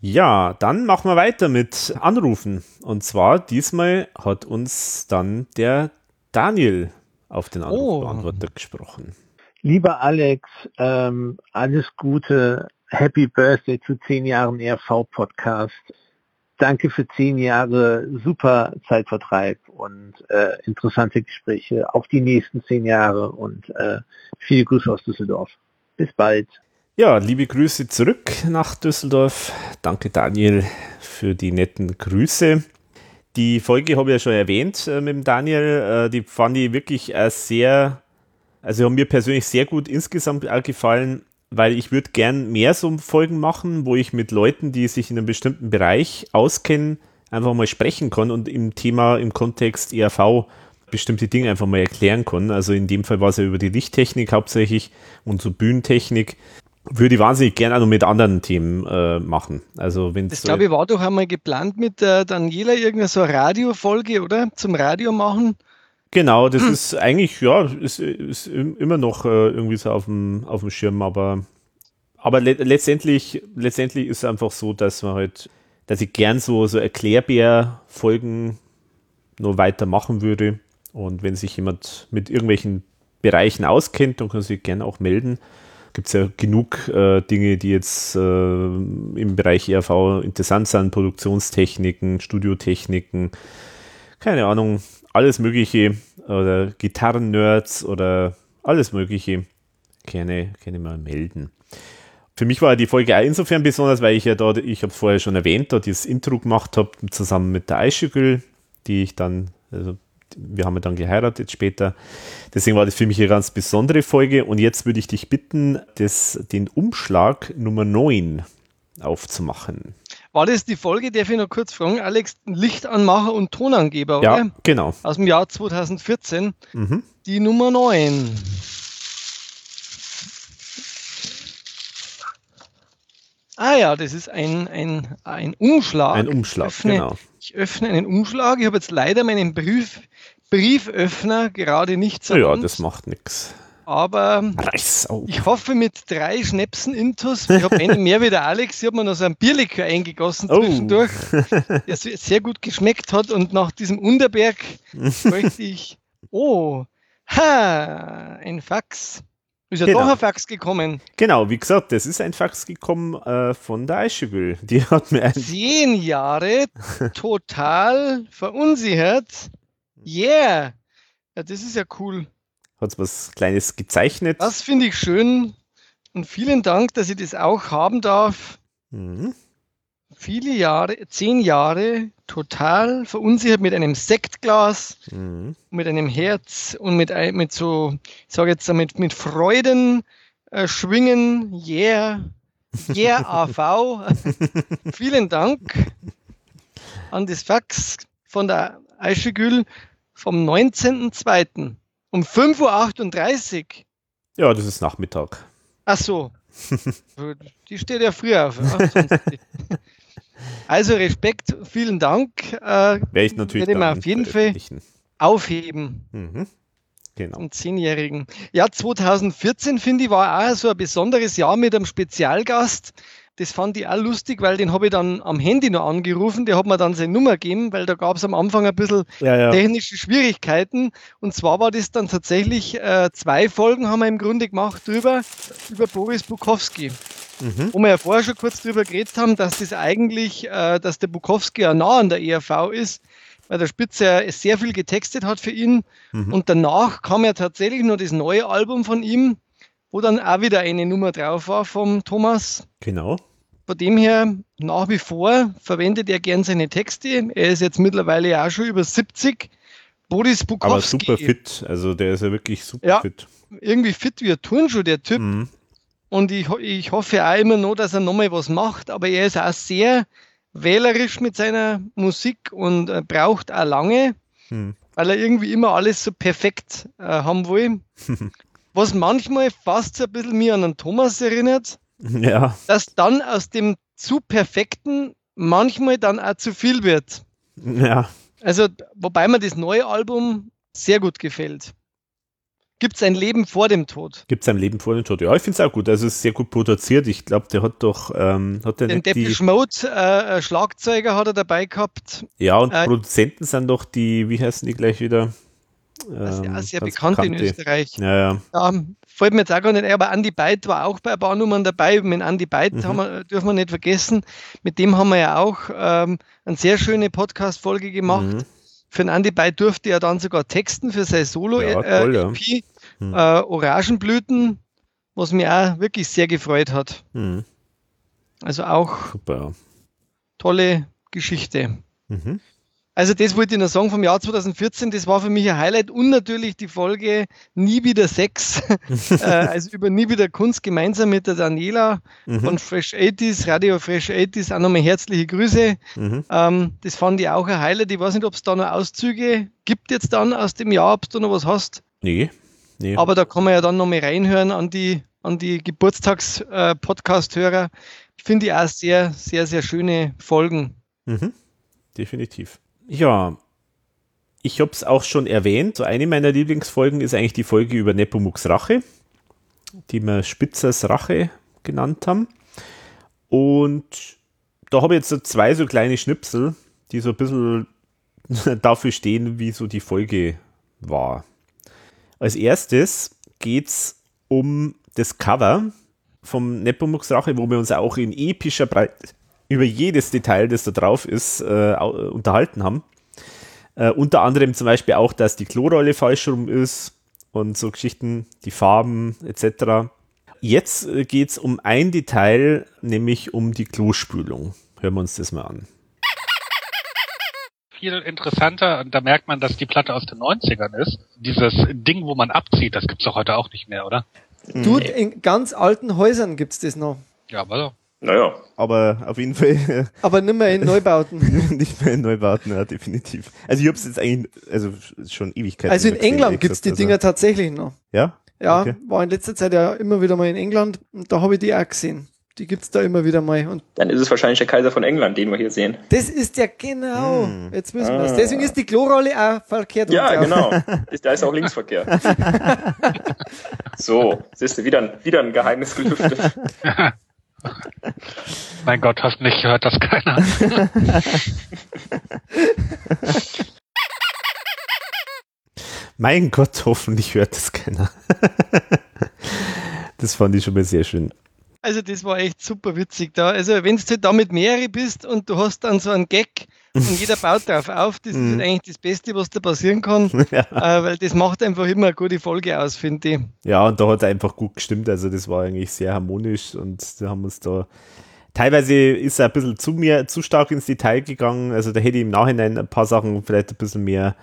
Ja, dann machen wir weiter mit Anrufen. Und zwar diesmal hat uns dann der Daniel auf den Anrufbeantworter oh. gesprochen. Lieber Alex, ähm, alles Gute, Happy Birthday zu zehn Jahren ERV Podcast. Danke für zehn Jahre super Zeitvertreib und äh, interessante Gespräche. Auf die nächsten zehn Jahre und äh, viele Grüße aus Düsseldorf. Bis bald. Ja, liebe Grüße zurück nach Düsseldorf. Danke Daniel für die netten Grüße. Die Folge habe ich ja schon erwähnt äh, mit dem Daniel. Äh, die fand ich wirklich äh, sehr, also haben mir persönlich sehr gut insgesamt auch gefallen, weil ich würde gern mehr so Folgen machen, wo ich mit Leuten, die sich in einem bestimmten Bereich auskennen, einfach mal sprechen kann und im Thema, im Kontext ERV bestimmte Dinge einfach mal erklären kann. Also in dem Fall war es ja über die Lichttechnik hauptsächlich und so Bühnentechnik. würde ich wahnsinnig gerne auch noch mit anderen Themen äh, machen. Also wenn das glaube ich war doch einmal geplant mit der Daniela irgendeine so Radiofolge, oder? Zum Radio machen. Genau, das hm. ist eigentlich, ja, ist, ist immer noch äh, irgendwie so auf dem, auf dem Schirm, aber, aber le letztendlich, letztendlich ist es einfach so, dass man halt, dass ich gern so, so Erklärbär-Folgen noch weitermachen würde. Und wenn sich jemand mit irgendwelchen Bereichen auskennt, dann kann sich gerne auch melden gibt es ja genug äh, Dinge, die jetzt äh, im Bereich ERV interessant sind, Produktionstechniken, Studiotechniken, keine Ahnung, alles Mögliche oder Gitarren-Nerds oder alles Mögliche, gerne, gerne mal melden. Für mich war die Folge auch insofern besonders, weil ich ja dort, ich habe vorher schon erwähnt, dort dieses Intro gemacht habe, zusammen mit der Eischügel, die ich dann, also wir haben ja dann geheiratet später. Deswegen war das für mich eine ganz besondere Folge. Und jetzt würde ich dich bitten, das, den Umschlag Nummer 9 aufzumachen. War das die Folge, darf ich noch kurz fragen, Alex, Lichtanmacher und Tonangeber, oder? Ja, genau. Aus dem Jahr 2014. Mhm. Die Nummer 9. Ah ja, das ist ein, ein, ein Umschlag. Ein Umschlag, ich öffne, genau. Ich öffne einen Umschlag. Ich habe jetzt leider meinen Brief, Brieföffner gerade nicht so. Ja, das macht nichts. Aber ich hoffe mit drei Schnäpsen Intus, ich habe einen mehr wie der Alex, ich habe mir noch so ein Bierlikör eingegossen oh. zwischendurch, der sehr gut geschmeckt hat und nach diesem Unterberg [laughs] möchte ich, oh, ha, ein Fax. Ist ja genau. doch ein Fax gekommen. Genau, wie gesagt, das ist ein Fax gekommen äh, von der Eischegül. Die hat mir ein Zehn Jahre total verunsichert. Yeah! Ja, das ist ja cool. Hat was Kleines gezeichnet. Das finde ich schön. Und vielen Dank, dass ich das auch haben darf. Mhm viele Jahre, zehn Jahre total verunsichert mit einem Sektglas, mhm. mit einem Herz und mit, mit so, ich sage jetzt mit, mit Freuden äh, schwingen. Yeah, yeah, [laughs] AV. [laughs] Vielen Dank an das Fax von der Eischegül vom 19.02. um 5.38 Uhr. Ja, das ist Nachmittag. Ach so. [laughs] Die steht ja früher auf. [laughs] Also Respekt, vielen Dank. Äh, Werde ich natürlich werde auf jeden Fall aufheben. Mhm. Genau. Zum Zehnjährigen. Ja, 2014 finde ich war auch so ein besonderes Jahr mit einem Spezialgast. Das fand ich auch lustig, weil den habe ich dann am Handy noch angerufen. Der hat mir dann seine Nummer gegeben, weil da gab es am Anfang ein bisschen ja, ja. technische Schwierigkeiten. Und zwar war das dann tatsächlich äh, zwei Folgen haben wir im Grunde gemacht drüber, über Boris Bukowski. Mhm. Wo wir ja vorher schon kurz drüber geredet haben, dass das eigentlich, äh, dass der Bukowski ja nah an der ERV ist, weil der Spitze ja sehr viel getextet hat für ihn. Mhm. Und danach kam ja tatsächlich nur das neue Album von ihm, wo dann auch wieder eine Nummer drauf war vom Thomas. Genau. Von dem her, nach wie vor verwendet er gern seine Texte. Er ist jetzt mittlerweile auch schon über 70. Boris Bukowski. Aber super fit. Also der ist ja wirklich super ja, fit. Irgendwie fit wie ein Turnschuh, der Typ. Mhm. Und ich, ich hoffe auch immer noch, dass er nochmal was macht. Aber er ist auch sehr wählerisch mit seiner Musik und äh, braucht auch lange, mhm. weil er irgendwie immer alles so perfekt äh, haben will. [laughs] was manchmal fast so ein bisschen mir an einen Thomas erinnert, [laughs] ja. dass dann aus dem zu perfekten manchmal dann auch zu viel wird. Ja. Also, wobei mir das neue Album sehr gut gefällt. Gibt es ein Leben vor dem Tod? Gibt es ein Leben vor dem Tod? Ja, ich finde es auch gut. Also es ist sehr gut produziert. Ich glaube, der hat doch ähm, hat der den Depeche Mode äh, äh, Schlagzeuger hat er dabei gehabt. Ja, und äh, Produzenten sind doch die, wie heißen die gleich wieder? Ähm, ja sehr bekannt in Österreich. Ja, ja. ja, fällt mir jetzt auch gar nicht ein, aber Andy Beit war auch bei ein paar Nummern dabei. Mit Andy Beit mhm. wir, dürfen wir nicht vergessen. Mit dem haben wir ja auch ähm, eine sehr schöne Podcast-Folge gemacht. Mhm. Für den Andy Beit durfte er dann sogar texten für sein Solo-EP. Ja, äh. E mhm. äh, Orangenblüten, was mich auch wirklich sehr gefreut hat. Mhm. Also auch Super. tolle Geschichte. Mhm. Also das wollte ich noch sagen vom Jahr 2014, das war für mich ein Highlight und natürlich die Folge Nie wieder Sex, [laughs] äh, also über Nie wieder Kunst gemeinsam mit der Daniela mhm. von Fresh 80s, Radio Fresh 80s, auch nochmal herzliche Grüße. Mhm. Ähm, das fand ich auch ein Highlight. Ich weiß nicht, ob es da noch Auszüge gibt jetzt dann aus dem Jahr, ob du noch was hast. Nee. nee. Aber da kann man ja dann nochmal reinhören an die an die Geburtstags-Podcast-Hörer. Äh, Finde ich auch sehr, sehr, sehr schöne Folgen. Mhm. Definitiv. Ja, ich habe es auch schon erwähnt. So eine meiner Lieblingsfolgen ist eigentlich die Folge über Nepomuks Rache, die wir Spitzers Rache genannt haben. Und da habe ich jetzt so zwei so kleine Schnipsel, die so ein bisschen [laughs] dafür stehen, wie so die Folge war. Als erstes geht es um das Cover vom Nepomuks Rache, wo wir uns auch in epischer Breite über jedes Detail, das da drauf ist, äh, unterhalten haben. Äh, unter anderem zum Beispiel auch, dass die Klorolle falsch rum ist und so Geschichten, die Farben etc. Jetzt äh, geht es um ein Detail, nämlich um die Klospülung. Hören wir uns das mal an. Viel interessanter, und da merkt man, dass die Platte aus den 90ern ist. Dieses Ding, wo man abzieht, das gibt es doch heute auch nicht mehr, oder? Du, in ganz alten Häusern gibt es das noch. Ja, aber naja. Aber auf jeden Fall. Aber nicht mehr in Neubauten. [laughs] nicht mehr in Neubauten, ja, definitiv. Also ich habe es jetzt eigentlich, also schon Ewigkeiten. Also in England gibt es die Dinger also. tatsächlich noch. Ja? Ja, okay. war in letzter Zeit ja immer wieder mal in England und da habe ich die auch gesehen. Die gibt es da immer wieder mal. Und Dann ist es wahrscheinlich der Kaiser von England, den wir hier sehen. Das ist ja genau. Hm. Jetzt müssen wir es. Ah. Deswegen ist die Klorolle auch verkehrt. Ja, genau. [laughs] da ist auch Linksverkehr. [laughs] so, siehst du, wieder, wieder ein Geheimnis gelüftet. [laughs] [laughs] mein Gott, hoffentlich hört das keiner. mein Gott, hoffentlich hört das [laughs] keiner. das fand ich schon mal sehr schön. Also das war echt super witzig da. Also wenn du da mit mehrere bist und du hast dann so einen Gag und jeder baut darauf auf, das ist mhm. eigentlich das Beste, was da passieren kann, [laughs] ja. äh, weil das macht einfach immer eine gute Folge aus, finde ich. Ja, und da hat es einfach gut gestimmt. Also das war eigentlich sehr harmonisch und da haben uns da teilweise ist er ein bisschen zu mir zu stark ins Detail gegangen. Also da hätte ich im Nachhinein ein paar Sachen vielleicht ein bisschen mehr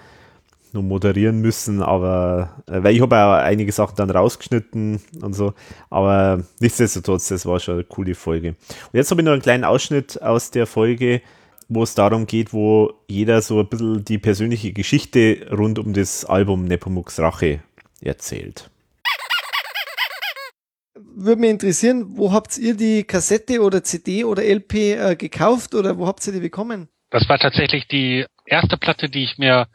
nur moderieren müssen, aber äh, weil ich habe auch einige Sachen dann rausgeschnitten und so, aber nichtsdestotrotz, das war schon eine coole Folge. Und jetzt habe ich noch einen kleinen Ausschnitt aus der Folge, wo es darum geht, wo jeder so ein bisschen die persönliche Geschichte rund um das Album Nepomuks Rache erzählt. Würde mich interessieren, wo habt ihr die Kassette oder CD oder LP äh, gekauft oder wo habt ihr die bekommen? Das war tatsächlich die erste Platte, die ich mir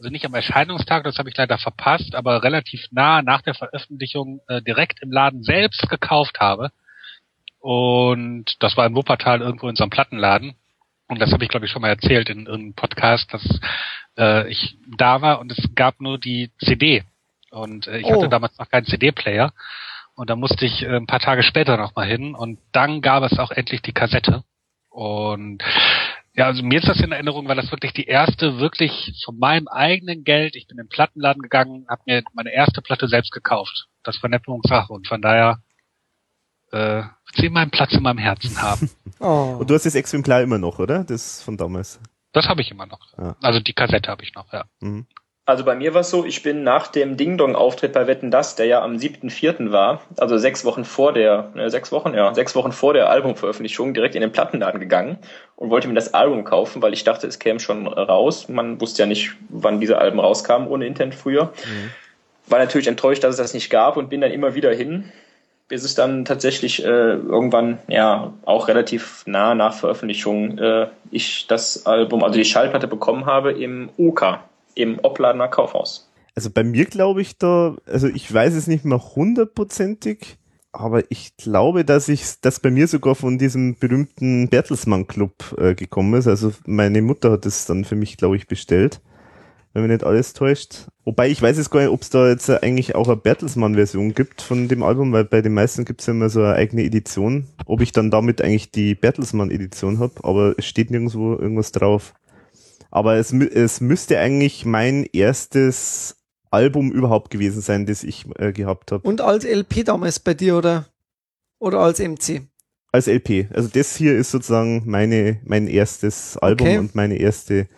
also nicht am Erscheinungstag, das habe ich leider verpasst, aber relativ nah nach der Veröffentlichung äh, direkt im Laden selbst gekauft habe. Und das war in Wuppertal irgendwo in so einem Plattenladen. Und das habe ich, glaube ich, schon mal erzählt in irgendeinem Podcast, dass äh, ich da war und es gab nur die CD. Und äh, ich oh. hatte damals noch keinen CD-Player. Und da musste ich äh, ein paar Tage später nochmal hin. Und dann gab es auch endlich die Kassette. Und ja, also mir ist das in Erinnerung, weil das wirklich die erste, wirklich von meinem eigenen Geld, ich bin in den Plattenladen gegangen, habe mir meine erste Platte selbst gekauft. Das war Neppungssache und von daher äh, sie meinen Platz in meinem Herzen haben. [laughs] oh. Und du hast das Exemplar immer noch, oder? Das von damals. Das habe ich immer noch. Ja. Also die Kassette habe ich noch, ja. Mhm. Also bei mir war es so, ich bin nach dem Ding-Dong-Auftritt bei Wetten Das, der ja am 7.4. war, also sechs Wochen vor der, ne, sechs Wochen, ja, sechs Wochen vor der Albumveröffentlichung direkt in den Plattenladen gegangen und wollte mir das Album kaufen, weil ich dachte, es käme schon raus. Man wusste ja nicht, wann diese Alben rauskamen ohne Intent früher. Mhm. War natürlich enttäuscht, dass es das nicht gab und bin dann immer wieder hin, bis es dann tatsächlich äh, irgendwann, ja, auch relativ nah nach Veröffentlichung, äh, ich das Album, also die Schallplatte bekommen habe im OK im Opladener Kaufhaus. Also bei mir glaube ich da, also ich weiß es nicht mehr hundertprozentig, aber ich glaube, dass ich, dass bei mir sogar von diesem berühmten Bertelsmann Club äh, gekommen ist. Also meine Mutter hat es dann für mich, glaube ich, bestellt, wenn mich nicht alles täuscht. Wobei ich weiß jetzt gar nicht, ob es da jetzt eigentlich auch eine Bertelsmann-Version gibt von dem Album, weil bei den meisten gibt es ja immer so eine eigene Edition. Ob ich dann damit eigentlich die Bertelsmann-Edition habe, aber es steht nirgendwo irgendwas drauf. Aber es, es müsste eigentlich mein erstes Album überhaupt gewesen sein, das ich äh, gehabt habe. Und als LP damals bei dir oder, oder als MC? Als LP. Also das hier ist sozusagen meine, mein erstes Album okay. und meine erste,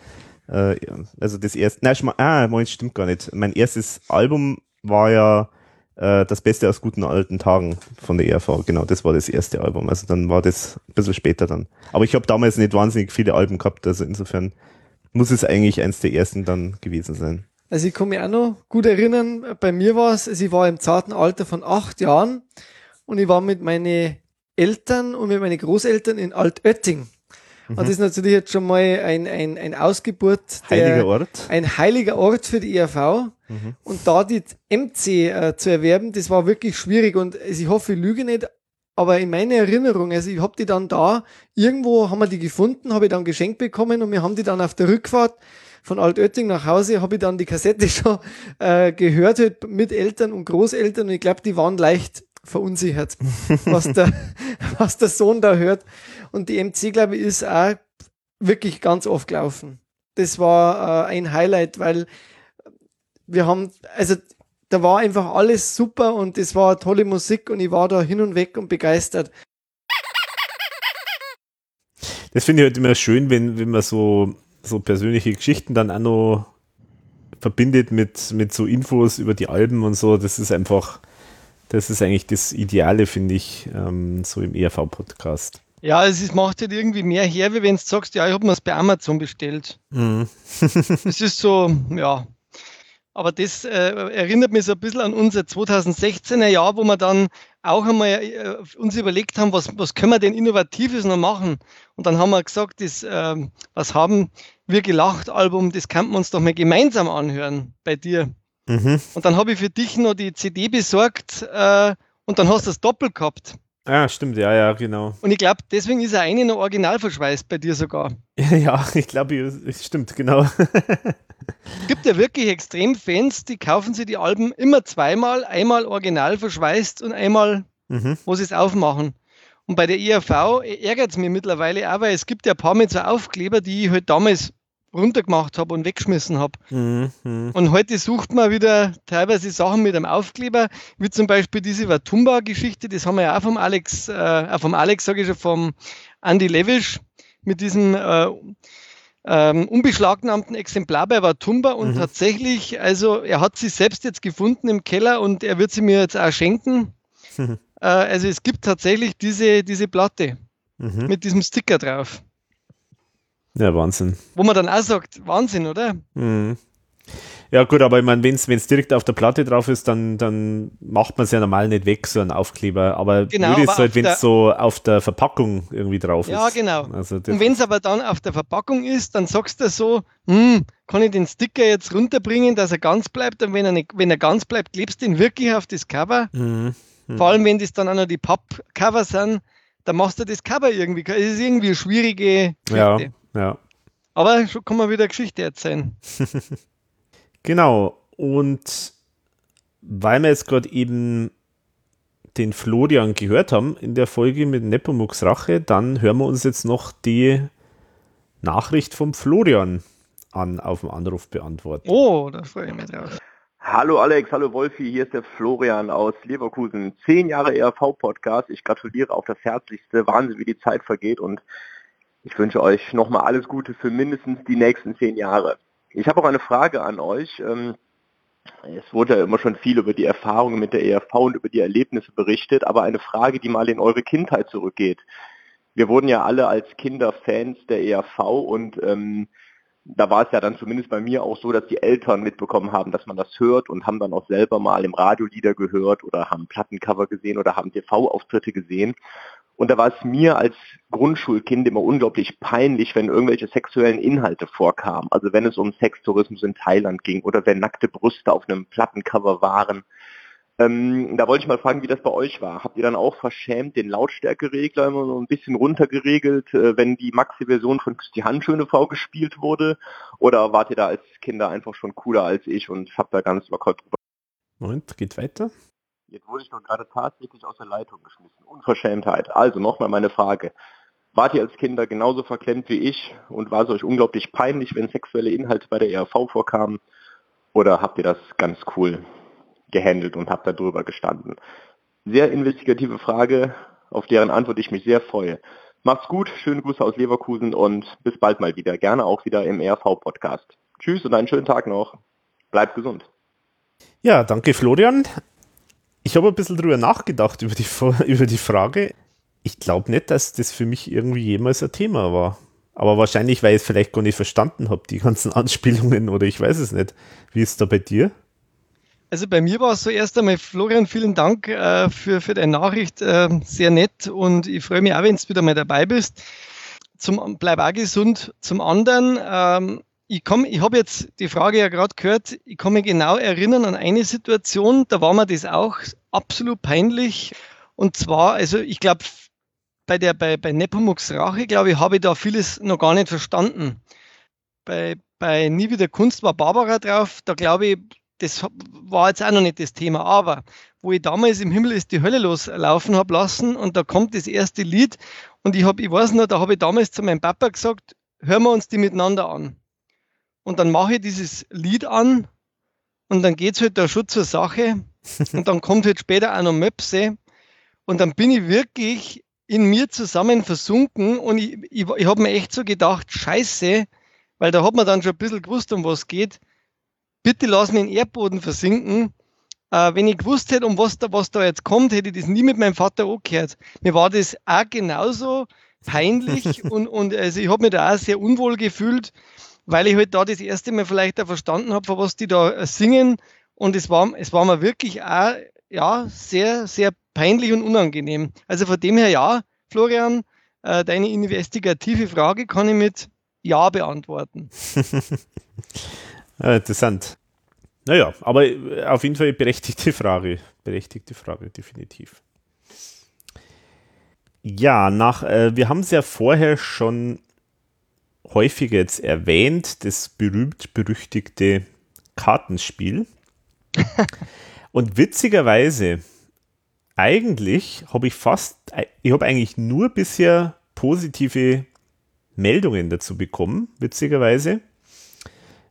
äh, also das erste, nein, ah, Moment, stimmt gar nicht. Mein erstes Album war ja äh, das Beste aus guten alten Tagen von der ERV. Genau, das war das erste Album. Also dann war das ein bisschen später dann. Aber ich habe damals nicht wahnsinnig viele Alben gehabt, also insofern muss es eigentlich eins der ersten dann gewesen sein. Also ich kann mich auch noch gut erinnern, bei mir war es, sie war im zarten Alter von acht Jahren und ich war mit meinen Eltern und mit meinen Großeltern in Altötting. Mhm. Und das ist natürlich jetzt schon mal ein, ein, ein Ausgeburt. Der, heiliger Ort. Ein heiliger Ort für die ERV. Mhm. Und da die MC äh, zu erwerben, das war wirklich schwierig. Und ich hoffe, ich lüge nicht, aber in meiner Erinnerung, also ich habe die dann da, irgendwo haben wir die gefunden, habe ich dann geschenkt bekommen und wir haben die dann auf der Rückfahrt von Altötting nach Hause, habe ich dann die Kassette [laughs] schon äh, gehört halt mit Eltern und Großeltern und ich glaube, die waren leicht verunsichert, was der, [laughs] was der Sohn da hört. Und die MC, glaube ich, ist auch wirklich ganz oft gelaufen. Das war äh, ein Highlight, weil wir haben, also da war einfach alles super und es war tolle Musik und ich war da hin und weg und begeistert. Das finde ich halt immer schön, wenn, wenn man so, so persönliche Geschichten dann auch noch verbindet mit, mit so Infos über die Alben und so. Das ist einfach, das ist eigentlich das Ideale, finde ich, ähm, so im ERV-Podcast. Ja, es ist, macht halt irgendwie mehr her, wie wenn du sagst, ja, ich habe mir es bei Amazon bestellt. Mhm. [laughs] es ist so, ja, aber das äh, erinnert mich so ein bisschen an unser 2016er Jahr, wo wir dann auch einmal äh, uns überlegt haben, was, was können wir denn Innovatives noch machen? Und dann haben wir gesagt, das, äh, was haben wir gelacht, Album, das kann man uns doch mal gemeinsam anhören bei dir. Mhm. Und dann habe ich für dich noch die CD besorgt äh, und dann hast du das doppelt gehabt. Ja, stimmt, ja, ja, genau. Und ich glaube, deswegen ist er eine noch original verschweißt bei dir sogar. [laughs] Ja, ich glaube, es stimmt, genau. Es [laughs] gibt ja wirklich extrem Fans, die kaufen sich die Alben immer zweimal, einmal original verschweißt und einmal, mhm. wo sie es aufmachen. Und bei der IAV ärgert es mich mittlerweile auch, weil es gibt ja ein paar mit so Aufkleber, die ich halt damals runtergemacht habe und weggeschmissen habe. Mhm. Und heute sucht man wieder teilweise Sachen mit einem Aufkleber, wie zum Beispiel diese Watumba-Geschichte, das haben wir ja auch vom Alex, äh, vom Alex, sage ich schon, vom Andy Levisch mit diesem äh, ähm, unbeschlagnahmten Exemplar bei Watumba und mhm. tatsächlich, also er hat sie selbst jetzt gefunden im Keller und er wird sie mir jetzt auch schenken. Mhm. [laughs] Äh, also es gibt tatsächlich diese, diese Platte mhm. mit diesem Sticker drauf. Ja, Wahnsinn. Wo man dann auch sagt, Wahnsinn, oder? Mhm. Ja, gut, aber ich meine, wenn es direkt auf der Platte drauf ist, dann, dann macht man es ja normal nicht weg, so ein Aufkleber. Aber genau, blöd ist halt, wenn es so auf der Verpackung irgendwie drauf ja, ist. Ja, genau. Also und wenn es aber dann auf der Verpackung ist, dann sagst du so, hm, kann ich den Sticker jetzt runterbringen, dass er ganz bleibt? Und wenn er, nicht, wenn er ganz bleibt, klebst du ihn wirklich auf das Cover. Mhm. Mhm. Vor allem, wenn das dann auch noch die Pappcover sind, dann machst du das Cover irgendwie. Es ist irgendwie eine schwierige Geschichte. Ja, ja. Aber schon kann man wieder Geschichte erzählen. [laughs] Genau. Und weil wir jetzt gerade eben den Florian gehört haben in der Folge mit Nepomuk's Rache, dann hören wir uns jetzt noch die Nachricht vom Florian an auf dem Anruf beantworten. Oh, da freue ich mich drauf. Hallo Alex, hallo Wolfi, hier ist der Florian aus Leverkusen. Zehn Jahre ERV-Podcast. Ich gratuliere auf das Herzlichste. Wahnsinn, wie die Zeit vergeht und ich wünsche euch nochmal alles Gute für mindestens die nächsten zehn Jahre. Ich habe auch eine Frage an euch. Ähm, es wurde ja immer schon viel über die Erfahrungen mit der ERV und über die Erlebnisse berichtet, aber eine Frage, die mal in eure Kindheit zurückgeht. Wir wurden ja alle als Kinder Fans der ERV und ähm, da war es ja dann zumindest bei mir auch so, dass die Eltern mitbekommen haben, dass man das hört und haben dann auch selber mal im Radio Lieder gehört oder haben Plattencover gesehen oder haben TV-Auftritte gesehen. Und da war es mir als Grundschulkind immer unglaublich peinlich, wenn irgendwelche sexuellen Inhalte vorkamen. Also wenn es um Sextourismus in Thailand ging oder wenn nackte Brüste auf einem Plattencover waren. Ähm, da wollte ich mal fragen, wie das bei euch war. Habt ihr dann auch verschämt den Lautstärkeregler immer so ein bisschen runtergeregelt, äh, wenn die Maxi-Version von Die Handschöne Frau gespielt wurde? Oder wart ihr da als Kinder einfach schon cooler als ich und habt da ganz locker drüber? Moment, geht weiter. Jetzt wurde ich doch gerade tatsächlich aus der Leitung geschmissen. Unverschämtheit. Also nochmal meine Frage. Wart ihr als Kinder genauso verklemmt wie ich und war es euch unglaublich peinlich, wenn sexuelle Inhalte bei der ERV vorkamen? Oder habt ihr das ganz cool gehandelt und habt da drüber gestanden? Sehr investigative Frage, auf deren Antwort ich mich sehr freue. Macht's gut, schöne Grüße aus Leverkusen und bis bald mal wieder. Gerne auch wieder im ERV-Podcast. Tschüss und einen schönen Tag noch. Bleibt gesund. Ja, danke Florian. Ich habe ein bisschen drüber nachgedacht über die, [laughs] über die Frage. Ich glaube nicht, dass das für mich irgendwie jemals ein Thema war. Aber wahrscheinlich, weil ich es vielleicht gar nicht verstanden habe, die ganzen [laughs] Anspielungen oder ich weiß es nicht. Wie ist es da bei dir? Also bei mir war es so erst einmal, Florian, vielen Dank äh, für, für deine Nachricht. Äh, sehr nett und ich freue mich auch, wenn du wieder mal dabei bist. Zum, bleib auch gesund. Zum anderen, ähm, ich, komm, ich habe jetzt die Frage ja gerade gehört, ich kann mich genau erinnern an eine Situation, da war mir das auch absolut peinlich. Und zwar, also ich glaube, bei der bei, bei Nepomuks Rache, glaube ich, habe ich da vieles noch gar nicht verstanden. Bei, bei Nie wieder Kunst war Barbara drauf, da glaube ich, das war jetzt auch noch nicht das Thema, aber wo ich damals im Himmel ist die Hölle loslaufen habe lassen und da kommt das erste Lied und ich habe, ich weiß noch, da habe ich damals zu meinem Papa gesagt, hören wir uns die miteinander an. Und dann mache ich dieses Lied an und dann geht es halt da schon zur Sache [laughs] und dann kommt halt später auch noch Möpse und dann bin ich wirklich in mir zusammen versunken und ich, ich, ich habe mir echt so gedacht, scheiße, weil da hat man dann schon ein bisschen gewusst, um was geht. Bitte lass mich in den Erdboden versinken. Äh, wenn ich gewusst hätte, um was da, was da jetzt kommt, hätte ich das nie mit meinem Vater angehört. Mir war das auch genauso peinlich [laughs] und, und also ich habe mich da auch sehr unwohl gefühlt, weil ich halt da das erste Mal vielleicht auch verstanden habe, was die da singen. Und es war, es war mir wirklich auch ja, sehr, sehr peinlich und unangenehm. Also von dem her ja, Florian, äh, deine investigative Frage kann ich mit Ja beantworten. [laughs] ja, interessant. Naja, aber auf jeden Fall berechtigte Frage. Berechtigte Frage, definitiv. Ja, nach, äh, wir haben es ja vorher schon häufiger jetzt erwähnt, das berühmt-berüchtigte Kartenspiel. [laughs] Und witzigerweise, eigentlich habe ich fast, ich habe eigentlich nur bisher positive Meldungen dazu bekommen, witzigerweise.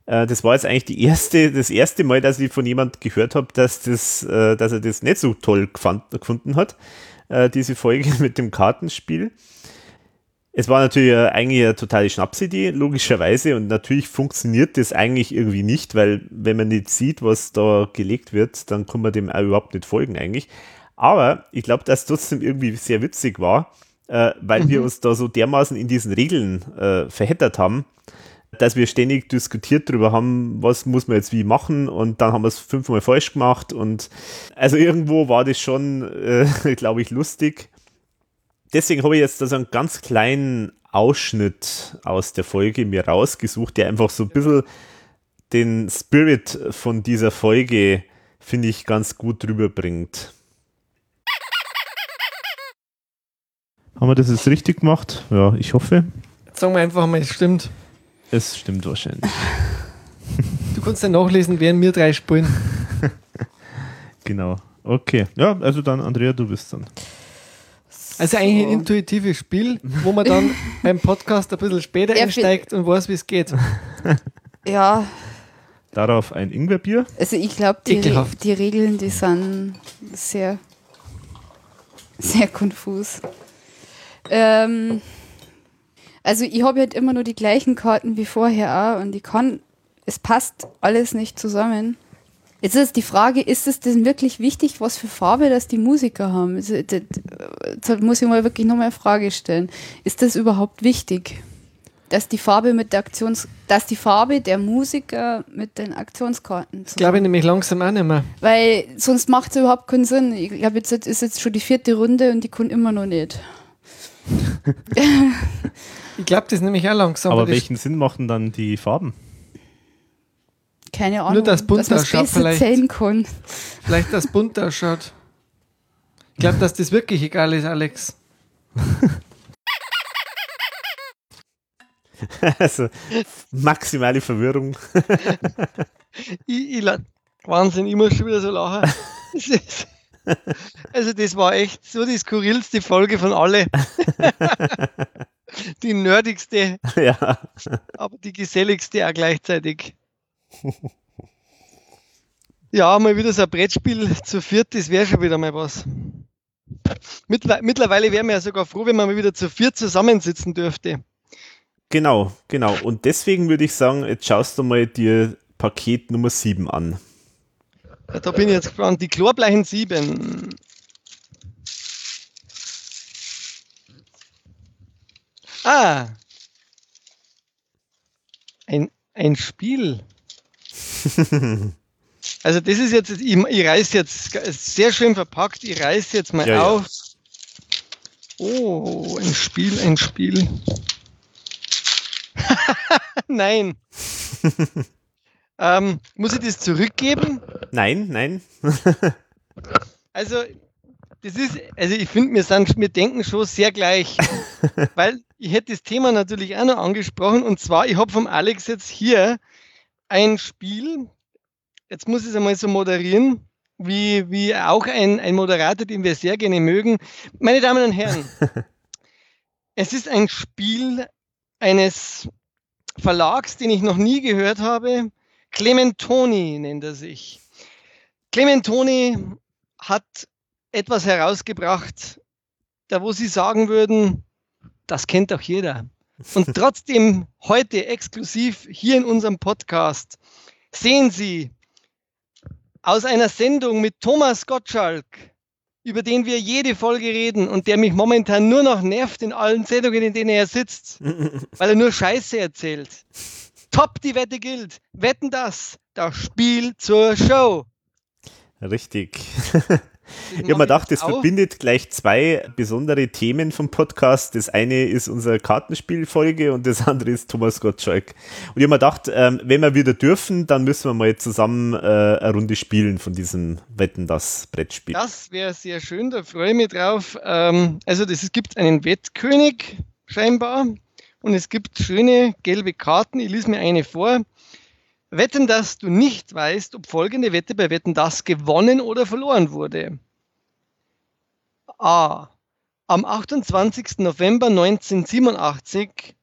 Äh, das war jetzt eigentlich die erste, das erste Mal, dass ich von jemand gehört habe, dass, das, äh, dass er das nicht so toll gefunden hat, äh, diese Folge [laughs] mit dem Kartenspiel. Es war natürlich eigentlich eine totale Schnapsidee, logischerweise, und natürlich funktioniert das eigentlich irgendwie nicht, weil wenn man nicht sieht, was da gelegt wird, dann kann man dem auch überhaupt nicht folgen eigentlich. Aber ich glaube, dass es trotzdem irgendwie sehr witzig war, äh, weil mhm. wir uns da so dermaßen in diesen Regeln äh, verheddert haben, dass wir ständig diskutiert darüber haben, was muss man jetzt wie machen und dann haben wir es fünfmal falsch gemacht und also irgendwo war das schon, äh, [laughs] glaube ich, lustig deswegen habe ich jetzt da so einen ganz kleinen Ausschnitt aus der Folge mir rausgesucht, der einfach so ein bisschen den Spirit von dieser Folge, finde ich, ganz gut rüberbringt. Haben wir das jetzt richtig gemacht? Ja, ich hoffe. sagen wir einfach mal, es stimmt. Es stimmt wahrscheinlich. Du kannst ja nachlesen, während wir drei spielen. [laughs] genau. Okay. Ja, also dann, Andrea, du bist dann. Also eigentlich ein intuitives Spiel, wo man dann [laughs] beim Podcast ein bisschen später ja, einsteigt und weiß, wie es geht. [laughs] Ja. Darauf ein Ingwerbier. Also ich glaube, die, die Regeln, die sind sehr, sehr konfus. Ähm, also ich habe halt immer nur die gleichen Karten wie vorher auch und ich kann, es passt alles nicht zusammen. Jetzt ist die Frage, ist es denn wirklich wichtig, was für Farbe das die Musiker haben? Also, da muss ich mal wirklich nochmal eine Frage stellen. Ist das überhaupt wichtig? Dass die Farbe mit der Aktions, dass die Farbe der Musiker mit den Aktionskarten. Das glaube ich nämlich langsam auch nicht mehr. Weil sonst macht es überhaupt keinen Sinn. Ich glaube, jetzt ist jetzt schon die vierte Runde und die können immer noch nicht. [laughs] ich glaube, das ist nämlich auch langsam. Aber welchen Sinn machen dann die Farben? Keine Ahnung. Nur das bunt ausschaut vielleicht. Zählen kann. Vielleicht das bunt ausschaut. Ich glaube, dass das wirklich egal ist, Alex. [laughs] also, maximale Verwirrung. [laughs] ich, ich, Wahnsinn, ich muss schon wieder so lachen. [laughs] also, das war echt so die skurrilste Folge von alle. die nerdigste, ja. aber die geselligste auch gleichzeitig. [laughs] ja, mal wieder so ein Brettspiel zu viert, das wäre schon wieder mal was. Mittlerweile wären wir ja sogar froh, wenn man mal wieder zu viert zusammensitzen dürfte. Genau, genau. Und deswegen würde ich sagen, jetzt schaust du mal dir Paket Nummer 7 an. Ja, da bin ich jetzt gespannt. Die Chlorbleichen 7. Ah. Ein, ein Spiel. [laughs] Also das ist jetzt, ich, ich reiß jetzt, sehr schön verpackt, ich reiß jetzt mal ja, auf. Ja. Oh, ein Spiel, ein Spiel. [laughs] nein. [laughs] ähm, muss ich das zurückgeben? Nein, nein. also, das ist, also ich finde, wir sind, wir denken schon sehr gleich. weil ich hätte das Thema natürlich auch noch angesprochen und zwar, ich habe vom Alex jetzt hier ein Spiel, jetzt muss ich es einmal so moderieren, wie, wie auch ein, ein Moderator, den wir sehr gerne mögen. Meine Damen und Herren, [laughs] es ist ein Spiel eines Verlags, den ich noch nie gehört habe. Clementoni nennt er sich. Clementoni hat etwas herausgebracht, da wo Sie sagen würden, das kennt doch jeder. Und trotzdem heute exklusiv hier in unserem Podcast sehen Sie aus einer Sendung mit Thomas Gottschalk, über den wir jede Folge reden und der mich momentan nur noch nervt in allen Sendungen, in denen er sitzt, [laughs] weil er nur Scheiße erzählt. Top, die Wette gilt. Wetten das. Das Spiel zur Show. Richtig. [laughs] Ich habe mir gedacht, das verbindet gleich zwei besondere Themen vom Podcast. Das eine ist unsere Kartenspielfolge und das andere ist Thomas Gottschalk. Und ich habe mir gedacht, ähm, wenn wir wieder dürfen, dann müssen wir mal zusammen äh, eine Runde spielen von diesem Wetten das Brettspiel. Das wäre sehr schön, da freue ich mich drauf. Ähm, also das, es gibt einen Wettkönig scheinbar und es gibt schöne gelbe Karten. Ich lese mir eine vor. Wetten, dass du nicht weißt, ob folgende Wette bei Wetten das gewonnen oder verloren wurde. A. Am 28. November 1987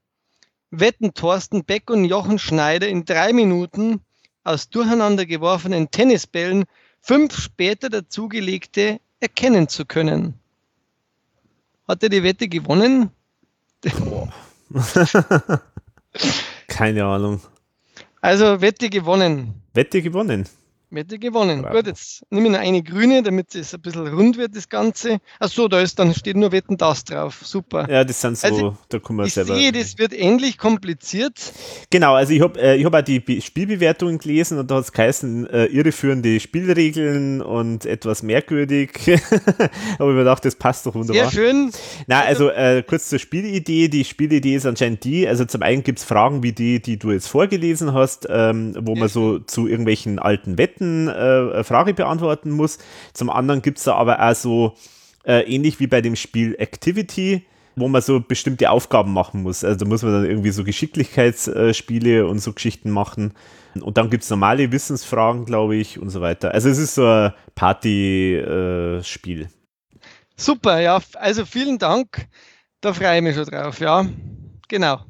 wetten Thorsten Beck und Jochen Schneider in drei Minuten aus durcheinander geworfenen Tennisbällen fünf später dazugelegte erkennen zu können. Hat er die Wette gewonnen? [laughs] Keine Ahnung. Also Wette gewonnen. Wette gewonnen. Wette gewonnen. Bravo. Gut, jetzt nehme ich noch eine grüne, damit es ein bisschen rund wird, das Ganze. Achso, da ist dann steht nur Wetten das drauf. Super. Ja, das sind so, also, da kann man ich selber. Sehe, das wird ähnlich kompliziert. Genau, also ich habe äh, ich hab auch die Be Spielbewertungen gelesen und da hat es geheißen, äh, irreführende Spielregeln und etwas merkwürdig. [laughs] Aber ich mir gedacht, das passt doch wunderbar. Sehr schön. Na, also äh, kurz zur Spielidee. Die Spielidee ist anscheinend die, also zum einen gibt es Fragen wie die, die du jetzt vorgelesen hast, ähm, wo ja. man so zu irgendwelchen alten Wetten Seiten äh, Frage beantworten muss. Zum anderen gibt es da aber auch so äh, ähnlich wie bei dem Spiel Activity, wo man so bestimmte Aufgaben machen muss. Also da muss man dann irgendwie so Geschicklichkeitsspiele und so Geschichten machen. Und dann gibt es normale Wissensfragen, glaube ich, und so weiter. Also es ist so ein Party-Spiel. Äh, Super, ja, also vielen Dank. Da freue ich mich schon drauf, ja. Genau.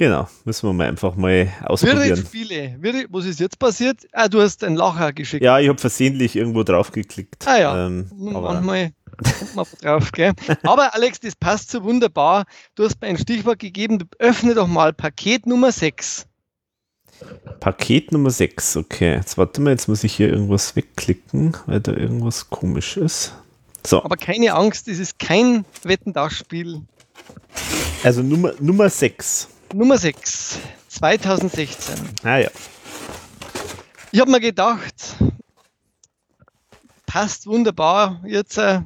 Genau, müssen wir mal einfach mal ausprobieren. Spiele. Was ist jetzt passiert? Ah, du hast einen Lacher geschickt. Ja, ich habe versehentlich irgendwo drauf geklickt. Ah ja, ähm, manchmal kommt man [laughs] drauf, gell? Aber Alex, das passt so wunderbar. Du hast mir ein Stichwort gegeben. Öffne doch mal Paket Nummer 6. Paket Nummer 6, okay. Jetzt warte mal, jetzt muss ich hier irgendwas wegklicken, weil da irgendwas komisch ist. So. Aber keine Angst, es ist kein Wetten-Das-Spiel. Also Nummer, Nummer 6. Nummer 6, 2016. Ah ja. Ich habe mir gedacht, passt wunderbar jetzt, äh,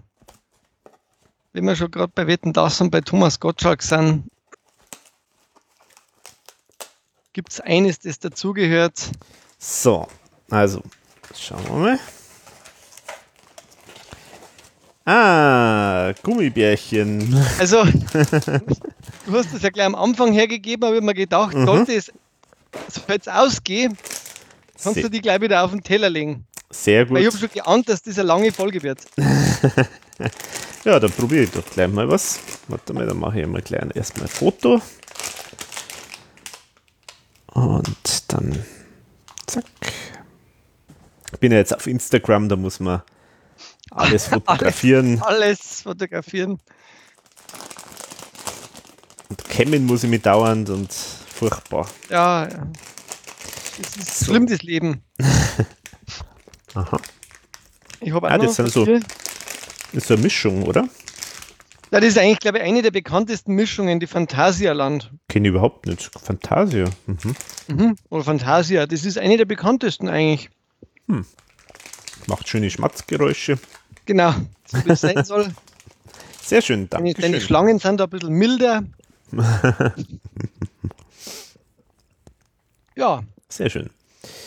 wenn wir schon gerade bei Wetten das und bei Thomas Gottschalk sind, gibt es eines, das dazugehört. So, also schauen wir mal. Ah, Gummibärchen. [laughs] Also, du hast es ja gleich am Anfang hergegeben, aber ich habe mir gedacht, mhm. sollte es jetzt ausgehen, kannst Sehr. du die gleich wieder auf den Teller legen. Sehr gut. Weil ich habe schon geahnt, dass das eine lange Folge wird. [laughs] ja, dann probiere ich doch gleich mal was. Warte mal, dann mache ich mal gleich erstmal ein Foto. Und dann zack. Ich bin ja jetzt auf Instagram, da muss man alles [laughs] fotografieren. alles, alles fotografieren. Und kämmen muss ich mit dauernd und furchtbar. Ja, ja. Das ist so. schlimm, das Leben. [laughs] Aha. Ich habe ah, das sind so, das ist so eine Mischung, oder? Ja, das ist eigentlich, glaube ich, eine der bekanntesten Mischungen, die Phantasialand. Kenne ich überhaupt nicht. Fantasia. Mhm. Mhm. Oder Fantasia, das ist eine der bekanntesten eigentlich. Hm. Macht schöne Schmatzgeräusche. Genau, so wie es sein [laughs] soll. Sehr schön, danke. Deine Schlangen sind ein bisschen milder. [laughs] ja. Sehr schön.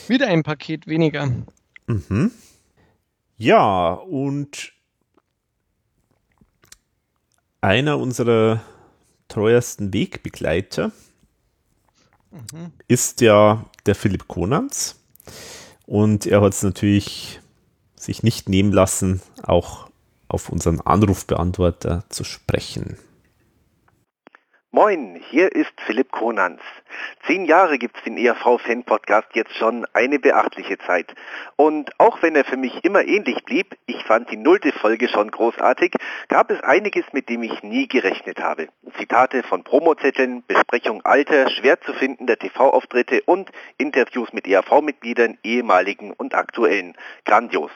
Wieder ein Paket weniger. Mhm. Ja, und einer unserer treuesten Wegbegleiter mhm. ist ja der Philipp Konans. Und er hat es natürlich sich nicht nehmen lassen, auch auf unseren Anrufbeantworter zu sprechen. Moin, hier ist Philipp Konans. Zehn Jahre gibt's den ERV-Fan-Podcast jetzt schon, eine beachtliche Zeit. Und auch wenn er für mich immer ähnlich blieb, ich fand die nullte Folge schon großartig, gab es einiges, mit dem ich nie gerechnet habe. Zitate von Promozetteln, Besprechung alter, schwer zu findender TV-Auftritte und Interviews mit ERV-Mitgliedern, ehemaligen und aktuellen. Grandios.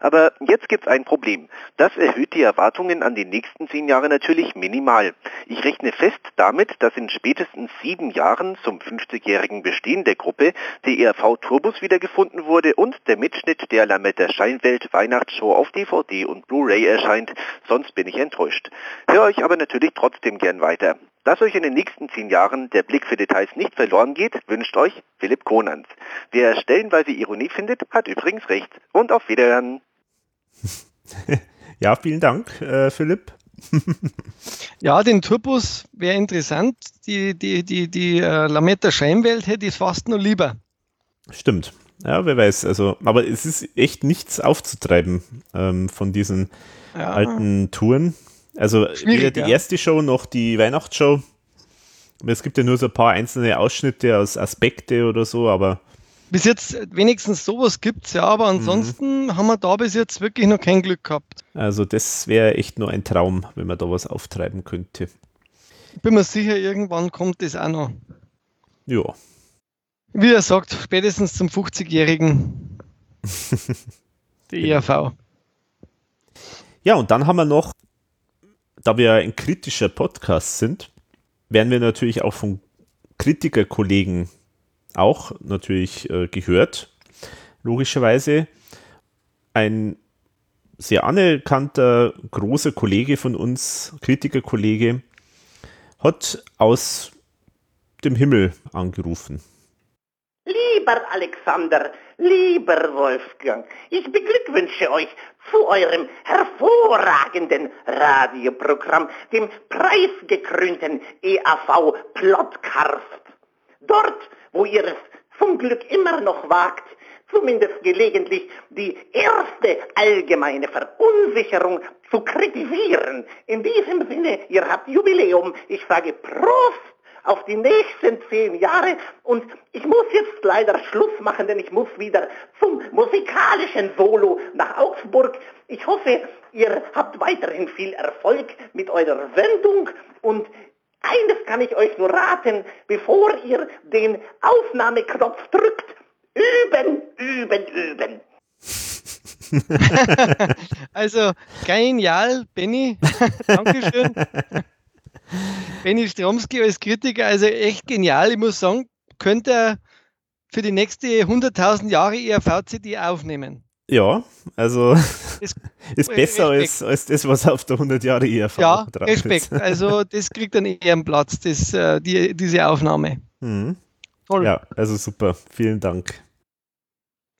Aber jetzt gibt's ein Problem. Das erhöht die Erwartungen an die nächsten zehn Jahre natürlich minimal. Ich rechne fest damit, dass in spätestens sieben Jahren zum 50-jährigen Bestehen der Gruppe die ERV Turbus wiedergefunden wurde und der Mitschnitt der Lametta Scheinwelt Weihnachtsshow auf DVD und Blu-ray erscheint, sonst bin ich enttäuscht. Hör euch aber natürlich trotzdem gern weiter. Dass euch in den nächsten zehn Jahren der Blick für Details nicht verloren geht, wünscht euch Philipp Konans. Wer stellenweise Ironie findet, hat übrigens recht. Und auf Wiederhören. [laughs] Ja, vielen Dank, äh, Philipp. [laughs] ja, den Turbus wäre interessant. Die, die, die, die äh, Lametta Scheinwelt hätte ich fast nur lieber. Stimmt. Ja, wer weiß. Also, aber es ist echt nichts aufzutreiben ähm, von diesen ja. alten Touren. Also weder die ja. erste Show noch die Weihnachtsshow. Es gibt ja nur so ein paar einzelne Ausschnitte aus Aspekte oder so, aber bis jetzt wenigstens sowas gibt es ja, aber ansonsten mhm. haben wir da bis jetzt wirklich noch kein Glück gehabt. Also das wäre echt nur ein Traum, wenn man da was auftreiben könnte. Ich bin mir sicher, irgendwann kommt das auch noch. Ja. Wie er sagt, spätestens zum 50-Jährigen. [laughs] Die ERV. Ja, und dann haben wir noch, da wir ein kritischer Podcast sind, werden wir natürlich auch von Kritikerkollegen auch natürlich äh, gehört, logischerweise. Ein sehr anerkannter, großer Kollege von uns, Kritikerkollege, hat aus dem Himmel angerufen. Lieber Alexander, lieber Wolfgang, ich beglückwünsche euch zu eurem hervorragenden Radioprogramm, dem preisgekrönten EAV Plotcast. Dort wo ihr es zum Glück immer noch wagt, zumindest gelegentlich die erste allgemeine Verunsicherung zu kritisieren. In diesem Sinne, ihr habt Jubiläum. Ich sage Prost auf die nächsten zehn Jahre und ich muss jetzt leider Schluss machen, denn ich muss wieder zum musikalischen Solo nach Augsburg. Ich hoffe, ihr habt weiterhin viel Erfolg mit eurer Sendung und eines kann ich euch nur raten, bevor ihr den Aufnahmeknopf drückt. Üben, üben, üben. [laughs] also genial, Benny. Dankeschön. [laughs] Benny Stromski als Kritiker, also echt genial. Ich muss sagen, könnte er für die nächste 100.000 Jahre ERV-CD aufnehmen. Ja, also [laughs] ist, ist besser als, als das, was auf der 100 Jahre ERV Ja, Respekt. Ist. Also das kriegt dann eher einen Platz, das, äh, die, diese Aufnahme. Mhm. Toll. Ja, also super. Vielen Dank.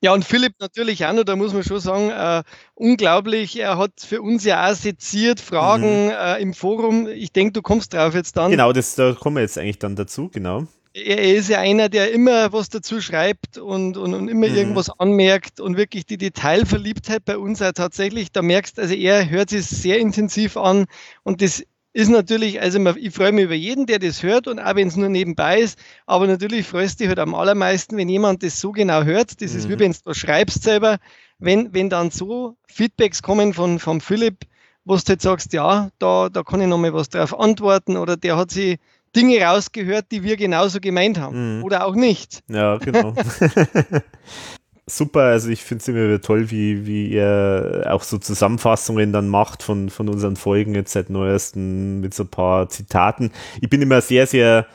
Ja, und Philipp natürlich auch noch, da muss man schon sagen, äh, unglaublich. Er hat für uns ja auch seziert Fragen mhm. äh, im Forum. Ich denke, du kommst drauf jetzt dann. Genau, das, da kommen wir jetzt eigentlich dann dazu, genau er ist ja einer, der immer was dazu schreibt und, und, und immer mhm. irgendwas anmerkt und wirklich die Detailverliebtheit bei uns auch tatsächlich, da merkst, also er hört sich sehr intensiv an und das ist natürlich, also ich freue mich über jeden, der das hört und auch wenn es nur nebenbei ist, aber natürlich freust du dich halt am allermeisten, wenn jemand das so genau hört. Das mhm. ist wie mhm. wenn du schreibst selber, wenn, wenn dann so Feedbacks kommen von, von Philipp, wo du halt sagst, ja, da, da kann ich nochmal was drauf antworten oder der hat sich Dinge rausgehört, die wir genauso gemeint haben. Mhm. Oder auch nicht. Ja, genau. [laughs] Super, also ich finde es immer wieder toll, wie, wie er auch so Zusammenfassungen dann macht von, von unseren Folgen jetzt seit neuesten mit so ein paar Zitaten. Ich bin immer sehr, sehr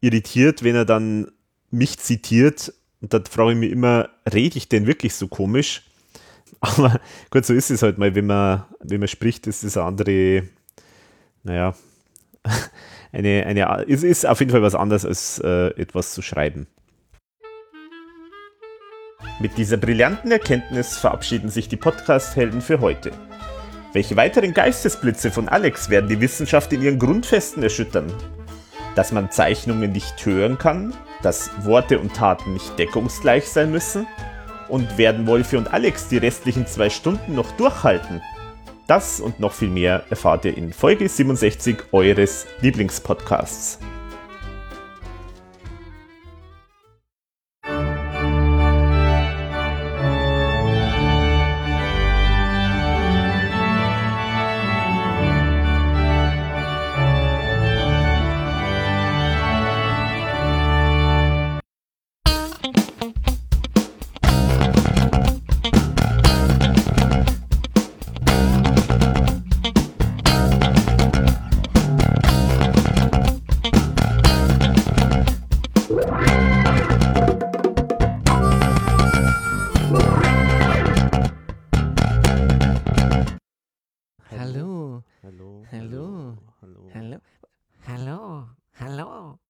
irritiert, wenn er dann mich zitiert Und da frage ich mich immer, rede ich denn wirklich so komisch? [laughs] Aber gut, so ist es halt mal, wenn man, wenn man spricht, ist das eine andere, naja, eine, eine, es ist auf jeden Fall was anderes als äh, etwas zu schreiben. Mit dieser brillanten Erkenntnis verabschieden sich die Podcast-Helden für heute. Welche weiteren Geistesblitze von Alex werden die Wissenschaft in ihren Grundfesten erschüttern? Dass man Zeichnungen nicht hören kann, dass Worte und Taten nicht deckungsgleich sein müssen? Und werden Wolfi und Alex die restlichen zwei Stunden noch durchhalten? Das und noch viel mehr erfahrt ihr in Folge 67 eures Lieblingspodcasts.